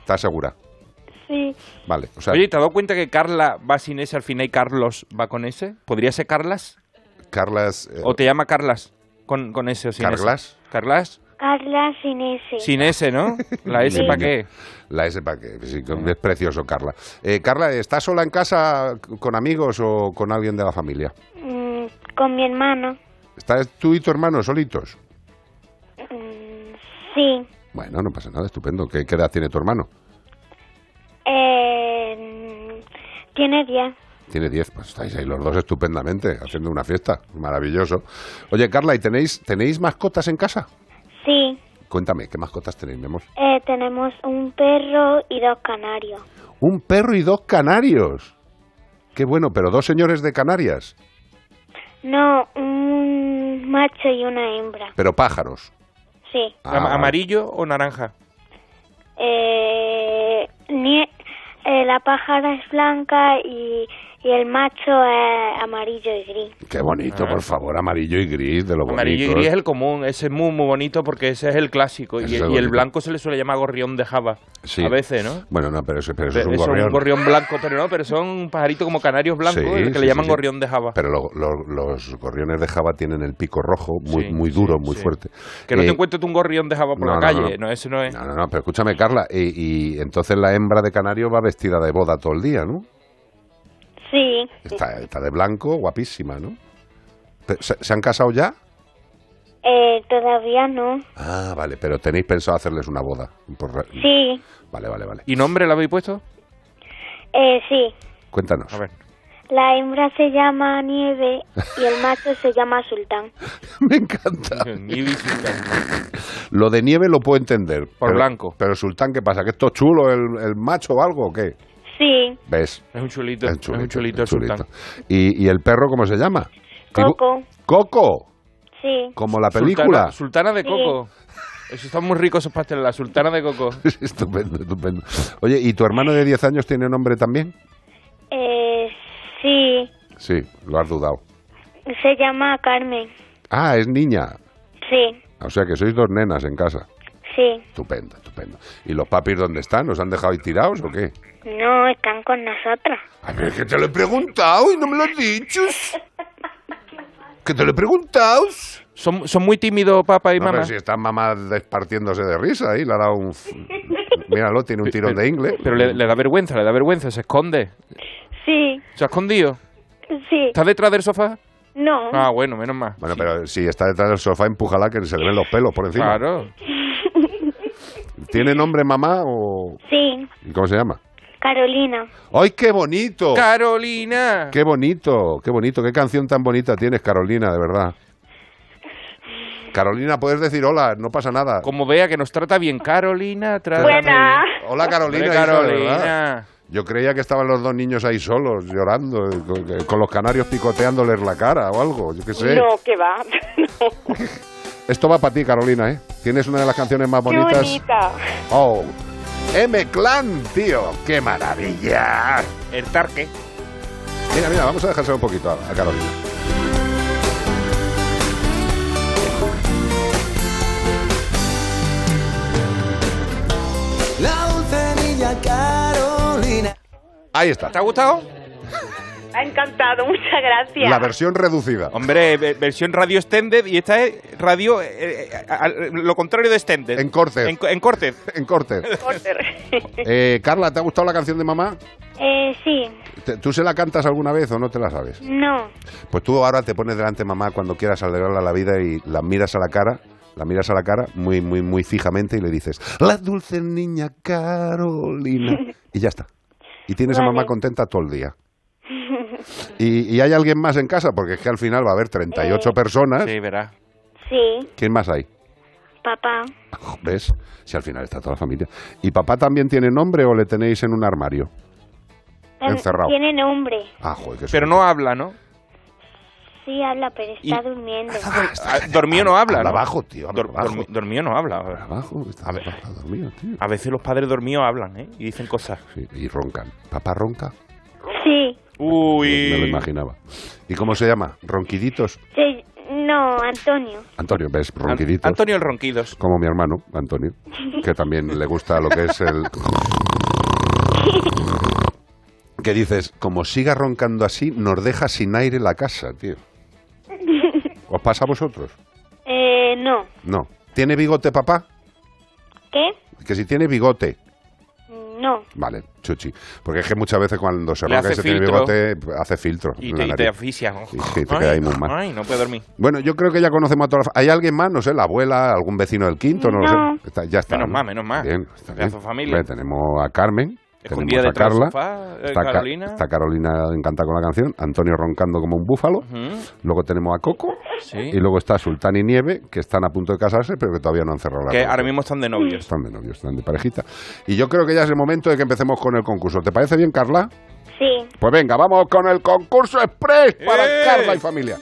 ¿Estás segura? Sí. Vale. O sea, Oye, ¿te has dado cuenta que Carla va sin S al final y Carlos va con S? ¿Podría ser Carlas? Carla es... eh, ¿O te llama Carlas? Con, con S o sin ¿Carlas? S. ¿Carlas? Carla sin S. Sin S, ¿no? ¿La S Sí. para qué? La S para qué, sí, es precioso, Carla. Eh, Carla, ¿estás sola en casa con amigos o con alguien de la familia? Mm, con mi hermano. ¿Estás tú y tu hermano solitos? Mm, sí. Bueno, no pasa nada, estupendo. ¿Qué, qué edad tiene tu hermano? Eh, tiene diez. Tiene 10, pues estáis ahí los dos estupendamente, haciendo una fiesta, maravilloso. Oye, Carla, ¿y tenéis, tenéis mascotas en casa? Sí. Cuéntame, ¿qué mascotas tenéis, mi amor? Eh, tenemos un perro y dos canarios. Un perro y dos canarios. Qué bueno, pero dos señores de Canarias, No, un macho y una hembra. pero pájaros. Sí. Ah. ¿Amarillo o naranja? Eh, nie- eh, la pájara es blanca y, y el macho es amarillo y gris. Qué bonito, por favor, amarillo y gris, de lo Ah. Amarillo y bonito. gris es el común, ese es muy, muy bonito porque ese es el clásico. Y, es el bonito. blanco se le suele llamar gorrión de Java. Sí. A veces, ¿no? Bueno, no, pero eso, pero eso es un Eso gorrión. gorrión blanco, pero no, pero son pajaritos como canarios blancos Sí, el que sí, le llaman sí, sí. gorrión de Java. Pero lo- lo- los gorriones de Java tienen el pico rojo, muy, Sí, muy sí, duro, muy sí. fuerte. Que no Eh, te encuentres tú un gorrión de Java por no, la no, calle, no. no, eso no es. No, no, no, pero escúchame, Carla, y, y entonces la hembra de canario va vestida de boda todo el día, ¿no? Sí. Está, está de blanco, guapísima, ¿no? ¿Se, se han casado ya? Eh, todavía no. Ah, vale, pero tenéis pensado hacerles una boda. Por Sí. Vale, vale, vale. ¿Y nombre le habéis puesto? Eh, sí. Cuéntanos. A ver. La hembra se llama Nieve y el macho se llama Sultán. *laughs* Me encanta. Nieve y Sultán. Lo de nieve lo puedo entender. Por pero- blanco. Pero Sultán, ¿qué pasa? ¿Que esto es chulo el, el macho o algo o qué? Sí. ¿Ves? Es un chulito, Es es, chulito, un chulito es chulito. ¿Y, y el perro cómo se llama? Coco. Coco, Sí. como la película. Sultana, sultana de Sí. coco. Eso están muy ricos esos pasteles, la sultana de coco. *laughs* estupendo, estupendo. Oye, ¿y tu hermano de 10 años tiene nombre también? Eh, sí. Sí, lo has dudado. Se llama Carmen. Ah, es niña. Sí. O sea que sois dos nenas en casa. Sí. Estupendo, estupendo. ¿Y los papis dónde están? ¿Nos han dejado ahí tirados o qué? No, están con nosotros. A ver, que te lo he preguntado y no me lo has dicho. Que te lo he preguntado. Son, son muy tímidos papá y No, mamá. pero si está mamá despartiéndose de risa ahí, le ha dado un... Míralo, tiene un tirón de ingle. Pero le, le da vergüenza, le da vergüenza, se esconde. Sí. ¿Se ha escondido? Sí. ¿Está detrás del sofá? No. Ah, bueno, menos mal. Bueno, pero si está detrás del sofá, empújala que se le ven los pelos por encima. Claro. ¿Tiene nombre mamá o...? Sí, ¿y ¿Cómo se llama? Carolina. ¡Ay, qué bonito! Carolina. ¡Qué bonito! ¡Qué bonito! ¡Qué canción tan bonita tienes, Carolina, de verdad! Carolina, puedes decir hola, no pasa nada. Como vea que nos trata bien Carolina, trata Buena. Hola, Carolina. Carolina. Yo creía que estaban los dos niños ahí solos, llorando, con, con los canarios picoteándoles la cara o algo, yo qué sé. No, que va. *laughs* *laughs* Esto va para ti, Carolina, ¿eh? Tienes una de las canciones más Qué bonitas. bonita. Oh, M-Clan, tío. ¡Qué maravilla! El tarque. Mira, mira, vamos a dejárselo un poquito a, a Carolina. La dulce niña Carolina. Ahí está. ¿Te ha gustado? *laughs* Ha encantado, *laughs* muchas gracias. La versión reducida. Hombre, ve- versión radio extended y esta es radio eh, eh, a- a- lo contrario de extended. En corte. En, co- en corte. *laughs* En corte. *laughs* Eh, Carla, ¿te ha gustado la canción de mamá? Eh, sí. ¿Te- ¿Tú se la cantas alguna vez o no te la sabes? No. Pues tú ahora te pones delante de mamá cuando quieras alegrarla la vida y la miras a la cara, la miras a la cara muy, muy, muy fijamente y le dices, la dulce niña Carolina. Y ya está. Y tienes a Vale. mamá contenta todo el día. ¿Y, y hay alguien más en casa? Porque es que al final va a haber 38 Eh. personas. Sí, verá. Sí, ¿Quién más hay? papá. *laughs* ¿Ves? Si al final está toda la familia. ¿Y papá también tiene nombre o le tenéis en un armario? Encerrado. Tiene nombre. Ah, joder, qué Pero no habla, ¿no? Sí, habla, pero está Y- durmiendo. Ah, Dormido no habla, Habla ¿no? bajo, tío, habla Dor- bajo. dormi- dormido no habla. Abajo, está, está dormido, tío. A veces los padres dormidos hablan, ¿eh? Y dicen cosas. Sí, y roncan. ¿Papá ronca? Sí. Uy. Me lo imaginaba. ¿Y cómo se llama? ¿Ronquiditos? Sí, No, Antonio. Antonio, ¿ves? Ronquiditos. Antonio el Ronquidos. Como mi hermano, Antonio, que también le gusta lo que es el... *laughs* Que dices, como siga roncando así, nos deja sin aire la casa, tío. *laughs* ¿Os pasa a vosotros? Eh, no. No. ¿Tiene bigote, papá? ¿Qué? Que si tiene bigote. No. Vale, chuchi. Porque es que muchas veces cuando se Le ronca y hace se tiene filtro. bigote, hace filtro. Y en te, la y te asfixia. ¿no? Y te queda ahí muy mal. Ay, no puede dormir. Bueno, yo creo que ya conocemos a toda la fa- ¿Hay alguien más? No sé, la abuela, algún vecino del quinto, no, No. lo sé. Está- ya está. Menos ¿no? mal, menos mal. Bien, está bien. Familia. Tenemos a Carmen. Escondida tenemos a Carla. sofá, eh, está, Ca- Carolina. está Carolina encantada con la canción. Antonio roncando como un búfalo. Luego tenemos a Coco. Sí. Y luego está Sultán y Nieve, que están a punto de casarse, pero que todavía no han cerrado la Que ahora mismo están de novios. Están de novios, están de parejita. Y yo creo que ya es el momento de que empecemos con el concurso. ¿Te parece bien, Carla? Sí. Pues venga, vamos con el concurso express para ¡Eh! Carla y familia.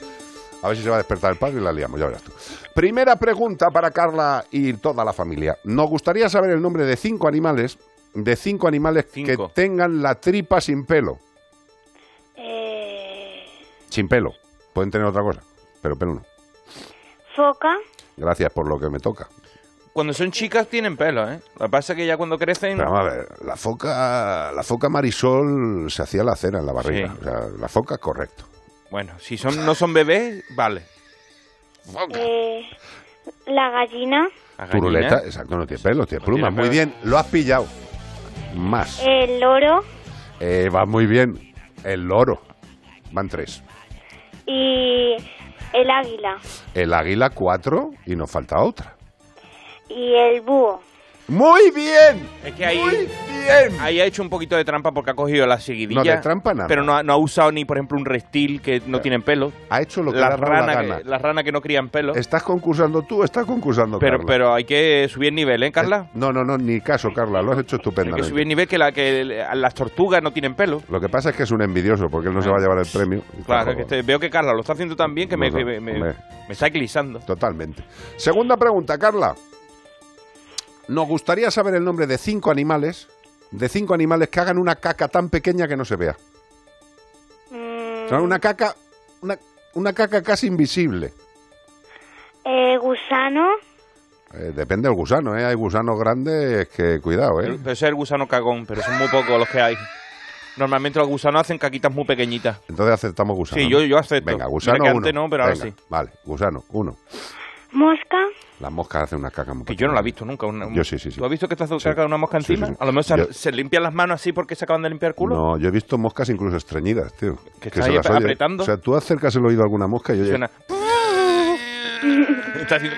A ver si se va a despertar el padre y la liamos, ya verás tú. Primera pregunta para Carla y toda la familia. Nos gustaría saber el nombre de cinco animales, de cinco animales Cinco. que tengan la tripa sin pelo. Eh, Sin pelo. Pueden tener otra cosa, pero pelo no. foca. Gracias por lo que me toca. Cuando son chicas tienen pelo, ¿eh? Lo que pasa es que ya cuando crecen... Pero vamos a ver, la foca, la foca Marisol se hacía la cera en la barriga. Sí. O sea, la foca, correcto. Bueno, si son no son bebés, vale. Eh, la gallina. La gallina. Turuleta, exacto, no tiene pelo, tiene plumas. tiene Muy bien, lo has pillado. Más. El loro. Eh, va muy bien. El loro. Van tres. Y el águila. El águila, cuatro. Y nos falta otra. Y el búho. ¡Muy bien! Es que ahí, Muy bien. ahí ha hecho un poquito de trampa porque ha cogido la seguidilla. No, de trampa nada. Pero no ha, no ha usado ni, por ejemplo, un reptil que no tienen pelo. Ha hecho lo que ha dado la gana. que, las ranas que no crían pelo. ¿Estás concursando tú estás concursando Pero, Carla? pero hay que subir el nivel, ¿eh, Carla? No, no, no, ni caso, Carla. Lo has hecho Hay que estupendamente. subir el nivel que, la, que las tortugas no tienen pelo. Lo que pasa es que es un envidioso porque él no se va a llevar el premio. Claro, que este- veo que Carla lo está haciendo tan bien que me, me, me- hombre. me está eclipsando. Totalmente. Segunda pregunta, Carla. Nos gustaría saber el nombre de cinco animales, de cinco animales que hagan una caca tan pequeña que no se vea. Mm, O sea, una caca, una, una caca casi invisible. eh, gusano. Eh, depende del gusano, ¿eh? Hay gusanos grandes que, cuidado, ¿eh? Pero ese es el gusano cagón, pero son muy pocos los que hay. Normalmente los gusanos hacen caquitas muy pequeñitas. Entonces aceptamos gusano. Sí, ¿no? yo- yo acepto. Venga, Mira gusano que uno. antes no, pero ahora sí. Vale, gusano uno. Mosca. Las moscas hacen una caca muy Que yo no la he visto nunca. una- Yo sí, sí, sí. ¿Tú has visto que te hace Sí. caca una mosca encima? sí, sí. A lo mejor se, Yo- se limpian las manos así porque se acaban de limpiar el culo. No, yo he visto moscas incluso estreñidas, tío. Que se las oye. apretando. O sea, tú acercas el oído a alguna mosca y oye... Suena. *laughs* Está haciendo-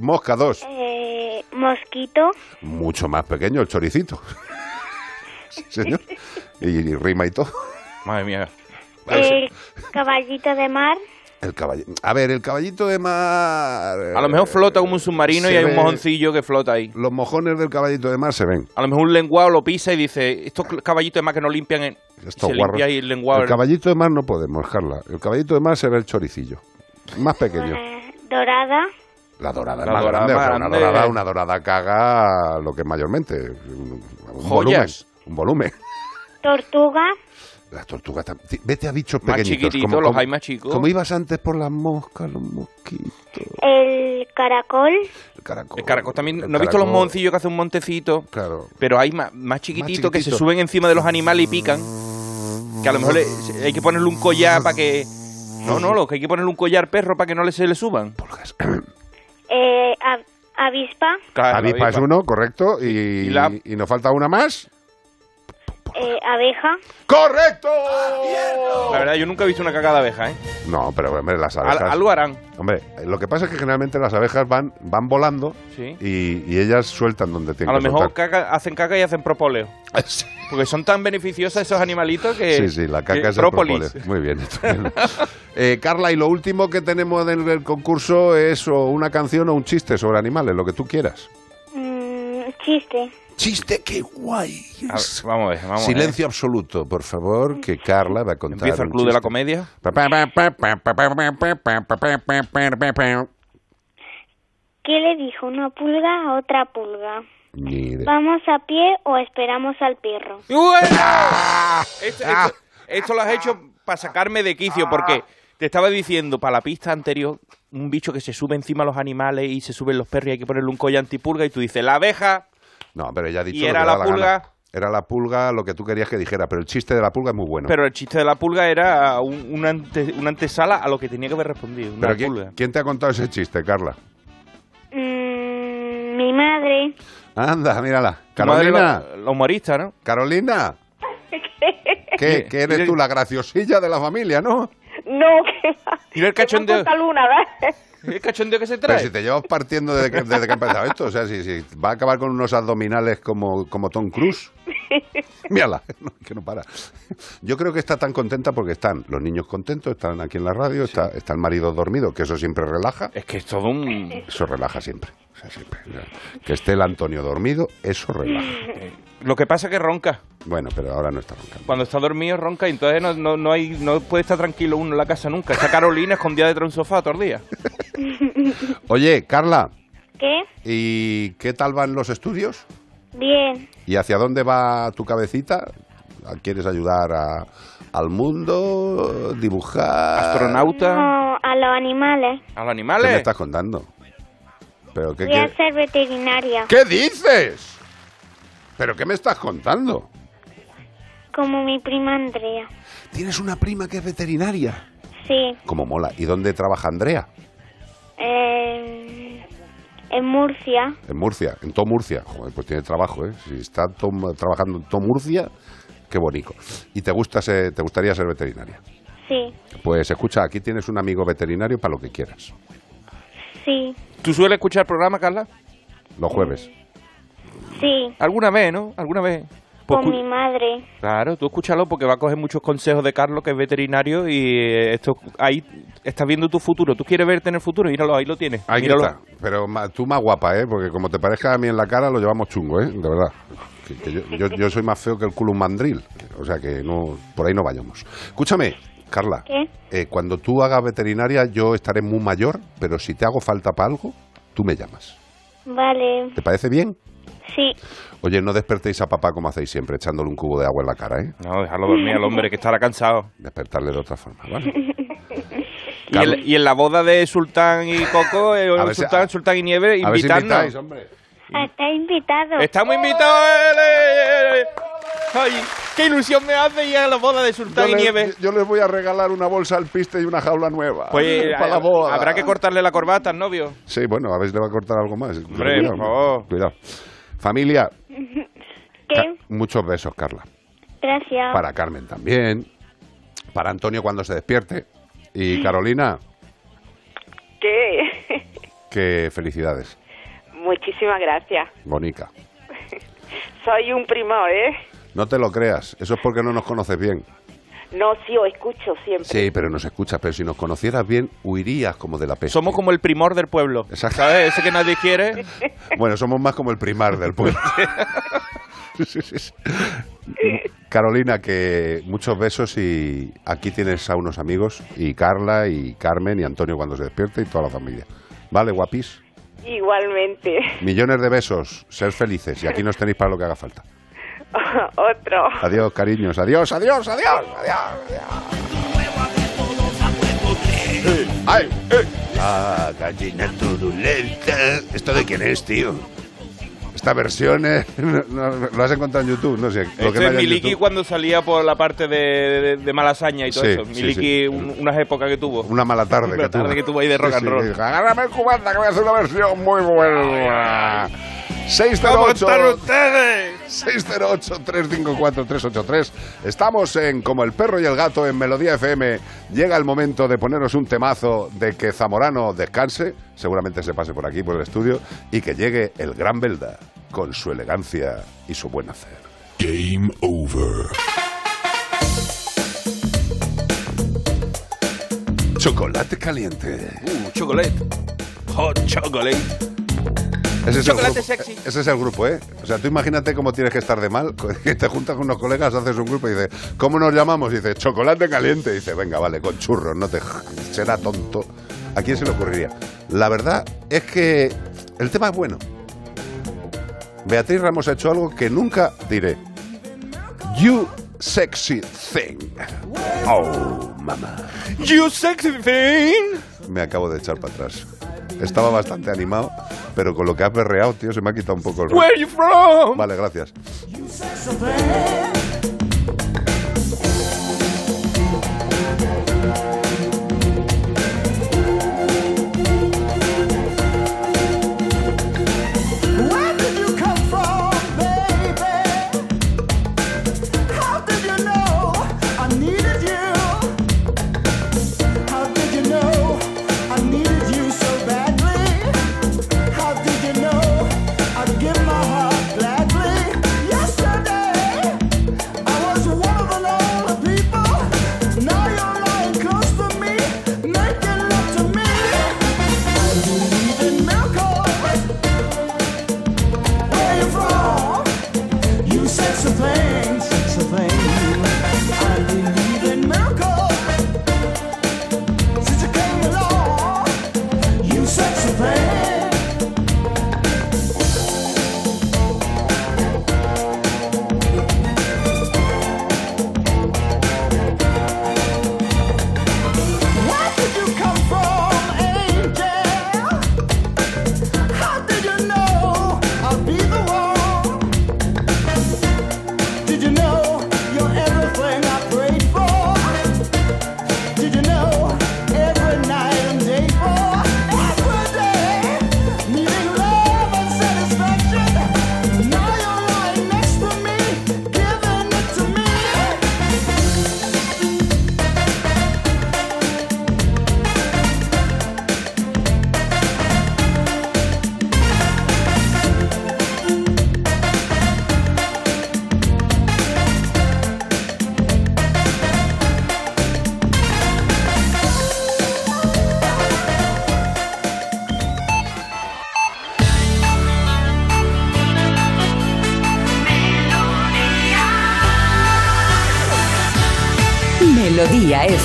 Mosca 2. Eh, mosquito. Mucho más pequeño, el choricito. sí, *laughs* señor. Y, y rima y todo. Madre mía. El caballito de mar. El caballito. A ver, el caballito de mar. A lo mejor flota como un submarino y hay un mojoncillo que flota ahí. Los mojones del caballito de mar se ven. A lo mejor un lenguado lo pisa y dice, estos caballitos de más que no limpian en... Estos se limpia ahí el lenguado. El caballito de mar no podemos, Carla. El caballito de mar se ve el choricillo. Más pequeño. Eh, dorada. La dorada es La más dorada grande. más o sea, una, dorada, una dorada caga lo que es mayormente. Un, un volumen. Joyas. Un volumen. Tortuga. Las tortugas tam- Ti- Vete a bichos Más pequeñitos. chiquititos, los hay más chicos. Como ibas antes por las moscas, los mosquitos. El caracol. El caracol. El caracol también. El ¿No has visto los caracol. mojoncillos que hacen un montecito? Claro. Pero hay más, más chiquititos que se suben encima de los animales y pican. Que a lo mejor le- hay que ponerle un collar para que... No, no, lo que hay que ponerle un collar perro para que no le, se le suban. Eh, av- avispa. Claro, Avispa es uno, correcto. Y, Y la- y nos falta una más. Eh, abeja. ¡Correcto! La verdad, yo nunca he visto una cagada de abeja, ¿eh? No, pero hombre, las Al- abejas. algo harán. Hombre, lo que pasa es que generalmente las abejas van, van volando Sí. y, y ellas sueltan donde A tienen lo que mejor soltar. caca- hacen caca y hacen propóleo. *laughs* Porque son tan beneficiosas esos animalitos que... Sí, sí, la caca que es el própolis. propóleo. Muy bien. estupendo. *laughs* Eh, Carla, y lo último que tenemos del del concurso es o una canción o un chiste sobre animales, lo que tú quieras. Mm, chiste. Chiste, qué guay. A ver, vamos a ver, vamos a ver. Silencio absoluto, por favor, que Carla va a contar. Empieza el un club de la comedia. ¿Qué le dijo una pulga a otra pulga? ¿Vamos a pie o esperamos al perro? *laughs* Esto, esto- esto lo has hecho para sacarme de quicio, porque te estaba diciendo, para la pista anterior, un bicho que se sube encima de los animales y se suben los perros y hay que ponerle un collar antipulga y tú dices, la abeja, No, pero ya ha dicho ¿Y lo era que la gana. pulga? Era la pulga lo que tú querías que dijera, pero el chiste de la pulga es muy bueno. pero el chiste de la pulga era un, una, ante- una antesala a lo que tenía que haber respondido. Una Pero ¿quién, pulga. quién te ha contado ese chiste, Carla? Mm, mi madre. Anda, mírala. Madre, Carolina. La, humorista, ¿no? Carolina. *laughs* ¿Qué, qué eres tú, la graciosilla de la familia, no? No, que va. Mira el cachondeo. ¿El cachondeo que se Pero trae? si te llevas partiendo desde que, desde que ha empezado esto, o sea, si, si va a acabar con unos abdominales como, como Tom Cruise. Mírala, no, *laughs* que no para. Yo creo que está tan contenta porque están los niños contentos, están aquí en la radio, está, está el marido dormido, que eso siempre relaja. Es que es todo un... Eso relaja siempre. O sea, siempre. O sea, Que esté el Antonio dormido, eso relaja. *laughs* Lo que pasa es que ronca. Bueno, pero ahora no está roncando. Cuando está dormido ronca y entonces no, no, no, hay, no puede estar tranquilo uno en la casa nunca. Está Carolina escondida detrás de un sofá todo el día. *laughs* Oye, Carla, ¿Qué? ¿y qué tal van los estudios? Bien. ¿Y hacia dónde va tu cabecita? ¿Quieres ayudar a- al mundo? ¿Dibujar? Astronauta. No, a los animales. A los ¿Qué me animales. estás contando? ¿Pero qué, Voy a ser veterinaria. ¿Qué dices? ¿Pero qué me estás contando? Como mi prima Andrea. ¿Tienes una prima que es veterinaria? Sí. Como mola. ¿Y dónde trabaja Andrea? Eh, en Murcia. En Murcia, en todo Murcia. Joder, pues tiene trabajo, ¿eh? Si está trabajando en todo Murcia, qué bonito. ¿Y te, gusta ser- te gustaría ser veterinaria? Sí. Pues escucha, aquí tienes un amigo veterinario para lo que quieras. Sí. ¿Tú sueles escuchar el programa, Carla? Los jueves. Sí. ¿Alguna vez, no? ¿Alguna vez? Pues Con mi madre. Claro, tú escúchalo porque va a coger muchos consejos de Carlos, que es veterinario, y eh, esto ahí estás viendo tu futuro. ¿Tú quieres verte en el futuro? Míralo, ahí lo tienes. Ahí Míralo. está. Pero tú más guapa, ¿eh? Porque como te parezca a mí en la cara, lo llevamos chungo, ¿eh? De verdad. Que- que yo, yo- yo soy más feo que el culo un mandril. O sea que no, por ahí no vayamos. Escúchame, Carla. ¿Qué? eh, cuando tú hagas veterinaria, yo estaré muy mayor, pero si te hago falta para algo, tú me llamas. Vale. ¿Te parece bien? Sí. Oye, no despertéis a papá como hacéis siempre, echándole un cubo de agua en la cara, ¿eh? No, dejarlo dormir al hombre, que estará cansado. Despertarle de otra forma, ¿vale? *laughs* Y, en- y en la boda de Sultán y Coco, eh, A ver si- Sultán, Sultán y Nieve, ver si invitáis, hombre. Está invitado. Estamos invitados. eh, eh, eh. Ay, qué ilusión me hace ir a la boda de Sultán y Yo Nieve. les, yo les voy a regalar una bolsa al piste y una jaula nueva. Pues para la boda. habrá que cortarle la corbata al novio. Sí, bueno, a ver si le va a cortar algo más. Hombre, Cuidado, por favor. Cuidado. Familia, *laughs* ¿Qué? Muchos besos, Carla. Gracias. Para Carmen también. Para Antonio cuando se despierte. Y Carolina, *laughs* ¿Qué? que felicidades. Muchísimas gracias. Bonica. *laughs* Soy un primo, ¿eh? No te lo creas, eso es porque no nos conoces bien. No, sí, os escucho siempre. Sí, pero nos escuchas, pero si nos conocieras bien, huirías como de la peste. Somos como el primor del pueblo. ¿Sabes? Ese que nadie quiere. *laughs* Bueno, somos más como el primar del pueblo. *laughs* Sí, sí, sí. Carolina, que muchos besos y aquí tienes a unos amigos, y Carla, y Carmen, y Antonio cuando se despierte, y toda la familia. ¿Vale, guapis? Igualmente. Millones de besos, ser felices, y aquí nos tenéis para lo que haga falta. *laughs* Otro. Adiós, cariños, adiós, adiós, adiós, adiós. Eh, ¡Ay! eh. La gallina turulenta. ¿Esto de quién es, tío? Esta versión eh, *laughs* no- no- lo has encontrado en YouTube, no sé. Lo Esto que no es en Miliki YouTube. cuando salía por la parte de, de- de Malasaña y todo Sí, eso. sí, Miliki, sí. un- unas épocas que tuvo. Una mala tarde Una que tuvo. tarde que tuvo ahí de rock Sí, and sí, roll. Agárrame el cubata que voy a hacer una versión muy buena. ¿Cómo 608 están ustedes? 608-354-383. Estamos en Como el perro y el gato en Melodía FM. Llega el momento de ponernos un temazo de que Zamorano descanse, seguramente se pase por aquí, por el estudio, y que llegue el gran Belda con su elegancia y su buen hacer. Game over. Chocolate caliente. Uh, chocolate. Hot chocolate. Ese es, el Chocolate grupo, sexy. ese es el grupo, ¿eh? O sea, tú imagínate cómo tienes que estar de mal, *laughs* que te juntas con unos colegas, haces un grupo y dices, ¿cómo nos llamamos? Y dice, chocolate caliente. Y dice, venga, vale, con churros, no te... Será tonto. ¿A quién se le ocurriría? La verdad es que el tema es bueno. Beatriz Ramos ha hecho algo que nunca diré. You sexy thing. Oh, mamá. You sexy thing. Me acabo de echar para atrás. Estaba bastante animado, pero con lo que has berreado, tío, se me ha quitado un poco el. Where you from? Vale, gracias.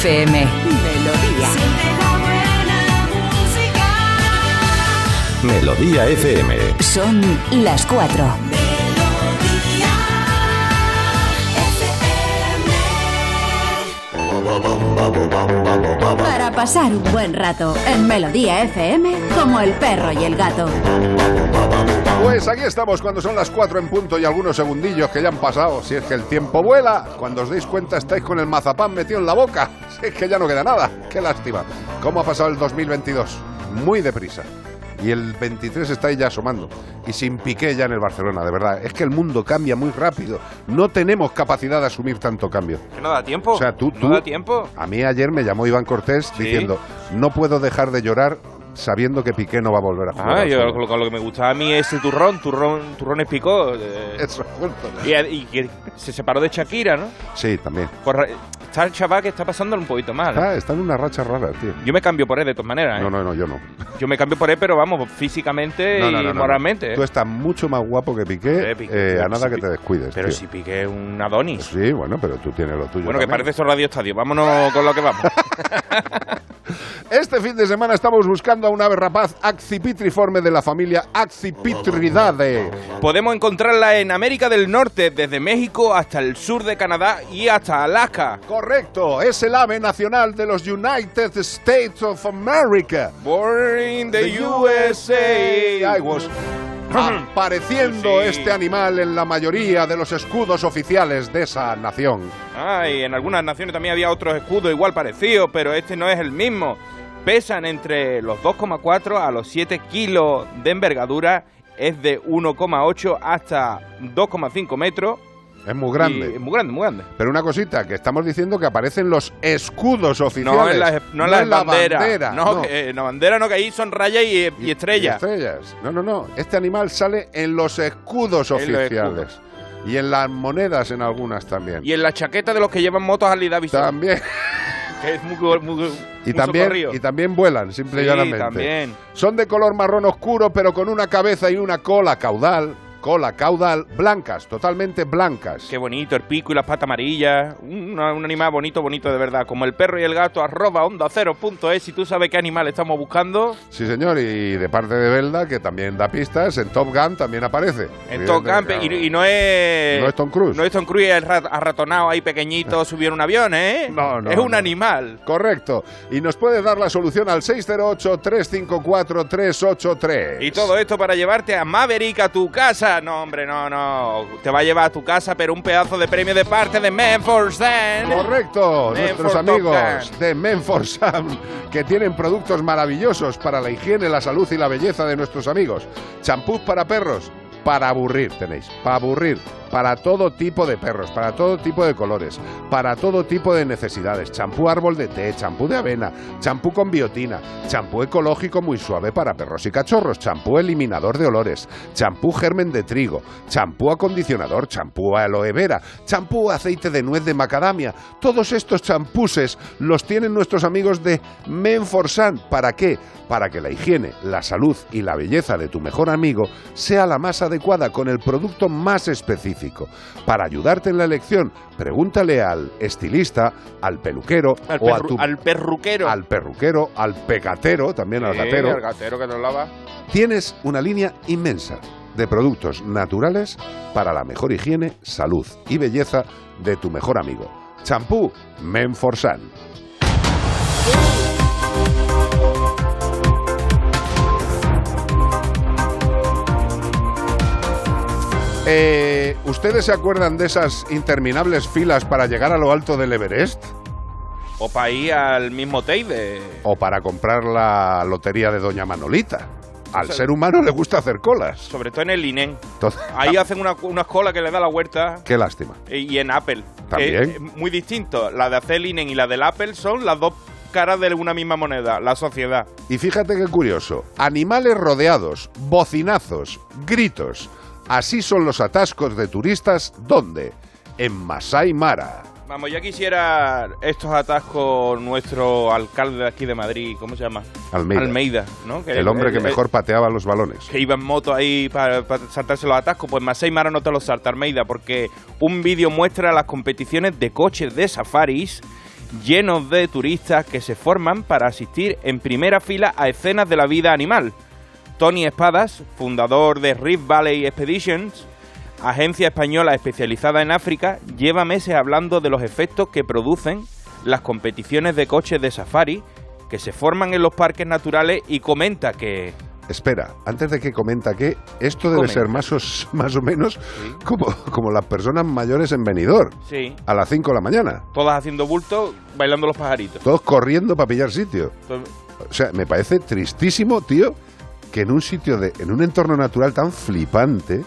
FM. Melodía. Melodía FM. Son las cuatro. Ba, ba, bam, Para pasar un buen rato en Melodía FM como el perro y el gato. Pues aquí estamos cuando son las 4 en punto y algunos segundillos que ya han pasado. Si es que el tiempo vuela, cuando os deis cuenta estáis con el mazapán metido en la boca. *laughs* Es que ya no queda nada. Qué lástima. ¿Cómo ha pasado el 2022? Muy deprisa. Y el 23 está ahí ya asomando. Y sin piqué ya en el Barcelona, de verdad. Es que el mundo cambia muy rápido. No tenemos capacidad de asumir tanto cambio. Que no da tiempo. O sea, tú, tú- No da tiempo. A mí ayer me llamó Iván Cortés diciendo, no puedo dejar de llorar sabiendo que Piqué no va a volver a jugar. Ah, yo, fútbol". lo, que me gustaba a mí es el turrón, turrón, turrones picó. eh, *laughs* Eso, y, y que se separó de Shakira, ¿no? Sí, también. Por está el chaval que está pasándolo un poquito mal. Ah, está en una racha rara, tío. Yo me cambio por él de todas maneras. ¿eh? No, no, no, yo no. Yo me cambio por él, pero vamos, físicamente No, no, y no, no, moralmente. ¿eh? Tú estás mucho más guapo que Piqué, Eh, Piqué, eh, a nada si que te descuides. Pero tío. si Piqué es un Adonis. Sí, bueno, pero tú tienes lo tuyo. Bueno, que también. parece eso Radio Estadio. Vámonos con lo que vamos. *laughs* Este fin de semana estamos buscando a un ave rapaz accipitriforme de la familia Accipitridae. Podemos encontrarla en América del Norte, desde México hasta el sur de Canadá y hasta Alaska. Correcto, es el ave nacional de los United States of America. Born in the USA. I was apareciendo este animal en la mayoría de los escudos oficiales de esa nación. Ah, y en algunas naciones también había otros escudos igual parecidos, pero este no es el mismo. Pesan entre los 2,4 a los 7 kilos de envergadura, es de 1,8 hasta 2,5 metros. Es muy grande. Y muy grande, muy grande. Pero una cosita, que estamos diciendo que aparecen los escudos oficiales. No en las, no las en la bandera, no, no. que, eh, en la bandera no, que ahí son rayas y, y estrellas. Y estrellas. No, no, no. Este animal sale en los escudos En los oficiales. Y en las monedas en algunas también. Y en la chaqueta de los que llevan motos Harley Davidson. También. Que es muy, muy, muy Y también, socorrido. y también vuelan, simple y Sí, llanamente. también. Son de color marrón oscuro, pero con una cabeza y una cola caudal, cola caudal, blancas, totalmente blancas. Qué bonito, el pico y las patas amarillas. Un, un animal bonito, bonito de verdad. Como el perro y el gato, arroba onda cero punto es. Si tú sabes qué animal estamos buscando, Sí, señor, y de parte de Belda, que también da pistas, en Top Gun también aparece. en todo campo. Y, y no es. No es Tom Cruise. No es Tom Cruise el rat- arratonado ahí pequeñito *laughs* subió en un avión, ¿eh? No, no, Es un no. animal. Correcto. Y nos puedes dar la solución al 608-354-383. Y todo esto para llevarte a Maverick a tu casa. No, hombre, no, no. Te va a llevar a tu casa, pero un pedazo de premio de parte de Men for. Correcto, Men nuestros amigos de Menforsam, que tienen productos maravillosos para la higiene, la salud y la belleza de nuestros amigos. Champús para perros, para aburrir tenéis, para aburrir, para todo tipo de perros, para todo tipo de colores, para todo tipo de necesidades. Champú árbol de té, champú de avena, champú con biotina, champú ecológico muy suave para perros y cachorros, champú eliminador de olores, champú germen de trigo, champú acondicionador, champú aloe vera, champú aceite de nuez de macadamia. Todos estos champuses los tienen nuestros amigos de Menforsan. ¿Para qué? Para que la higiene, la salud y la belleza de tu mejor amigo sea la más adecuada con el producto más específico. Para ayudarte en la elección, pregúntale al estilista, al peluquero Al, o a perru- tu al perruquero. al perruquero, al pecatero, también al gatero. al gatero que nos lava. Tienes una línea inmensa de productos naturales para la mejor higiene, salud y belleza de tu mejor amigo. Champú Menforsan. Eh, ¿Ustedes se acuerdan de esas interminables filas para llegar a lo alto del Everest? O para ir al mismo Teide. ¿O para comprar la lotería de Doña Manolita? Al O sea- ser humano le gusta hacer colas. Sobre todo en el INEN. Entonces- Ahí hacen una, una cola que le da la vuelta. Qué lástima. Y en Apple. También. Que es muy distinto. La de hacer el INEN y la del Apple son las dos caras de una misma moneda, la sociedad. Y fíjate qué curioso, animales rodeados, bocinazos, gritos. Así son los atascos de turistas, ¿dónde? En Masai Mara. Vamos, ya quisiera estos atascos nuestro alcalde de aquí de Madrid, ¿cómo se llama? Almeida. ¿no? El hombre que mejor pateaba los balones. que iba en moto ahí para, para saltarse los atascos, pues Masai Mara no te los salta Almeida, porque un vídeo muestra las competiciones de coches de safaris llenos de turistas que se forman para asistir en primera fila a escenas de la vida animal. Tony Espadas, fundador de Rift Valley Expeditions, agencia española especializada en África, lleva meses hablando de los efectos que producen las competiciones de coches de safari que se forman en los parques naturales y comenta que Espera, antes de que comenta que esto debe Comenta. ser más o, más o menos como, como las personas mayores en Benidorm, sí, a las 5 de la mañana, todas haciendo bulto, bailando los pajaritos. todos corriendo para pillar sitio. Entonces, O sea, me parece tristísimo, tío, que en un sitio de, en un entorno natural tan flipante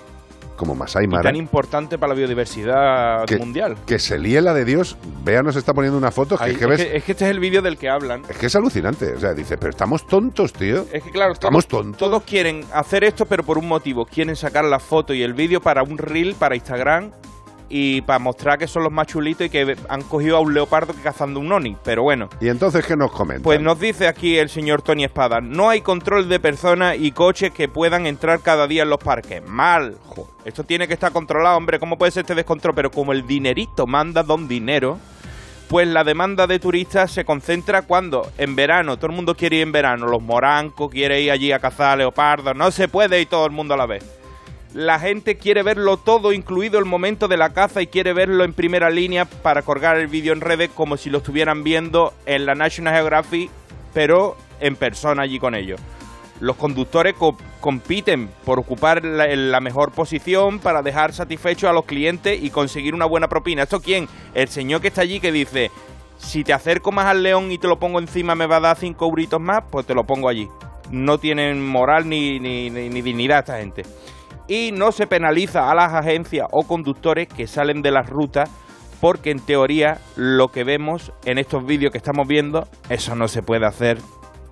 como Masai y Mara, tan importante para la biodiversidad que, mundial. que se líe la de Dios, Bea nos está poniendo una foto que, es, que es, ves, que, es que este es el vídeo del que hablan. es que es alucinante. O sea, dice, pero estamos tontos, tío. Es que claro, Estamos todos, tontos. todos quieren hacer esto, pero por un motivo. Quieren sacar la foto y el vídeo para un reel, para Instagram y para mostrar que son los más chulitos y que han cogido a un leopardo que cazando un oni. Pero bueno, Y entonces, ¿qué nos comenta? pues nos dice aquí el señor Tony Espada, no hay control de personas y coches que puedan entrar cada día en los parques. Mal. Jo, Esto tiene que estar controlado, hombre. ¿Cómo puede ser este descontrol? Pero como el dinerito manda don dinero, pues la demanda de turistas se concentra cuando en verano, todo el mundo quiere ir en verano, los morancos quiere ir allí a cazar leopardos, no se puede ir todo el mundo a la vez. La gente quiere verlo todo, incluido el momento de la caza, y quiere verlo en primera línea para colgar el vídeo en redes como si lo estuvieran viendo en la National Geographic, pero en persona allí con ellos. Los conductores co- compiten por ocupar la, mejor posición para dejar satisfechos a los clientes y conseguir una buena propina. ¿Esto quién? El señor que está allí que dice, si te acerco más al león y te lo pongo encima me va a dar cinco euritos más, pues te lo pongo allí. No tienen moral ni, ni, ni- ni dignidad esta gente. Y no se penaliza a las agencias o conductores que salen de las rutas porque en teoría lo que vemos en estos vídeos que estamos viendo, eso no se puede hacer.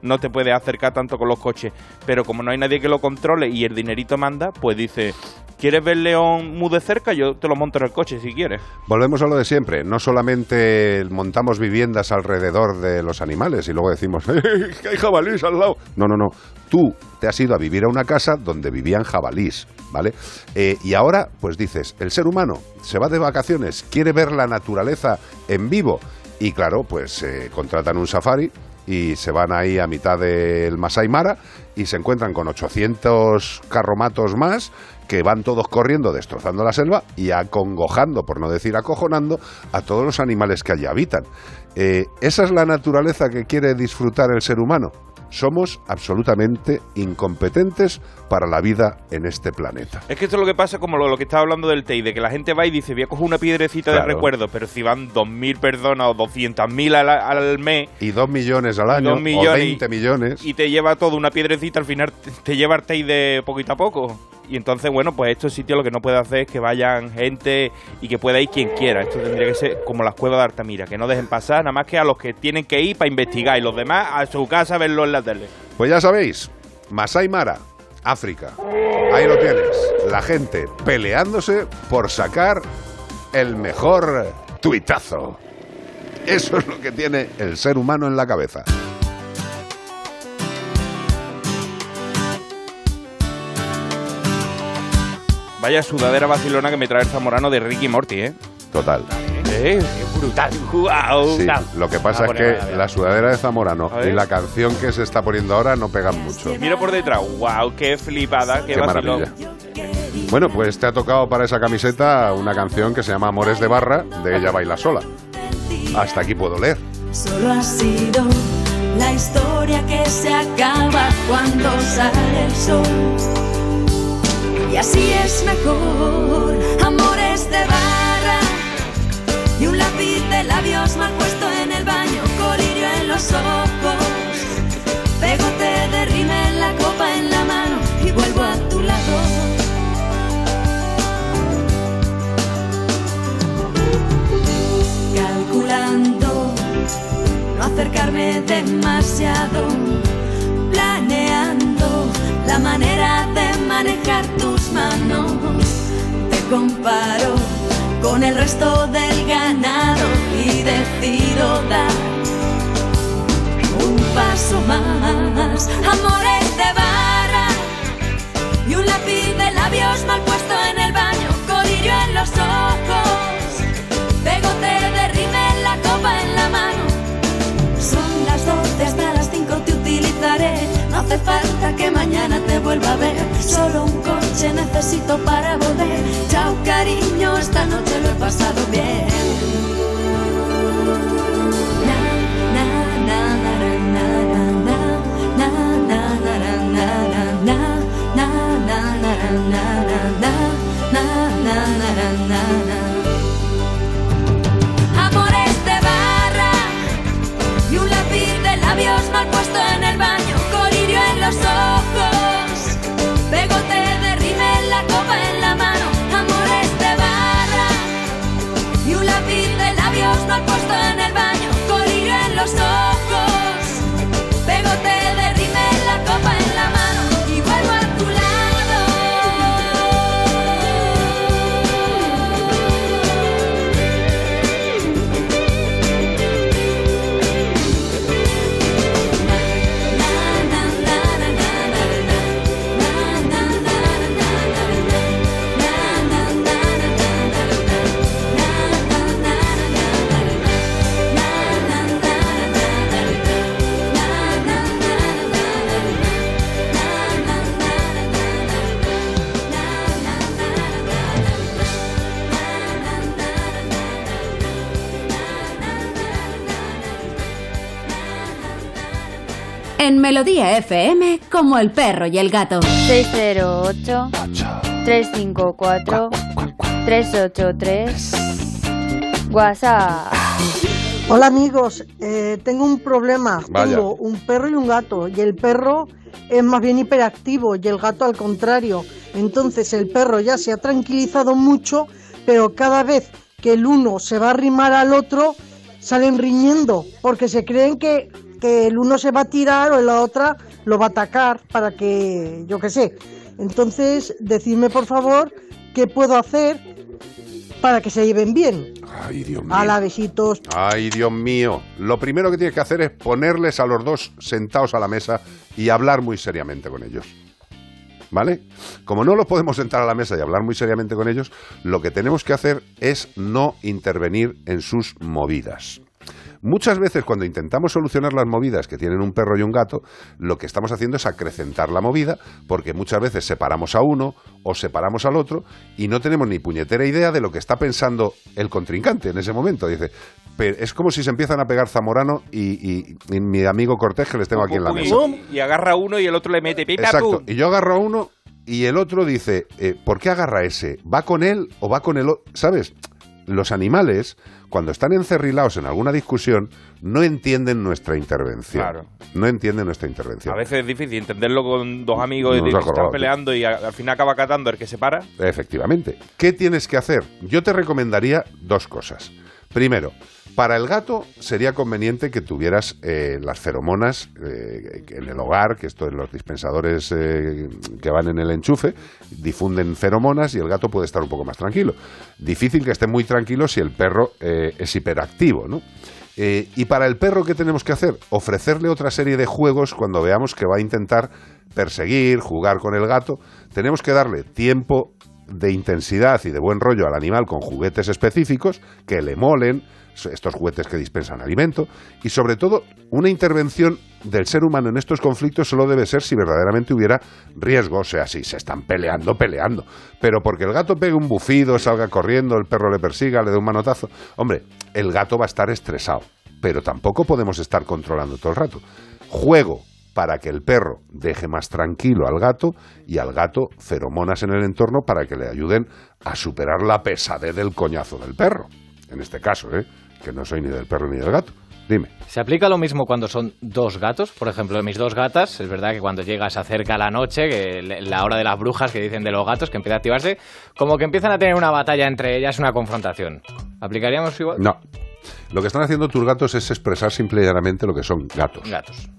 No te puedes acercar tanto con los coches. Pero como no hay nadie que lo controle y el dinerito manda, pues dice, ¿quieres ver león muy de cerca? Yo te lo monto en el coche si quieres. Volvemos a lo de siempre. No solamente montamos viviendas alrededor de los animales y luego decimos, *laughs* "Eh, que hay jabalís al lado. No, no, no. Tú te has ido a vivir a una casa donde vivían jabalís, ¿vale? Eh, y ahora, pues dices, el ser humano se va de vacaciones, quiere ver la naturaleza en vivo. Y claro, pues eh, contratan un safari y se van ahí a mitad del Masai Mara y se encuentran con 800 carromatos más que van todos corriendo, destrozando la selva y acongojando, por no decir acojonando, a todos los animales que allí habitan. Eh, ¿Esa es la naturaleza que quiere disfrutar el ser humano? Somos absolutamente incompetentes para la vida en este planeta. Es que esto es lo que pasa como lo, lo que estaba hablando del TEI, de que la gente va y dice, voy a coger una piedrecita Claro. de recuerdo, pero si van 2.000 personas o 200.000 al, al mes Y dos millones al año, millones o y- 20 millones. y te lleva todo una piedrecita, al final te, te lleva el TEI de poquito a poco. Y entonces, bueno, pues estos sitios lo que no puede hacer es que vayan gente y que pueda ir quien quiera. Esto tendría que ser como las cuevas de Altamira, que no dejen pasar nada más que a los que tienen que ir para investigar y los demás a su casa a verlo en la tele. Pues ya sabéis, Masai Mara, África. Ahí lo tienes. La gente peleándose por sacar el mejor tuitazo. Eso es lo que tiene el ser humano en la cabeza. Vaya sudadera vacilona que me trae el Zamorano de Ricky Morty, ¿eh? Total. ¿Eh? Qué brutal. Sí, lo que pasa Ah, es que la sudadera de Zamorano y la canción que se está poniendo ahora no pegan mucho. Miro por detrás. ¡Wow! ¡Qué flipada! ¡Qué, Qué maravilla. Bueno, pues te ha tocado para esa camiseta una canción que se llama Amores de Barra, de Ella Baila Sola. Hasta aquí puedo leer. Solo ha sido la historia que se acaba cuando sale el sol. Y así es mejor, amores de barra. Y un lápiz de labios mal puesto en el baño, colirio en los ojos, pegote de rímel, la copa en la mano y vuelvo a tu lado. calculando no acercarme demasiado, manera de manejar tus manos. Te comparo con el resto del ganado y decido dar un paso más. Amores de barra y un lápiz de labios mal puesto hace falta que mañana te vuelva a ver. Solo un coche necesito para volver. Chao cariño, esta noche lo he pasado bien. En Melodía FM, como el perro y el gato. 608-354-383. WhatsApp. Hola amigos, Eh, tengo un problema. Vaya. Tengo un perro y un gato y el perro es más bien hiperactivo y el gato al contrario. Entonces el perro ya se ha tranquilizado mucho, pero cada vez que el uno se va a arrimar al otro, salen riñendo porque se creen que, que el uno se va a tirar o la otra lo va a atacar para que, yo qué sé. Entonces, decidme por favor qué puedo hacer para que se lleven bien. Ay, Dios mío. Ala, besitos. Ay, Dios mío. Lo primero que tienes que hacer es ponerles a los dos sentados a la mesa y hablar muy seriamente con ellos. ¿Vale? Como no los podemos sentar a la mesa y hablar muy seriamente con ellos, lo que tenemos que hacer es no intervenir en sus movidas. Muchas veces cuando intentamos solucionar las movidas que tienen un perro y un gato, lo que estamos haciendo es acrecentar la movida, porque muchas veces separamos a uno o separamos al otro y no tenemos ni puñetera idea de lo que está pensando el contrincante en ese momento. Dice, pero es como si se empiezan a pegar Zamorano y, y- y mi amigo Cortés que les tengo aquí en la mesa. y, agarra uno y el otro le mete pipa Exacto. Y yo agarro a uno y el otro dice, eh, ¿por qué agarra ese? ¿Va con él o va con el otro? ¿Sabes? Los animales, cuando están encerrilados en alguna discusión, no entienden nuestra intervención. Claro. No entienden nuestra intervención. A veces es difícil entenderlo con dos amigos ha que están peleando y a- al final acaba catando el que se para. Efectivamente. ¿Qué tienes que hacer? Yo te recomendaría dos cosas. Primero, para el gato sería conveniente que tuvieras eh, las feromonas eh, en el hogar, que esto en los dispensadores eh, que van en el enchufe, difunden feromonas y el gato puede estar un poco más tranquilo. Difícil que esté muy tranquilo si el perro eh, es hiperactivo, ¿no? Y para el perro, ¿qué tenemos que hacer? Ofrecerle otra serie de juegos cuando veamos que va a intentar perseguir, jugar con el gato. Tenemos que darle tiempo de intensidad y de buen rollo al animal con juguetes específicos que le molen, estos juguetes que dispensan alimento, y sobre todo una intervención del ser humano en estos conflictos solo debe ser si verdaderamente hubiera riesgo, o sea, si se están peleando, peleando. Pero porque el gato pegue un bufido, salga corriendo, el perro le persiga, le dé un manotazo, hombre, el gato va a estar estresado, pero tampoco podemos estar controlando todo el rato. Juego para que el perro deje más tranquilo al gato y al gato feromonas en el entorno para que le ayuden a superar la pesadez del coñazo del perro. En este caso, ¿eh? Que no soy ni del perro ni del gato. Dime. ¿Se aplica lo mismo cuando son dos gatos? Por ejemplo, mis dos gatas, es verdad que cuando llega, se acerca la noche, que la hora de las brujas que dicen de los gatos, que empieza a activarse, como que empiezan a tener una batalla entre ellas, una confrontación. ¿Aplicaríamos igual? No. Lo que están haciendo tus gatos es expresar simple y llanamente lo que son gatos. Gatos.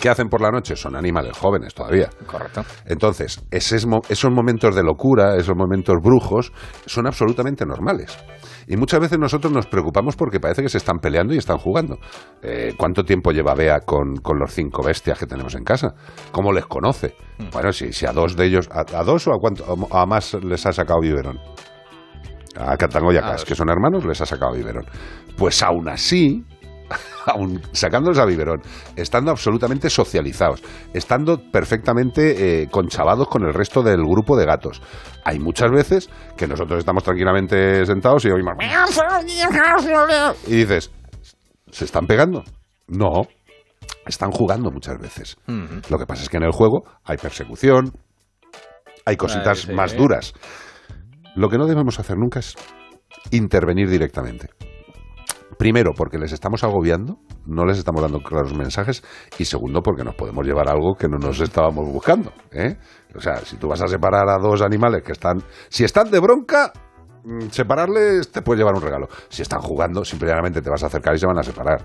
¿Qué hacen por la noche? Son animales jóvenes todavía. Correcto. Entonces, esos momentos de locura, esos momentos brujos, son absolutamente normales. Y muchas veces nosotros nos preocupamos porque parece que se están peleando y están jugando. Eh, ¿Cuánto tiempo lleva Bea con, con los cinco bestias que tenemos en casa? ¿Cómo les conoce? Bueno, si, si a dos de ellos, a, a dos o a, cuánto, a más les ha sacado biberón. A Catango y a Cas, que son hermanos, les ha sacado biberón. Pues aún así, *laughs* aún sacándoles a biberón, estando absolutamente socializados, estando perfectamente eh, conchavados con el resto del grupo de gatos. Hay muchas veces que nosotros estamos tranquilamente sentados y oímos... Y dices, ¿se están pegando? No, están jugando muchas veces. Lo que pasa es que en el juego hay persecución, hay cositas sí. más duras. Lo que no debemos hacer nunca es intervenir directamente. Primero, porque les estamos agobiando, no les estamos dando claros mensajes. Y segundo, porque nos podemos llevar algo que no nos estábamos buscando. ¿eh? O sea, si tú vas a separar a dos animales que están. Si están de bronca, mm, separarles te puede llevar un regalo. Si están jugando, simplemente te vas a acercar y se van a separar.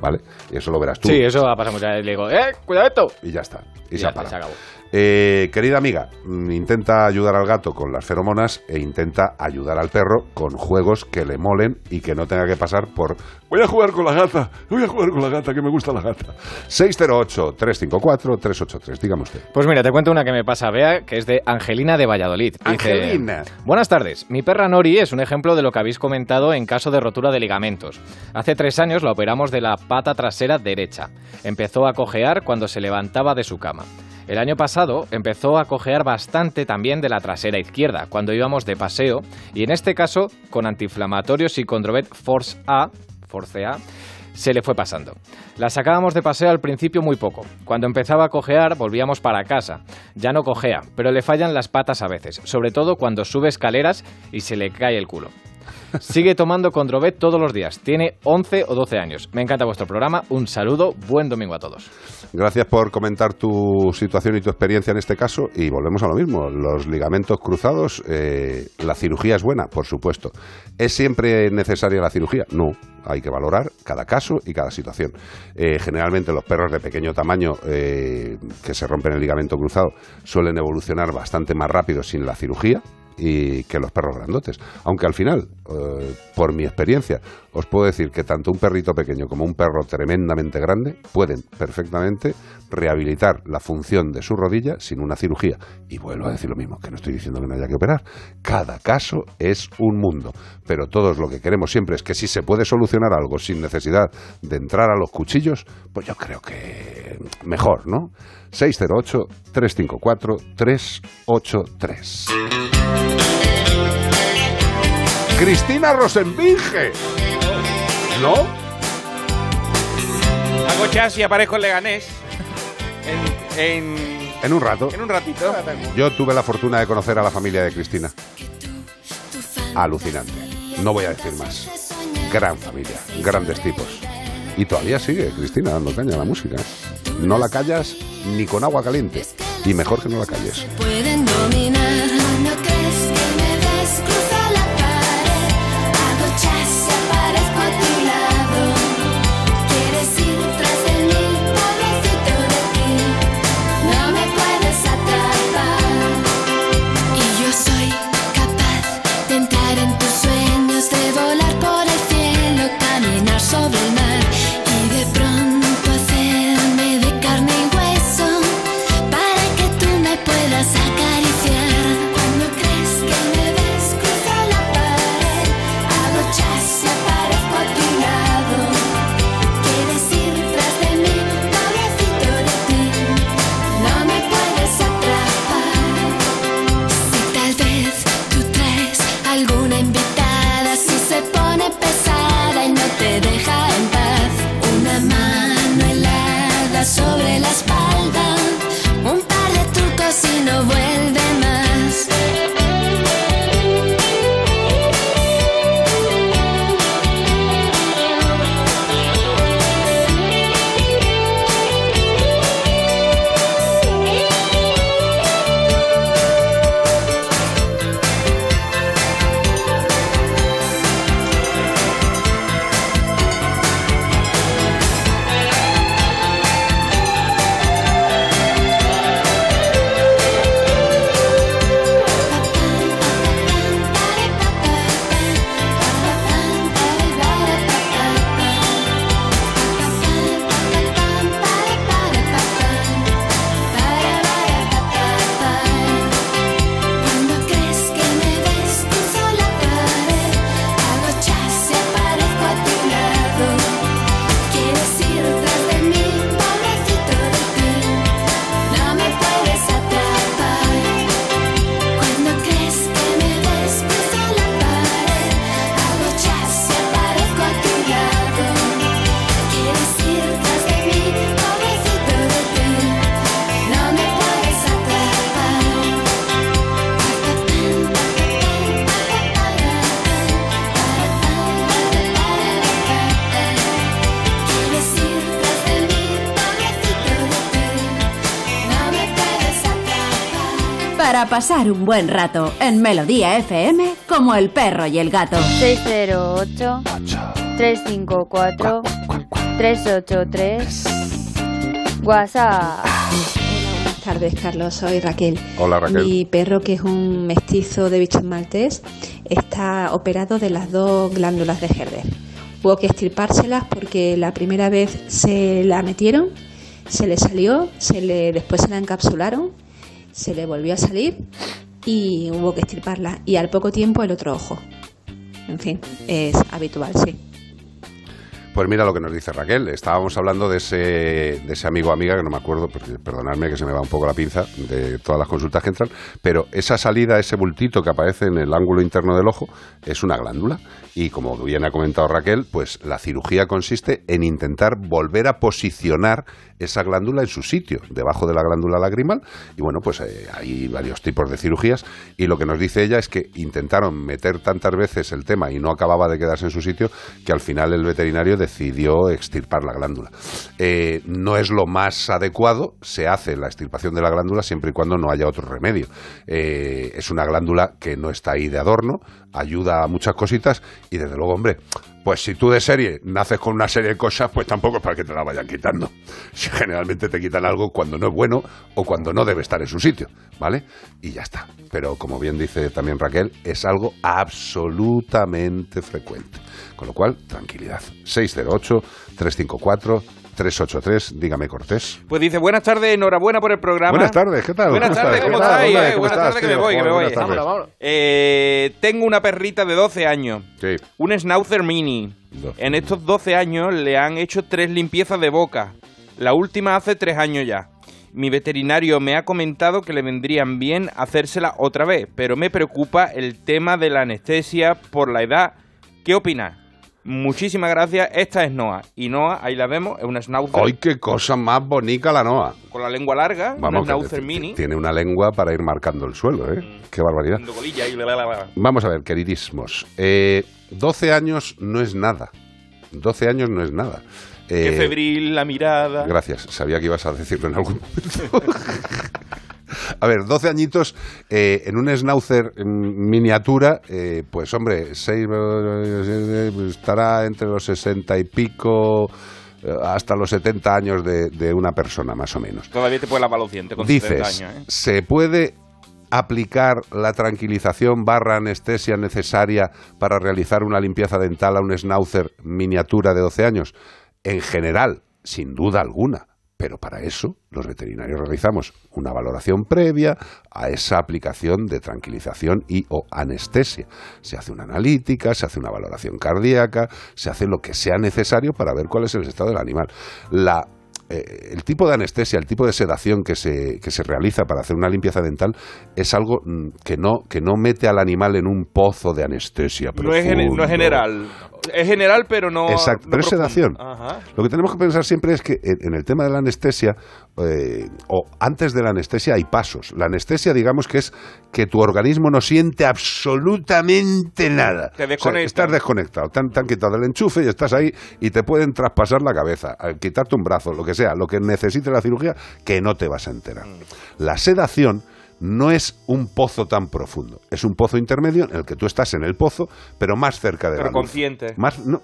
¿Vale? Y eso lo verás tú. Sí, eso ha pasado muchas veces. Le digo, ¡eh, cuidado esto! Y ya está. Y, Y ya se acabó. Eh, querida amiga, mm, intenta ayudar al gato con las feromonas e intenta ayudar al perro con juegos que le molen y que no tenga que pasar por voy a jugar con la gata, voy a jugar con la gata, que me gusta la gata. 608-354-383, dígame usted. Pues mira, te cuento una que me pasa, Bea, que es de Angelina de Valladolid. Dice, Angelina. Buenas tardes. Mi perra Nori es un ejemplo de lo que habéis comentado en caso de rotura de ligamentos. Hace tres años la operamos de la pata trasera derecha. Empezó a cojear cuando se levantaba de su cama. El año pasado empezó a cojear bastante también de la trasera izquierda, cuando íbamos de paseo, y en este caso con antiinflamatorios y Condrovet Force A, Force A, se le fue pasando. La sacábamos de paseo al principio muy poco. Cuando empezaba a cojear, volvíamos para casa. Ya no cojea, pero le fallan las patas a veces, sobre todo cuando sube escaleras y se le cae el culo. Sigue tomando Condrovet todos los días. Tiene 11 o 12 años. Me encanta vuestro programa. Un saludo. Buen domingo a todos. Gracias por comentar tu situación y tu experiencia en este caso. Y volvemos a lo mismo. Los ligamentos cruzados, eh, la cirugía es buena, por supuesto. ¿Es siempre necesaria la cirugía? No. Hay que valorar cada caso y cada situación. Eh, generalmente los perros de pequeño tamaño eh, que se rompen el ligamento cruzado suelen evolucionar bastante más rápido sin la cirugía y que los perros grandotes. Aunque al final, eh, por mi experiencia, os puedo decir que tanto un perrito pequeño como un perro tremendamente grande pueden perfectamente rehabilitar la función de su rodilla sin una cirugía. Y vuelvo a decir lo mismo, que no estoy diciendo que no haya que operar. Cada caso es un mundo. Pero todos lo que queremos siempre es que si se puede solucionar algo sin necesidad de entrar a los cuchillos, pues yo creo que mejor, ¿no? 608-354-383. Cristina Rosenbinge. ¿No? Hago chas y aparezco en Leganés. En, en, En un rato. en un ratito. Yo tuve la fortuna de conocer a la familia de Cristina. Alucinante. No voy a decir más. Gran familia, grandes tipos. Y todavía sigue Cristina dando caña a la música. No la callas ni con agua caliente. Y mejor que no la calles. pueden dominar. Pasar un buen rato en Melodía FM como el perro y el gato. 608 354 383 WhatsApp. Buenas tardes, Carlos. Soy Raquel. Hola, Raquel. Mi perro, que es un mestizo de bichos maltés, está operado de las dos glándulas de Herder. Hubo que extirpárselas porque la primera vez se la metieron, se le salió, se le, después se la encapsularon, se le volvió a salir y hubo que extirparla. Y al poco tiempo el otro ojo. En fin, es habitual, sí. Pues mira lo que nos dice Raquel. Estábamos hablando de ese, de ese amigo o amiga, que no me acuerdo, perdonadme que se me va un poco la pinza de todas las consultas que entran, pero esa salida, ese bultito que aparece en el ángulo interno del ojo, es una glándula. Y como bien ha comentado Raquel, pues la cirugía consiste en intentar volver a posicionar esa glándula en su sitio, debajo de la glándula lagrimal. Y bueno, pues eh, hay varios tipos de cirugías. Y lo que nos dice ella es que intentaron meter tantas veces el tema y no acababa de quedarse en su sitio, que al final el veterinario decidió extirpar la glándula. Eh, no es lo más adecuado, se hace la extirpación de la glándula siempre y cuando no haya otro remedio. Eh, es una glándula que no está ahí de adorno, ayuda a muchas cositas y desde luego, hombre, pues si tú de serie naces con una serie de cosas, pues tampoco es para que te la vayan quitando. *laughs* Generalmente te quitan algo cuando no es bueno o cuando no debe estar en su sitio, ¿vale? Y ya está. Pero como bien dice también Raquel, es algo absolutamente frecuente. Con lo cual, tranquilidad. 608-354-383, dígame Cortés. Pues dice, buenas tardes, enhorabuena por el programa. Buenas tardes, ¿qué tal? Buenas ¿Cómo tardes? ¿cómo ¿Qué tal, estáis? Eh, ¿Cómo Buenas tardes, que me voy, que me voy. Vámonos, vámonos. Eh, tengo una perrita de 12 años. Un Schnauzer Mini. En estos 12 años le han hecho tres limpiezas de boca. La última hace tres años ya. Mi veterinario me ha comentado que le vendrían bien hacérsela otra vez, pero me preocupa el tema de la anestesia por la edad. ¿Qué opinas? Muchísimas gracias. Esta es Noah. Y Noah, ahí la vemos, es una Schnauzer ¡Ay, qué cosa más bonita la Noa! con la lengua larga, una Vamos, que Schnauzer Mini. tiene una lengua para ir marcando el suelo, ¿eh? Qué barbaridad. haciendo colilla y bla, bla, bla, bla. Vamos a ver, queridísimos. Eh, 12 años no es nada. 12 años no es nada. Qué Eh, febril la mirada. Gracias, sabía que ibas a decirlo en algún momento. *laughs* *laughs* A ver, 12 añitos eh, en un schnauzer miniatura, eh, pues hombre, seis, eh, estará entre los 60 y pico eh, hasta los 70 años de, de una persona, más o menos. Todavía te puede lavar los dientes con 70 Dices, años, ¿eh? ¿se puede aplicar la tranquilización barra anestesia necesaria para realizar una limpieza dental a un schnauzer miniatura de 12 años? En general, sin duda alguna. Pero para eso los veterinarios realizamos una valoración previa a esa aplicación de tranquilización y o anestesia. Se hace una analítica, se hace una valoración cardíaca, se hace lo que sea necesario para ver cuál es el estado del animal. La eh, el tipo de anestesia, el tipo de sedación que se, que se realiza para hacer una limpieza dental es algo mm, que no, que no mete al animal en un pozo de anestesia. No es, no es profundo. general. Es general, pero no. Exacto, no pero es sedación. Ajá. Lo que tenemos que pensar siempre es que en, el tema de la anestesia, eh, o antes de la anestesia hay pasos. La anestesia, digamos que es que tu organismo no siente absolutamente nada. Te O sea, desconecta. estás desconectado, te han, te han quitado el enchufe y estás ahí y te pueden traspasar la cabeza, al quitarte un brazo, lo que sea, lo que necesite la cirugía, que no te vas a enterar. Mm. La sedación no es un pozo tan profundo, es un pozo intermedio en el que tú estás en el pozo, pero más cerca de Pero la luz. consciente. Más, no,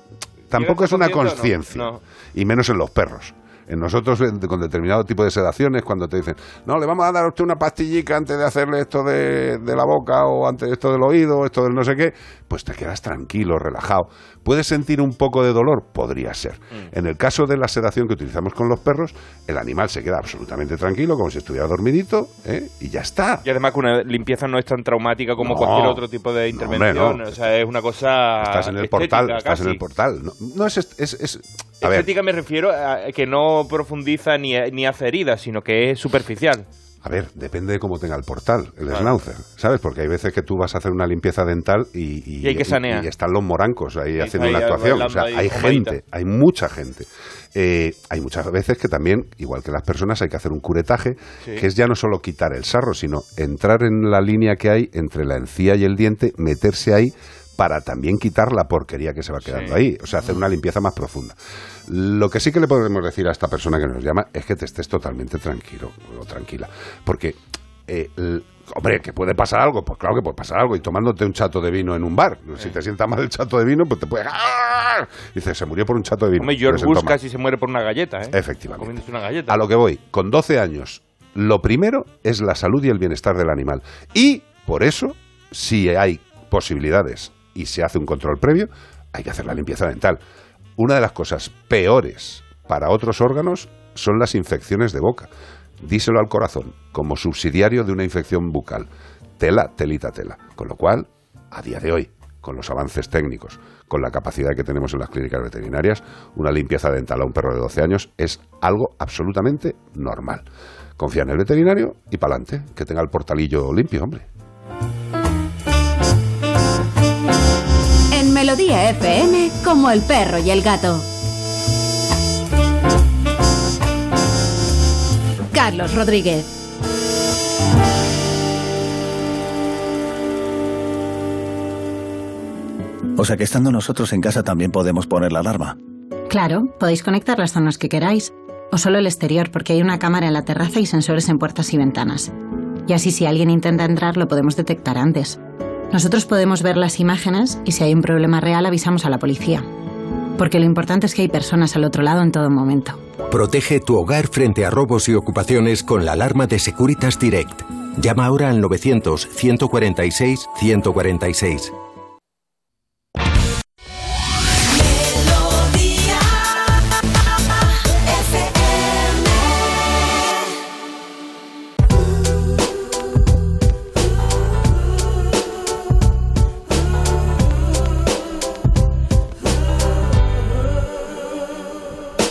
tampoco es ¿Llegas una no? conciencia. No. Y menos en los perros. En nosotros, con determinado tipo de sedaciones, cuando te dicen, no, le vamos a dar a usted una pastillica antes de hacerle esto de, de la boca o antes de esto del oído o esto del no sé qué, pues te quedas tranquilo, relajado. ¿Puedes sentir un poco de dolor? Podría ser. Mm. En el caso de la sedación que utilizamos con los perros, el animal se queda absolutamente tranquilo, como si estuviera dormidito, ¿eh? y ya está. Y además que una limpieza no es tan traumática como No. cualquier otro tipo de intervención. no. O sea, es una cosa. Estás en el estética portal, estás en el portal. No, no es, es, es- a ver, Estética me refiero a que no profundiza ni, ni hace heridas, sino que es superficial. A ver, depende de cómo tenga el portal, el Claro. schnauzer, ¿sabes? Porque hay veces que tú vas a hacer una limpieza dental y, Y hay que sanear. y están los morancos ahí haciendo una actuación. O sea, hay gente, hay mucha gente. Eh, hay muchas veces que también, igual que las personas, hay que hacer un curetaje, Sí. que es ya no solo quitar el sarro, sino entrar en la línea que hay entre la encía y el diente, meterse ahí para también quitar la porquería que se va quedando Sí. ahí, o sea, hacer una limpieza más profunda. Lo que sí que le podemos decir a esta persona que nos llama es que te estés totalmente tranquilo o tranquila, porque eh, hombre, que puede pasar algo, pues claro que puede pasar algo, y tomándote un chato de vino en un bar, si te sienta mal el chato de vino, pues te puede... ¡Ah! Dice, se murió por un chato de vino. Hombre, George sentó Bush casi se muere por una galleta, ¿eh? Efectivamente. Comiéndose una galleta. A lo que voy, con 12 años, lo primero es la salud y el bienestar del animal. Y por eso, si hay posibilidades y se hace un control previo, hay que hacer la limpieza dental. Una de las cosas peores para otros órganos son las infecciones de boca. Díselo al corazón, como subsidiario de una infección bucal. Tela, telita, tela. Con lo cual, a día de hoy, con los avances técnicos, con la capacidad que tenemos en las clínicas veterinarias, una limpieza dental a un perro de 12 años es algo absolutamente normal. Confía en el veterinario y pa'lante, que tenga el portalillo limpio, hombre. Melodía FM, como el perro y el gato. Carlos Rodríguez. O sea que estando nosotros en casa también podemos poner la alarma. Claro, podéis conectar las zonas que queráis, o solo el exterior, porque hay una cámara en la terraza y sensores en puertas y ventanas. Y así si alguien intenta entrar lo podemos detectar antes. Nosotros podemos ver las imágenes y si hay un problema real avisamos a la policía. Porque lo importante es que hay personas al otro lado en todo momento. Protege tu hogar frente a robos y ocupaciones con la alarma de Securitas Direct. Llama ahora al 900-146-146.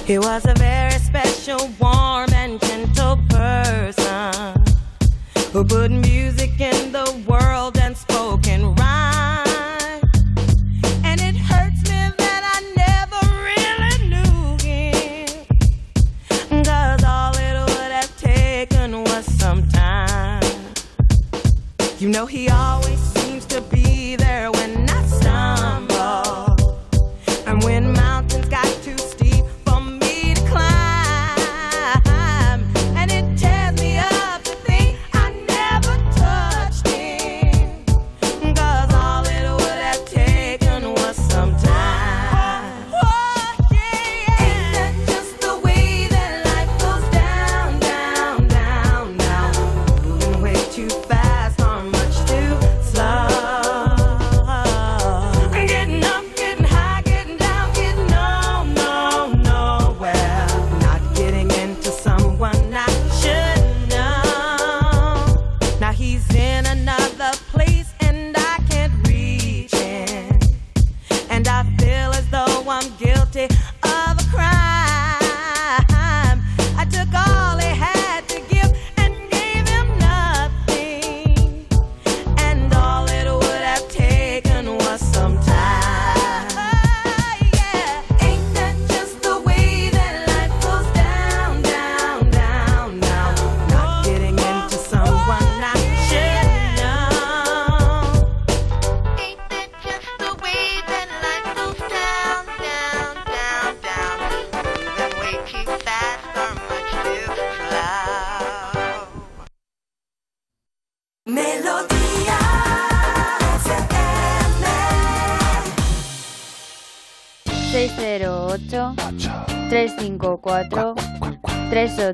He was a very special, warm, and gentle person who put music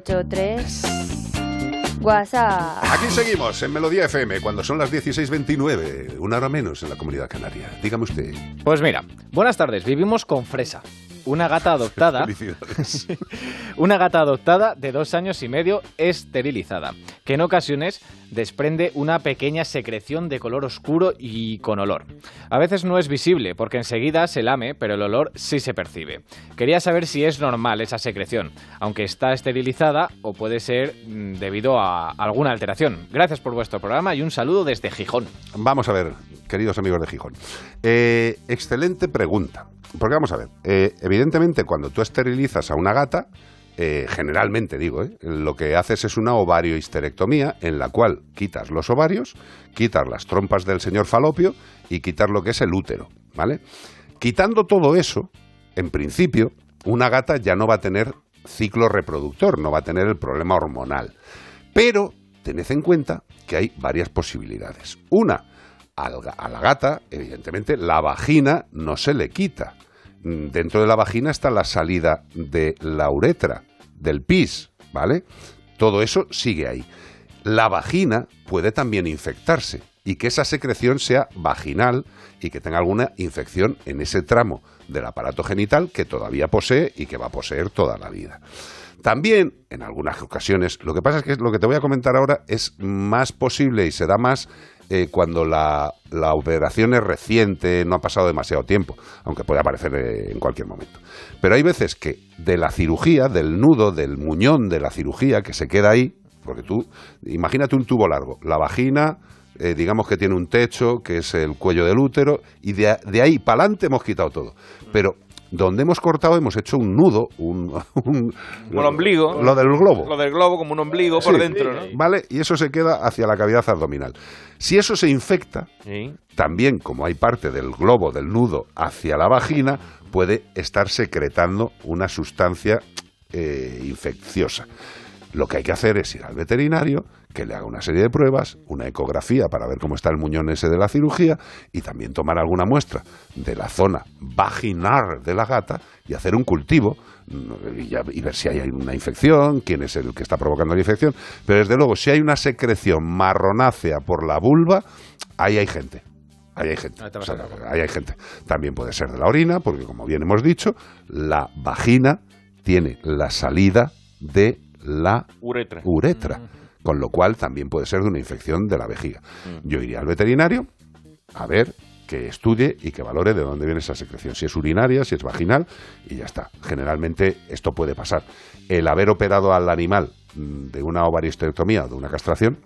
608-354-383 WhatsApp. Aquí seguimos en Melodía FM cuando son las 16.29, una hora menos en la comunidad canaria. Dígame usted. Pues mira, buenas tardes. Vivimos con Fresa, una gata adoptada. *laughs* *laughs* Una gata adoptada de dos años y medio esterilizada, que en ocasiones desprende una pequeña secreción de color oscuro y con olor. A veces no es visible porque enseguida se lame, pero el olor sí se percibe. Quería saber si es normal esa secreción, aunque está esterilizada o puede ser mm, debido a alguna alteración. Gracias por vuestro programa y un saludo desde Gijón. Vamos a ver, queridos amigos de Gijón. Eh, excelente pregunta. Porque vamos a ver, eh, evidentemente cuando tú esterilizas a una gata, eh, generalmente digo, ¿eh? lo que haces es una ovariohisterectomía en la cual quitas los ovarios, quitas las trompas del señor falopio y quitas lo que es el útero, ¿vale? Quitando todo eso, en principio, una gata ya no va a tener ciclo reproductor, no va a tener el problema hormonal. Pero tened en cuenta que hay varias posibilidades. Una, a la gata, evidentemente, la vagina no se le quita. Dentro de la vagina está la salida de la uretra, del pis, ¿vale? Todo eso sigue ahí. La vagina puede también infectarse y que esa secreción sea vaginal y que tenga alguna infección en ese tramo del aparato genital que todavía posee y que va a poseer toda la vida. También, en algunas ocasiones, lo que pasa es que lo que te voy a comentar ahora es más posible y se da más eh, cuando la, la operación es reciente, no ha pasado demasiado tiempo, aunque puede aparecer eh, en cualquier momento. Pero hay veces que de la cirugía, del nudo, del muñón de la cirugía que se queda ahí, porque tú, imagínate un tubo largo, la vagina, eh, digamos que tiene un techo, que es el cuello del útero, y de, de ahí para adelante hemos quitado todo. Pero donde hemos cortado hemos hecho un nudo, un, *laughs* un- Como el ombligo. Lo del globo. Lo del globo como un ombligo por Sí, dentro, ¿no? ¿Vale? Y eso se queda hacia la cavidad abdominal. Si eso se infecta, Sí. también como hay parte del globo, del nudo, hacia la vagina, puede estar secretando una sustancia eh, infecciosa. Lo que hay que hacer es ir al veterinario, que le haga una serie de pruebas, una ecografía para ver cómo está el muñón ese de la cirugía y también tomar alguna muestra de la zona vaginal de la gata y hacer un cultivo mm, y, ya- y ver si hay una infección, quién es el que está provocando la infección. Pero desde luego, si hay una secreción marronácea por la vulva, ahí hay gente. Ahí hay gente. Ahí O sea, ahí hay gente. También puede ser de la orina, porque como bien hemos dicho, la vagina tiene la salida de la Uretra. uretra, con lo cual también puede ser de una infección de la vejiga. Yo iría al veterinario a ver que estudie y que valore de dónde viene esa secreción, si es urinaria, si es vaginal, y ya está. Generalmente esto puede pasar. El haber operado al animal mm, de una ovariostectomía o de una castración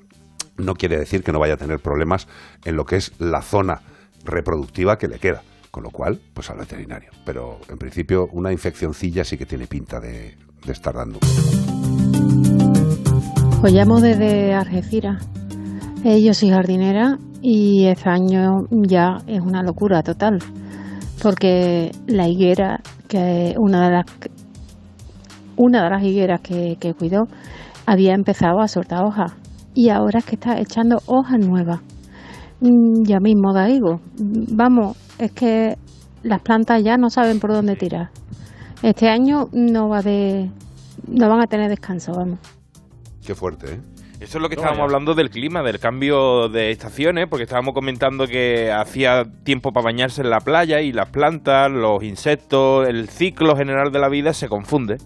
no quiere decir que no vaya a tener problemas en lo que es la zona reproductiva que le queda. Con lo cual, pues al veterinario. Pero en principio una infeccioncilla sí que tiene pinta de, de estar dando. Pues llamo desde Algeciras. Yo soy jardinera y este año ya es una locura total. Porque la higuera, que una de las, una de las higueras que, que cuidó, había empezado a soltar hojas. Y ahora es que está echando hojas nuevas. Mm, Ya mismo da higo. Vamos, es que las plantas ya no saben por dónde tirar. Este año no va de, no van a tener descanso, vamos. Qué fuerte, ¿eh? Eso es lo que No, estábamos ya. hablando del clima, del cambio de estaciones, porque estábamos comentando que hacía tiempo para bañarse en la playa y las plantas, los insectos, el ciclo general de la vida se confunde.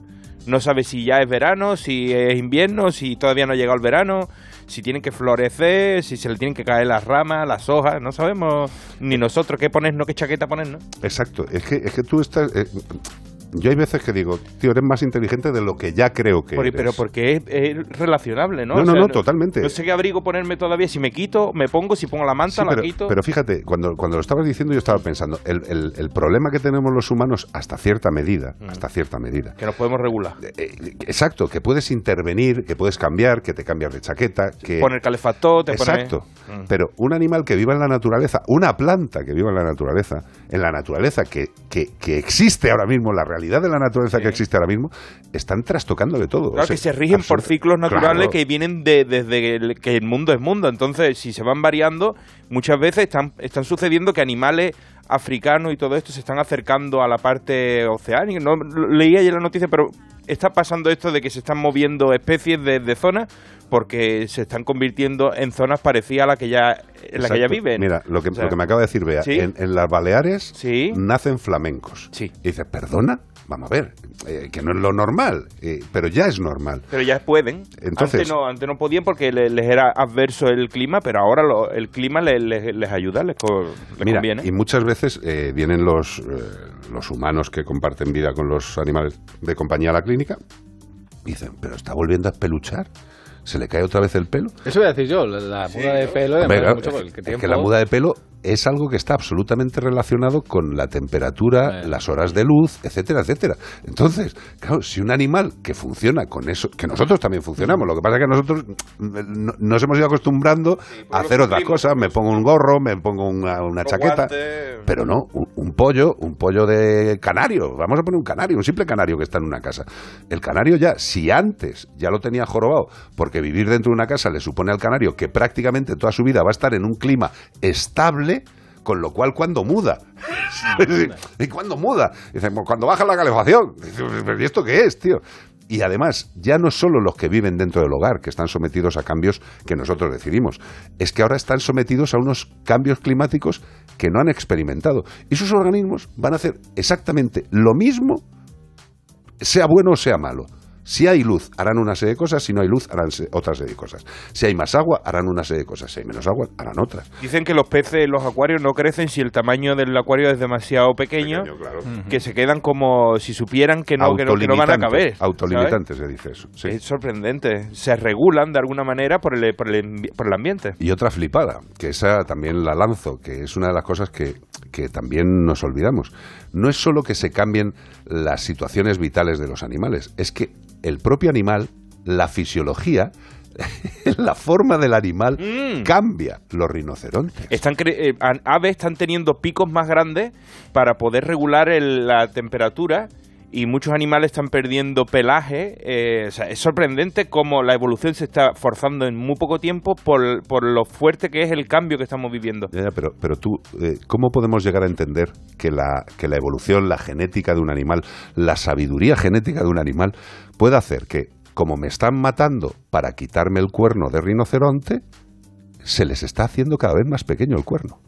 No sabes si ya es verano, si es invierno, si todavía no ha llegado el verano, si tienen que florecer, si se le tienen que caer las ramas, las hojas. No sabemos ni nosotros qué ponernos, qué chaqueta ponernos. Exacto. Es que, es que tú estás... eh, yo hay veces que digo, tío, eres más inteligente de lo que ya creo que Por- eres. pero porque es, es relacionable, ¿no? No, O no, sea, no, totalmente. No sé qué abrigo ponerme todavía. Si me quito, me pongo. Si pongo la manta, Sí, la pero, quito. pero fíjate, cuando, cuando lo estabas diciendo yo estaba pensando, el, el- el problema que tenemos los humanos hasta cierta medida, hasta cierta medida, Que nos podemos regular. eh, exacto, que puedes intervenir, que puedes cambiar, que te cambias de chaqueta, que... Poner calefactor, te pones- Exacto. Mm. Pero un animal que viva en la naturaleza, una planta que viva en la naturaleza, en la naturaleza que, que, que existe ahora mismo, la realidad de la naturaleza que existe ahora mismo, están trastocándole todo. Claro O sea, que se rigen por ciclos naturales Claro. que vienen de, desde que el mundo es mundo. Entonces, si se van variando, muchas veces están, están sucediendo que animales africanos y todo esto se están acercando a la parte oceánica. No leí ayer la noticia, pero está pasando esto de que se están moviendo especies de, de zonas porque se están convirtiendo en zonas parecidas a la que ya en la que ya viven. Mira, lo que, O sea, lo que me acaba de decir Bea, ¿Sí? en, en las Baleares Sí. nacen flamencos. Sí. Y dices, ¿perdona? Vamos a ver, eh, que no es lo normal, eh, pero ya es normal. Pero ya pueden. Entonces- antes, no, antes no podían porque le- les, era adverso el clima, pero ahora lo- el clima le- le- les ayuda, les, co- les Mira, conviene. y muchas veces eh, vienen los, eh, los humanos que comparten vida con los animales de compañía a la clínica y dicen, pero está volviendo a peluchar, se le cae otra vez el pelo. Eso voy a decir yo, la, la muda de pelo, Hombre, claro, mucho por el es tiempo. que la muda de pelo es algo que está absolutamente relacionado con la temperatura, las horas de luz, etcétera, etcétera. Entonces, claro, si un animal que funciona con eso, que nosotros también funcionamos, lo que pasa es que nosotros no- nos hemos ido acostumbrando a hacer otras cosas, me pongo un gorro, me pongo una, una chaqueta, pero no, un, un pollo, un pollo de canario, vamos a poner un canario, un simple canario que está en una casa. El canario ya, si antes ya lo tenía jorobado, porque vivir dentro de una casa le supone al canario que prácticamente toda su vida va a estar en un clima estable, con lo cual cuando *laughs* muda, ¿y cuando muda? Dice, "Pues cuando baja la calefacción. Dice, "¿Pero ¿Y esto qué es, tío? Y además, ya no solo los que viven dentro del hogar, que están sometidos a cambios que nosotros decidimos, es que ahora están sometidos a unos cambios climáticos que no han experimentado. Y sus organismos van a hacer exactamente lo mismo, sea bueno o sea malo. Si hay luz, harán una serie de cosas, si no hay luz, harán otra serie de cosas. Si hay más agua, harán una serie de cosas, si hay menos agua, harán otras. Dicen que los peces en los acuarios no crecen si el tamaño del acuario es demasiado pequeño, que se quedan como si supieran que no, que no, que no van a caber. Autolimitantes, ¿sabes? se dice eso. sí. Es sorprendente. Se regulan de alguna manera por el, por el, por el ambiente. Y otra flipada, que esa también la lanzo, que es una de las cosas que, que también nos olvidamos. No es solo que se cambien las situaciones vitales de los animales, es que el propio animal, la fisiología, *laughs* la forma del animal Mm. cambia. Los rinocerontes. Están cre- eh, aves están teniendo picos más grandes para poder regular el- la temperatura y muchos animales están perdiendo pelaje. eh, o sea, es sorprendente cómo la evolución se está forzando en muy poco tiempo por, por lo fuerte que es el cambio que estamos viviendo. Ya, pero, pero tú, eh, ¿cómo podemos llegar a entender que la, que la evolución, la genética de un animal, la sabiduría genética de un animal puede hacer que, como me están matando para quitarme el cuerno de rinoceronte, se les está haciendo cada vez más pequeño el cuerno?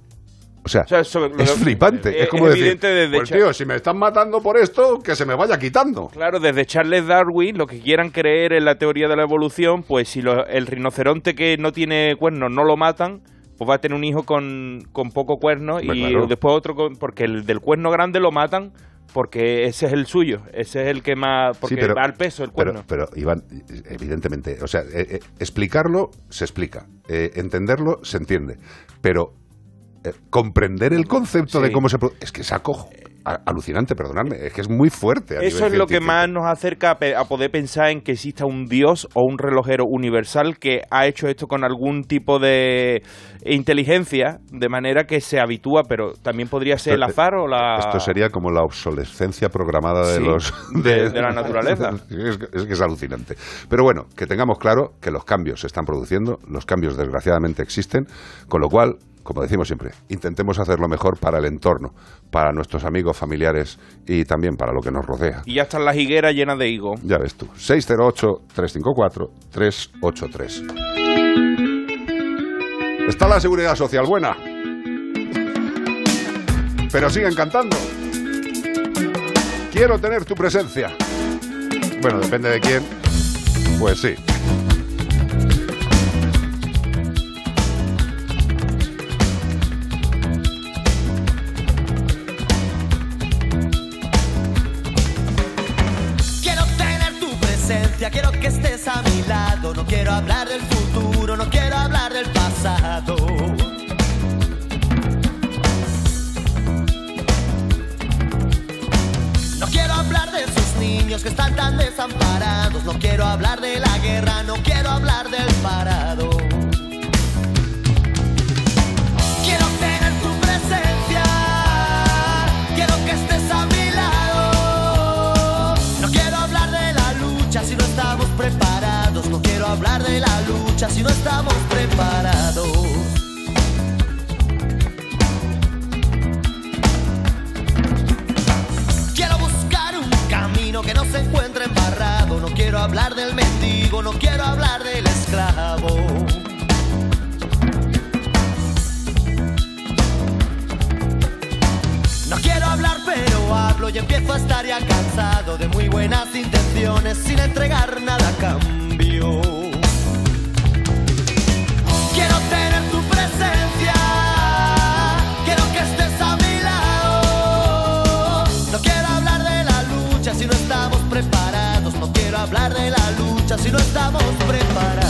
O sea, sea, eso- es lo- flipante. eh, es como decir, desde pues tío, si me están matando por esto, que se me vaya quitando. Claro, desde Charles Darwin, lo que quieran creer en la teoría de la evolución, pues si lo- el rinoceronte que no tiene cuernos no lo matan, pues va a tener un hijo con, con poco cuerno y claro. después otro con- porque el del cuerno grande lo matan porque ese es el suyo, ese es el que más porque Sí, pero- va al peso el cuerno. pero, Iván, evidentemente, o sea, eh, eh, explicarlo se explica, eh, entenderlo se entiende, pero comprender el concepto de cómo se produce, es que es acojo, alucinante, perdonadme, es que es muy fuerte. a Eso nivel es lo que más nos acerca a, pe- a poder pensar en que exista un dios o un relojero universal que ha hecho esto con algún tipo de inteligencia, de manera que se habitúa, pero también podría ser el Esto- azar o la... Esto sería como la obsolescencia programada de Sí, los de- de la naturaleza. *laughs* es, es que es alucinante. Pero bueno, que tengamos claro que los cambios se están produciendo, los cambios desgraciadamente existen, con lo cual, como decimos siempre, intentemos hacer lo mejor para el entorno, para nuestros amigos, familiares y también para lo que nos rodea. Y ya están las higueras llenas de higo. Ya ves tú, 608-354-383. Está la seguridad social buena. Pero siguen cantando. Quiero tener tu presencia. Bueno, depende de quién. Pues sí. Presencia, quiero que estés a mi lado. No quiero hablar del futuro, no quiero hablar del pasado. No quiero hablar de esos niños que están tan desamparados. No quiero hablar de la guerra, no quiero hablar del parado. Hablar de la lucha si no estamos preparados. Quiero buscar un camino que no se encuentre embarrado. No quiero hablar del mendigo, no quiero hablar del esclavo. No quiero hablar, pero hablo y empiezo a estar ya cansado de muy buenas intenciones sin entregar nada a cambio. Si no estamos preparados. No quiero hablar de la lucha si no estamos preparados.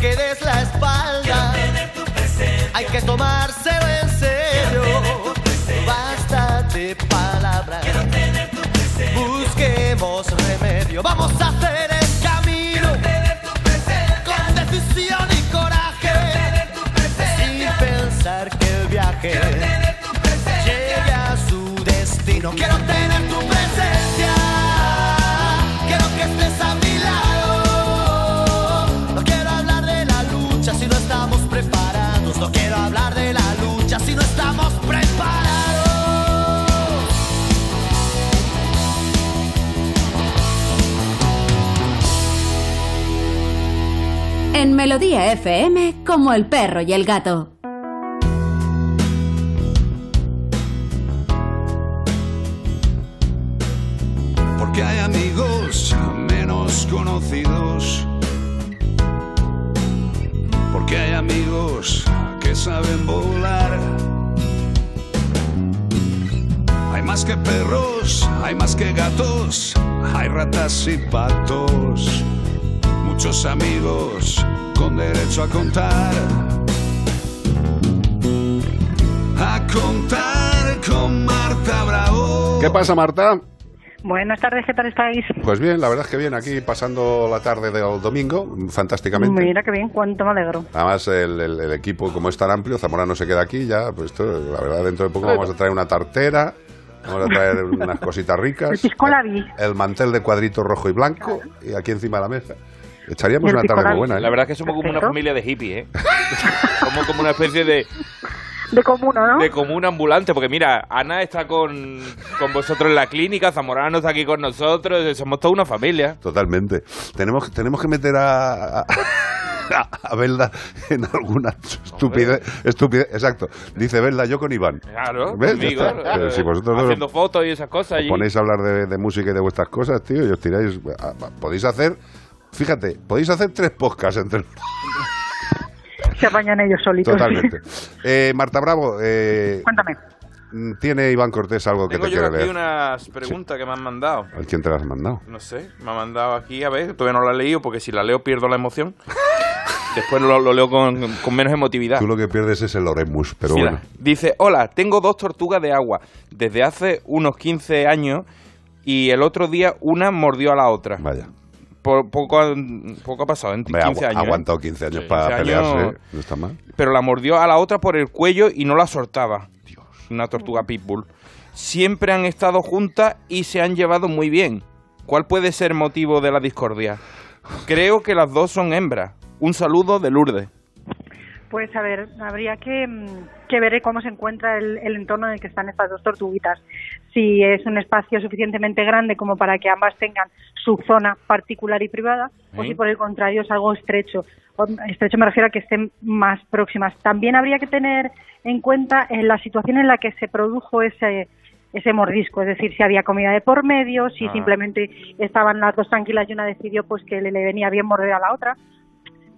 que des la espalda. Hay que tomárselo en serio. Basta de palabras. Busquemos remedio. Vamos a hacer Melodía FM, como el perro y el gato. Porque hay amigos menos conocidos. Porque hay amigos que saben volar. Hay más que perros, hay más que gatos, hay ratas y patos. Muchos amigos con derecho a contar. A contar con Marta Bravo. ¿Qué pasa, Marta? Buenas tardes, ¿qué tal estáis? Pues bien, la verdad es que bien, aquí pasando la tarde del domingo, fantásticamente. Mira qué bien, cuánto me alegro. Además, el, el- el equipo, como es tan amplio, Zamora no se queda aquí ya. Pues esto, la verdad, dentro de poco vamos a traer una tartera, vamos a traer unas cositas *laughs* El ricas, pisco labi. el mantel de cuadrito rojo y blanco, y aquí encima de la mesa. Echaríamos una tarde muy buena, ¿eh? La verdad es que somos como una familia de hippies, ¿eh? *laughs* somos como una especie de, De comuna, ¿no? de común ambulante, porque mira, Ana está con, con vosotros en la clínica, Zamorano está aquí con nosotros, somos toda una familia. Totalmente. Tenemos, tenemos que meter a, a, a Belda en alguna estupidez, estupidez. Exacto. Dice Belda, yo con Iván. Claro, claro, si vosotros haciendo fotos y esas cosas. os allí. ponéis a hablar de, de música y de vuestras cosas, tío, y os tiráis. a- a- Podéis hacer, fíjate, podéis hacer tres podcasts entre *laughs* Se apañan ellos solitos. Totalmente. *laughs* Eh, Marta Bravo, eh, Cuéntame. mm, ¿tiene Iván Cortés algo que Tengo te yo quiere aquí leer? unas preguntas que me han mandado. ¿A quién te las has mandado? No sé, me ha mandado aquí, a ver, todavía no la he leído porque si la leo pierdo la emoción. *laughs* Después lo, lo leo con, con menos emotividad. Tú lo que pierdes es el Oremus, pero Mira, bueno. Dice, hola, tengo dos tortugas de agua desde hace unos 15 años y el otro día una mordió a la otra. Vaya. Por, poco, ha- poco ha pasado en 15 Hombre, ha años. ¿eh? aguantado 15 años Sí. para 15 años, pelearse, no está mal. Pero la mordió a la otra por el cuello y no la soltaba. Una tortuga pitbull. Siempre han estado juntas y se han llevado muy bien. ¿Cuál puede ser motivo de la discordia? Creo que las dos son hembras. Un saludo de Lourdes. Pues a ver, habría que, mm, que ver cómo se encuentra el, el entorno en el que están estas dos tortuguitas. Si es un espacio suficientemente grande como para que ambas tengan su zona particular y privada, o si por el contrario es algo estrecho. O- Estrecho me refiero a que estén más próximas. También habría que tener en cuenta en la situación en la que se produjo ese ese mordisco, es decir, si había comida de por medio, si Ah. simplemente estaban las dos tranquilas y una decidió pues que le, le venía bien morder a la otra.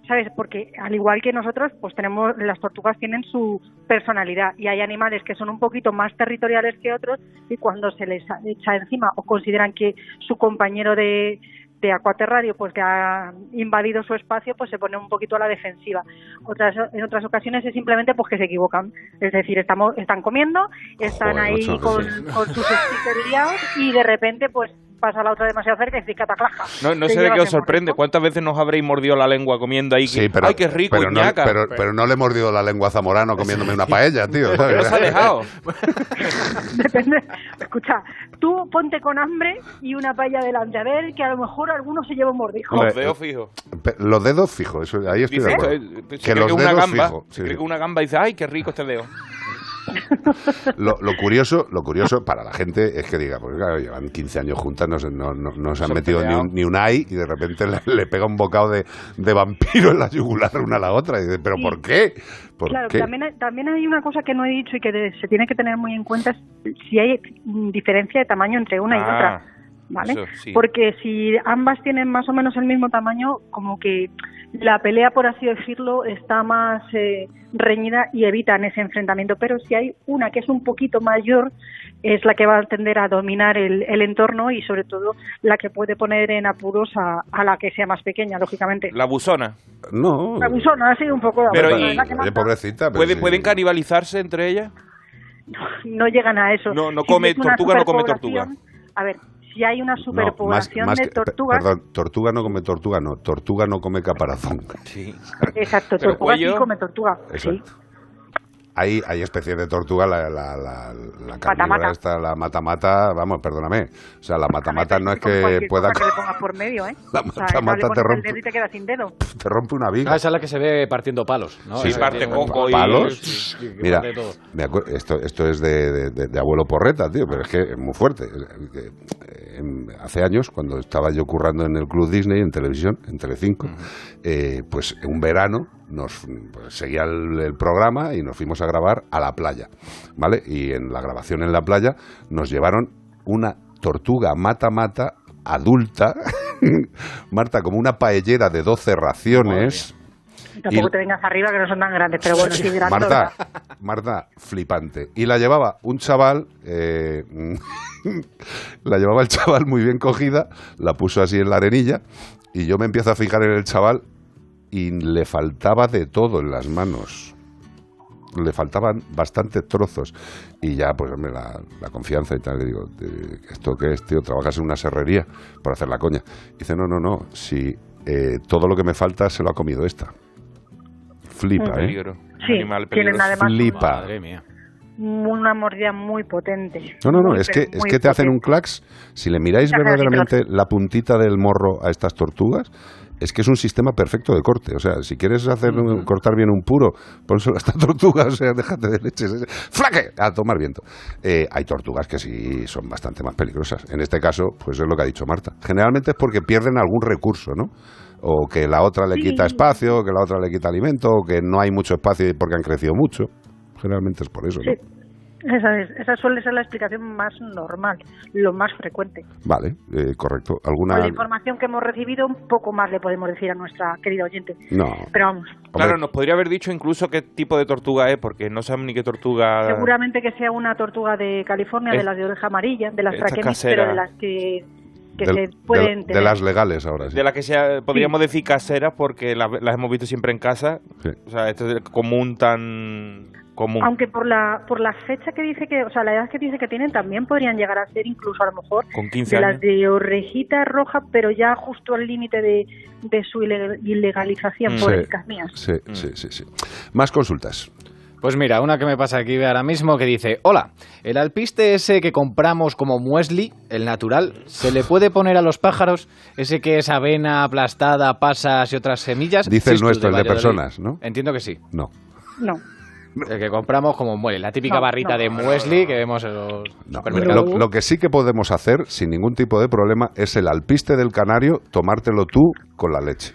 ¿Sabes? Porque al igual que nosotros, pues tenemos, las tortugas tienen su personalidad y hay animales que son un poquito más territoriales que otros y cuando se les echa encima o consideran que su compañero de, de acuaterrario pues que ha invadido su espacio pues se pone un poquito a la defensiva. Otras en otras ocasiones es simplemente pues que se equivocan. Es decir estamos están comiendo están Joder, ahí con, con sus stickers y de repente pues pasa la otra demasiado cerca y dice cataclaja No, no sé de qué os sorprende. ¿Cuántas veces nos habréis mordido la lengua comiendo ahí? que, Sí, pero, ¡Ay, qué rico, pero, no, pero, pero no le he mordido la lengua a Zamorano comiéndome una paella, tío. *laughs* ¿sabes? no se ha dejado. *laughs* Depende. Escucha, tú ponte con hambre y una paella delante. A ver, que a lo mejor alguno se lleva un mordijo. Los dedos fijos. Los dedos fijos, eso, ahí estoy Dice, de acuerdo. eh, se que cree los que una dedos gamba, fijos. se sí, cree sí. que una gamba y dice, ¡ay, qué rico este dedo! Lo, lo curioso, lo curioso para la gente es que diga, porque claro, llevan 15 años juntas, no, se- no, no, no se han Se metido ni un, ni un ay y de repente le, le pega un bocado de, de vampiro en la yugular una a la otra. Y dice, ¿pero por qué? ¿Por Claro, qué? también hay, también hay una cosa que no he dicho y que de- se tiene que tener muy en cuenta, es si hay diferencia de tamaño entre una y Ah, otra. ¿Vale? eso sí. Porque si ambas tienen más o menos el mismo tamaño, como que la pelea, por así decirlo, está más eh, reñida y evitan ese enfrentamiento. Pero si hay una que es un poquito mayor, es la que va a tender a dominar el, el entorno y sobre todo la que puede poner en apuros a, a la que sea más pequeña, lógicamente. La busona. No. La busona ha sido un poco... Pero la y- que Oye, pobrecita. pero ¿Puede- sí. ¿Pueden canibalizarse entre ellas? no llegan a eso. No, no Si come- es tortuga no come tortuga. A ver, si hay una No, más, superpoblación más de que- tortugas, Perdón, tortuga no come tortuga, no. Tortuga no come caparazón. Sí. exacto, tortuga sí come tortuga, sí. Hay, hay especies de tortuga, la, la, la, la carnívora esta, la mata-mata, vamos, perdóname. O sea, la mata-mata no es que pueda... que le pongas por medio, ¿eh? La O sea, mata-mata te el rompe. dedo y te quedas sin dedo. Te rompe una viga. Ah, esa es la que se ve partiendo palos, ¿no? Sí, parte coco un- palos. Mira, me esto, esto es de, de- de- de abuelo porreta, tío, pero es que es muy fuerte. Eh, hace años, cuando estaba yo currando en el Club Disney, en televisión, en Telecinco, eh, pues un verano nos pues, seguía el, el programa y nos fuimos a grabar a la playa, ¿vale? Y en la grabación en la playa nos llevaron una tortuga mata-mata adulta, *laughs* Marta, como una paellera de 12 raciones. Tampoco Y- te vengas arriba que no son tan grandes, pero bueno, sí, grandes. Marta, Marta, flipante. Y la llevaba un chaval, eh, *laughs* la llevaba el chaval muy bien cogida, la puso así en la arenilla y yo me empiezo a fijar en el chaval y le faltaba de todo en las manos. Le faltaban bastantes trozos. Y ya, pues, hombre, la, la confianza y tal. Le digo, "Eh, ¿esto qué es, tío? ¿Trabajas en una serrería por hacer la coña? dice, no, no, no. Si eh, todo lo que me falta se lo ha comido esta. Flipa, ¿eh? Peligro. Sí, Animal tienen además Flipa. Madre mía. una mordida muy potente. No, no, no, Muy, es que, es que te hacen un clax. Si le miráis verdaderamente la puntita del morro a estas tortugas, es que es un sistema perfecto de corte. O sea, si quieres hacer un- cortar bien un puro, pónselo a esta *laughs* tortuga, o sea, déjate de leches. ¡Flaque! A tomar viento. Eh, hay tortugas que sí son bastante más peligrosas. En este caso, pues es lo que ha dicho Marta. Generalmente es porque pierden algún recurso, ¿no? O que la otra le Sí. quita espacio, o que la otra le quita alimento, o que no hay mucho espacio porque han crecido mucho. Generalmente es por eso, ¿no? Sí. Esa, es, esa suele ser la explicación más normal, lo más frecuente. Vale, eh, correcto. Con ¿Alguna...? la información que hemos recibido, un poco más le podemos decir a nuestra querida oyente. No. Pero vamos, Claro, nos podría haber dicho incluso qué tipo de tortuga es, porque no sabemos ni qué tortuga. seguramente que sea una tortuga de California, Es- de las de oreja amarilla, de las traquemis, pero de las que, que Del- se pueden de, de tener. las legales ahora sí. De las que sea, podríamos decir caseras porque la- las hemos visto siempre en casa. Sí. O sea, esto es común tan común. Aunque por la por la fecha que dice que, o sea, la edad que dice que tienen, también podrían llegar a ser incluso a lo mejor Con 15 de años. las de orejita roja, pero ya justo al límite de, de su ile- ilegalización, Mm. por Sí. mías. Sí, sí, sí, sí. Más consultas. Pues mira, una que me pasa aquí ahora mismo que dice, hola, el alpiste ese que compramos como muesli, el natural, ¿se le puede poner a los pájaros? Ese que es avena aplastada, pasas y otras semillas. Dice el nuestro, el de personas, ¿no? Entiendo que sí. No. No. El que compramos como muesli, la típica No, barrita no. de muesli que vemos en los No, supermercados. Lo, lo que sí que podemos hacer, sin ningún tipo de problema, es el alpiste del canario, tomártelo tú con la leche.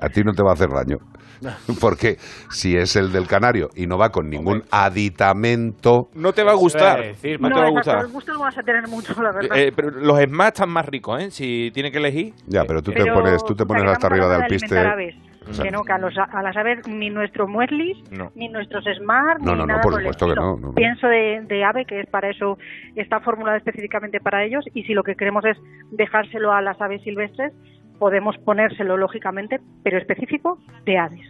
A ti no te va a hacer daño. *laughs* Porque si es el del canario y no va con ningún aditamento, No te va a gustar. decir, no, te va a gustar. el gusto lo vas a tener mucho, la verdad. Eh, pero los Smash están más ricos, ¿eh? Si tiene que elegir. ya, pero tú te pones, tú te pones hasta arriba de alpiste. Exacto. Que no, que a, los, a las aves ni nuestros mueslis, No. ni nuestros smart, No, ni no, nada por por el que estilo. Pienso de, de ave, que es para eso, está formulada específicamente para ellos, y si lo que queremos es dejárselo a las aves silvestres, podemos ponérselo lógicamente, pero específico de aves,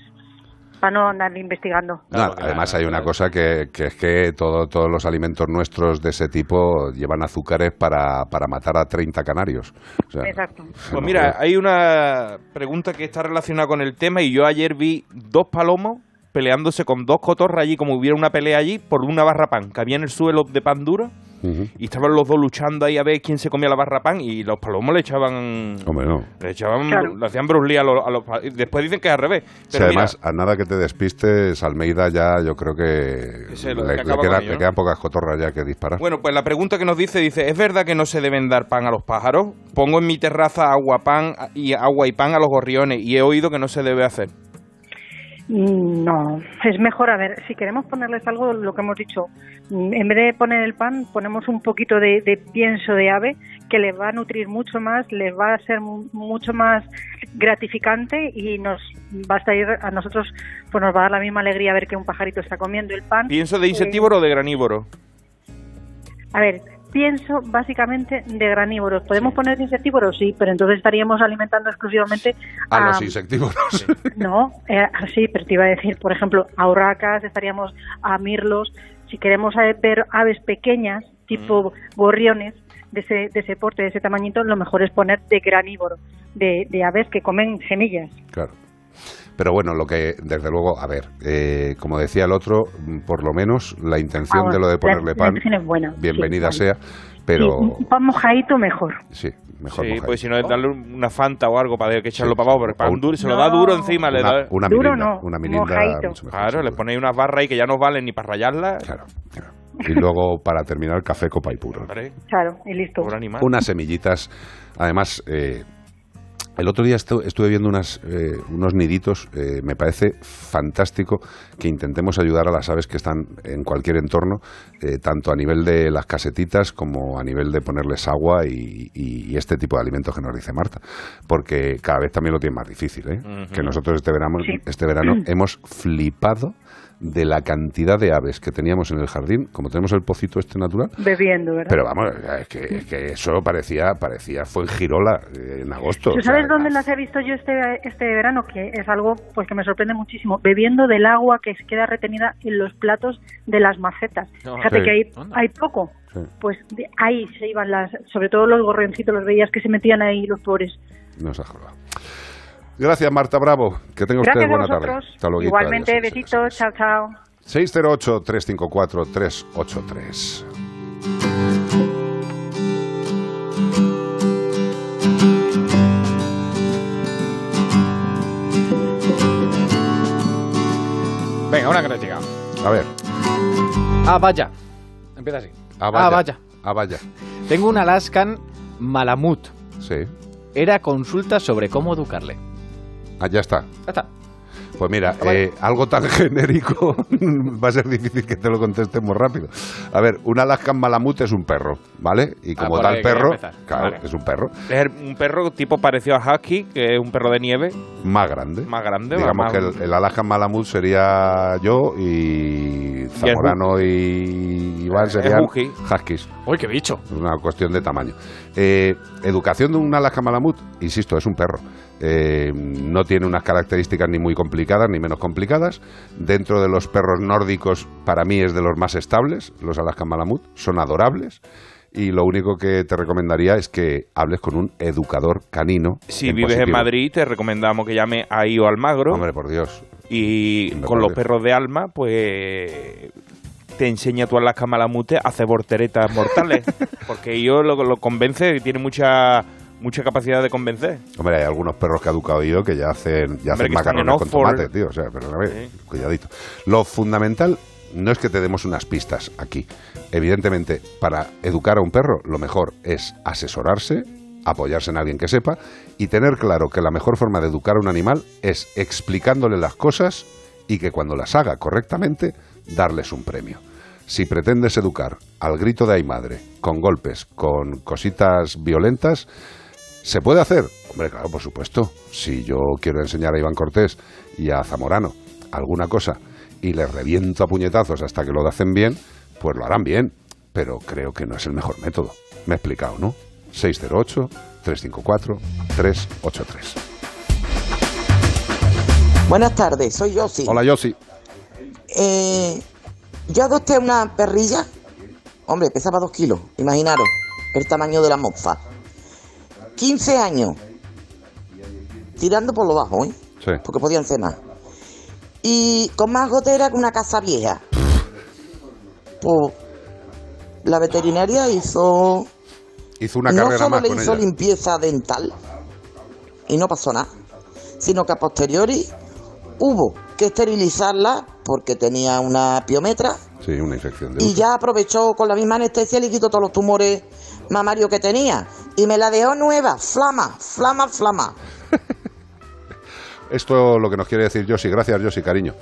para no andar investigando. No, además hay una cosa que, que es que todo- todos los alimentos nuestros de ese tipo llevan azúcares para, para matar a 30 canarios. O sea, Exacto. *laughs* Pues mira, creo. hay una pregunta que está relacionada con el tema y yo ayer vi dos palomos peleándose con dos cotorras allí, como hubiera una pelea allí, por una barra pan, que había en el suelo de pan duro Y estaban los dos luchando ahí a ver quién se comía la barra pan y los palomos le echaban... Hombre, no. Le echaban, Claro. le hacían Bruce Lee a los, a los Después dicen que es al revés. Sí, Pero mira, además, a nada que te despistes, Almeida ya yo creo que le, que le acaba con queda- ello, le ¿no? quedan pocas cotorras ya que disparar. Bueno, pues la pregunta que nos dice, dice, ¿es verdad que no se deben dar pan a los pájaros? Pongo en mi terraza agua, pan y agua y pan a los gorriones y he oído que no se debe hacer. Mm, No, es mejor, a ver, si queremos ponerles algo, lo que hemos dicho, mm, en vez de poner el pan, ponemos un poquito de, de pienso de ave que les va a nutrir mucho más, les va a ser mu- mucho más gratificante y nos va a estar a nosotros, pues nos va a dar la misma alegría ver que un pajarito está comiendo el pan. ¿Pienso de Eh, insectívoro o de granívoro? a ver, pienso básicamente de granívoros. ¿Podemos poner de insectívoros? Sí, pero entonces estaríamos alimentando exclusivamente a los insectívoros. no, eh, sí, pero te iba a decir, por ejemplo, a urracas, estaríamos a mirlos. Si queremos eh, ver aves pequeñas, tipo gorriones, de ese, de ese porte, de ese tamañito, lo mejor es poner de granívoro, de, de aves que comen semillas. Claro. Pero bueno, lo que, desde luego, a ver, eh, como decía el otro, por lo menos la intención Ah, de lo de ponerle la pan, buena, bienvenida sea, pero Sí, un pan mojadito mejor. sí, mejor Sí, mojadito. pues si no, darle una Fanta o algo para que echarlo Sí, para abajo, pero el pan un- duro, se lo No. da duro encima. le Una- da... una Duro mirinda, no, una mirinda mucho mejor, Claro, le ponéis unas barras ahí que ya no valen ni para rayarlas. Claro, Y luego, para terminar, café copa y puro. Claro, y listo. Unas semillitas. Además, eh, el otro día estu- estuve viendo unas, eh, unos niditos. eh, me parece fantástico que intentemos ayudar a las aves que están en cualquier entorno, eh, tanto a nivel de las casetitas como a nivel de ponerles agua y, y- y este tipo de alimentos que nos dice Marta. Porque cada vez también lo tiene más difícil. ¿eh? Que nosotros este verano, Sí. este verano *clears throat* hemos flipado de la cantidad de aves que teníamos en el jardín, como tenemos el pocito este natural, Bebiendo, ¿verdad? pero vamos, es que, es que eso parecía, parecía fue en Girola eh, en agosto. ¿Tú o sea, sabes dónde las he visto yo este, este verano? Que es algo pues que me sorprende muchísimo. Bebiendo del agua que se queda retenida en los platos de las macetas. No, Fíjate sí. que hay, hay poco. Sí. Pues de ahí se iban las, sobre todo los gorrioncitos, los veías que se metían ahí los pobres. No se ha jugado. Gracias, Marta Bravo. Que tenga usted Gracias a buena tarde. Hasta luego. Igualmente, besitos, chao, chao. 608-354-383. Venga, una que nos llega. A ver. Ah, vaya. Empieza así. Ah, vaya. Ah, vaya. Ah, vaya. Tengo un Alaskan Malamut. Sí. Era consulta sobre cómo educarle. Ah, ya está. Ya está. Pues mira, eh, algo tan *laughs* genérico *laughs* va a ser difícil que te lo contestemos rápido. A ver, un Alaskan Malamut es un perro, ¿vale? Y Ah, como por tal perro, empezar. claro, Vale. es un perro Es un perro tipo parecido a Husky, que es un perro de nieve. más grande. Más grande, Digamos más- que el, el Alaskan Malamut sería yo y Zamorano y Iván serían Husky. Huskies. ¡Uy, qué bicho! Es una cuestión de tamaño. Eh, educación de un Alaskan Malamut, insisto, es un perro. Eh, no tiene unas características ni muy complicadas ni menos complicadas. Dentro de los perros nórdicos, para mí es de los más estables, los Alaskan Malamut. Son adorables. Y lo único que te recomendaría es que hables con un educador canino. Si vives en. Madrid, te recomendamos que llame a Io Almagro. Hombre, por Dios. Y Hombre, con los Dios. perros de alma, pues te enseña tú a las camalamutes a hacer volteretas mortales. *laughs* porque yo lo, lo convence, que tiene mucha mucha capacidad de convencer. Hombre, hay algunos perros que ha educado yo que ya hacen, ya Hombre, hacen macarrones con tomate, tío. O sea, pero a ver, cuidadito. Lo fundamental no es que te demos unas pistas aquí. Evidentemente, para educar a un perro, lo mejor es asesorarse, apoyarse en alguien que sepa y tener claro que la mejor forma de educar a un animal es explicándole las cosas y que cuando las haga correctamente, darles un premio. Si pretendes educar al grito de ay madre, con golpes, con cositas violentas, ¿Se puede hacer? Hombre, claro, por supuesto. Si yo quiero enseñar a Iván Cortés y a Zamorano alguna cosa y les reviento a puñetazos hasta que lo hacen bien, pues lo harán bien. Pero creo que no es el mejor método. Me he explicado, ¿no? 608-354-383. Buenas tardes, soy Yossi. Hola, Yossi. Eh, yo adopté una perrilla. Hombre, pesaba dos kilos, imaginaros el tamaño de la moza. 15 años. Tirando por lo bajo, ¿eh? Sí. Porque podían ser más. Y con más gotera que una casa vieja. Pues la veterinaria hizo. Hizo una no carrera solo más le con hizo ella. limpieza dental y no pasó nada, sino que a posteriori hubo que esterilizarla porque tenía una piometra Sí, una infección de y ya aprovechó con la misma anestesia y le quitó todos los tumores mamarios que tenía y me la dejó nueva, flama, flama, flama. *laughs* Esto lo que nos quiere decir Yossi, gracias Yossi, cariño,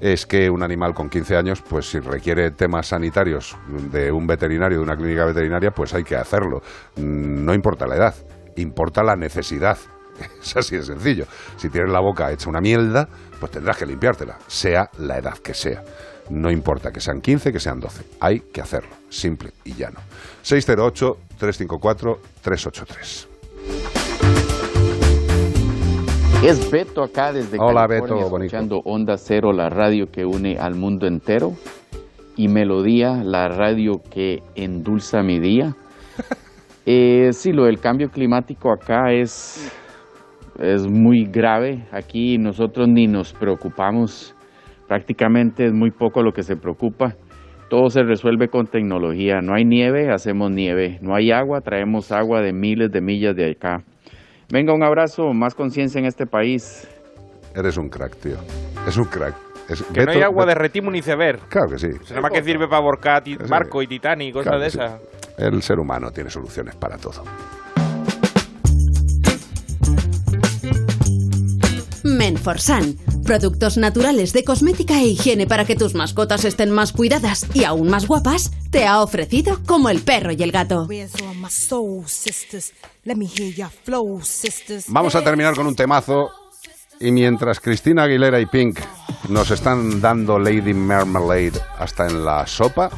es que un animal con 15 años, pues si requiere temas sanitarios de un veterinario, de una clínica veterinaria, pues hay que hacerlo. Mm, No importa la edad, importa la necesidad. *laughs* Es así de sencillo. Si tienes la boca hecha una mierda, pues tendrás que limpiártela, sea la edad que sea. No importa que sean 15, que sean 12. Hay que hacerlo. Simple y llano. 608-354-383. Es Beto acá desde Hola, California, Beto, bonito. escuchando Onda Cero, la radio que une al mundo entero, y Melodía, la radio que endulza mi día. *laughs* Eh, sí, lo del cambio climático acá es es muy grave. Aquí nosotros ni nos preocupamos, prácticamente es muy poco lo que se preocupa. Todo se resuelve con tecnología. No hay nieve, hacemos nieve. No hay agua, traemos agua de miles de millas de acá. Venga, un abrazo, más conciencia en este país. Eres un crack, tío. Es un crack. Es- Que no hay Beto- agua de Beto- retimo ni iceberg. Claro que sí. Nada más que sirve para borcar barco y Titanic cosas Claro de que sí. esas. El ser humano tiene soluciones para todo. Menforsan. Productos naturales de cosmética e higiene para que tus mascotas estén más cuidadas y aún más guapas, te ha ofrecido como el perro y el gato. Vamos a terminar con un temazo. Y mientras Cristina Aguilera y Pink nos están dando Lady Marmalade hasta en la sopa,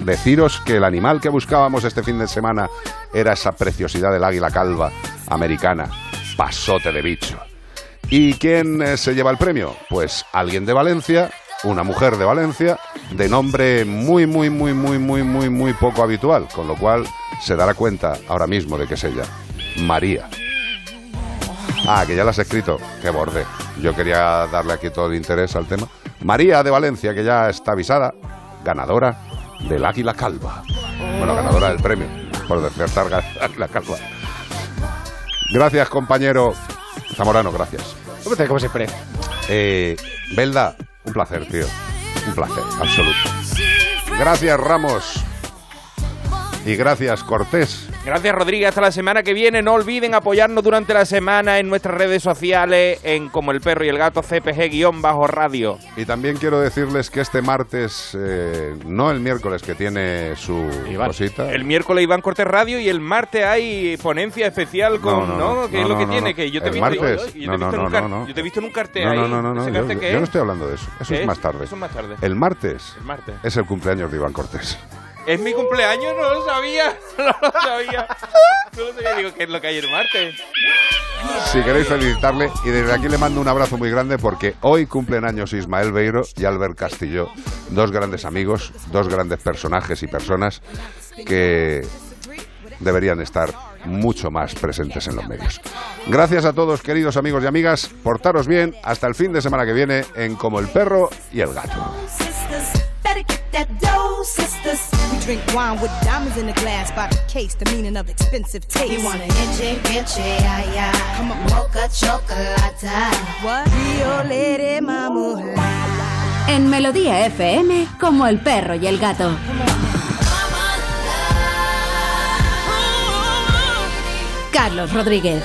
deciros que el animal que buscábamos este fin de semana era esa preciosidad del águila calva americana, pasote de bicho. ¿Y quién eh, se lleva el premio? Pues alguien de Valencia, una mujer de Valencia, de nombre muy, muy, muy, muy, muy, muy, muy poco habitual, con lo cual se dará cuenta ahora mismo de que es ella, María. Ah, que ya la has escrito. Qué borde. Yo quería darle aquí todo el interés al tema. María de Valencia, que ya está avisada, ganadora del Águila Calva. Bueno, ganadora del premio por despertar Águila Calva. Gracias, compañero Zamorano, gracias. Como siempre. Eh, Belda, un placer, tío. Un placer, absoluto. Gracias, Ramos. Y gracias, Cortés. Gracias, Rodríguez. Hasta la semana que viene. No olviden apoyarnos durante la semana en nuestras redes sociales, en Como el Perro y el Gato, CPG-radio. Y también quiero decirles que este martes, eh, no el miércoles que tiene su cosita. El miércoles Iván Cortés Radio y el martes hay ponencia especial con, ¿no? No, no, no. ¿Qué es lo que tiene? Que yo te he ¿El visto, en un cartel No, ahí. no, no, no, ¿Ese yo, yo no es? estoy hablando de eso. Eso ¿Qué es es? más tarde. Eso es más tarde. El martes, El martes. es el cumpleaños de Iván Cortés. Es mi cumpleaños, no lo sabía. *laughs* No lo sabía. No lo sabía. Digo, ¿qué es lo que hay el martes? Si queréis felicitarle, y desde aquí le mando un abrazo muy grande porque hoy cumplen años Ismael Beiro y Albert Castillo, dos grandes amigos, dos grandes personajes y personas que deberían estar mucho más presentes en los medios. Gracias a todos, queridos amigos y amigas. Portaros bien. Hasta el fin de semana que viene en Como el Perro y el Gato. Drink wine with diamonds in the glass by the case, the meaning of expensive taste. You wanna enche, enche, ay, ay. Come on. Mocha chocolata. What? Rio Lady Mama. En Melodía FM, como el perro y el gato. Carlos Rodríguez.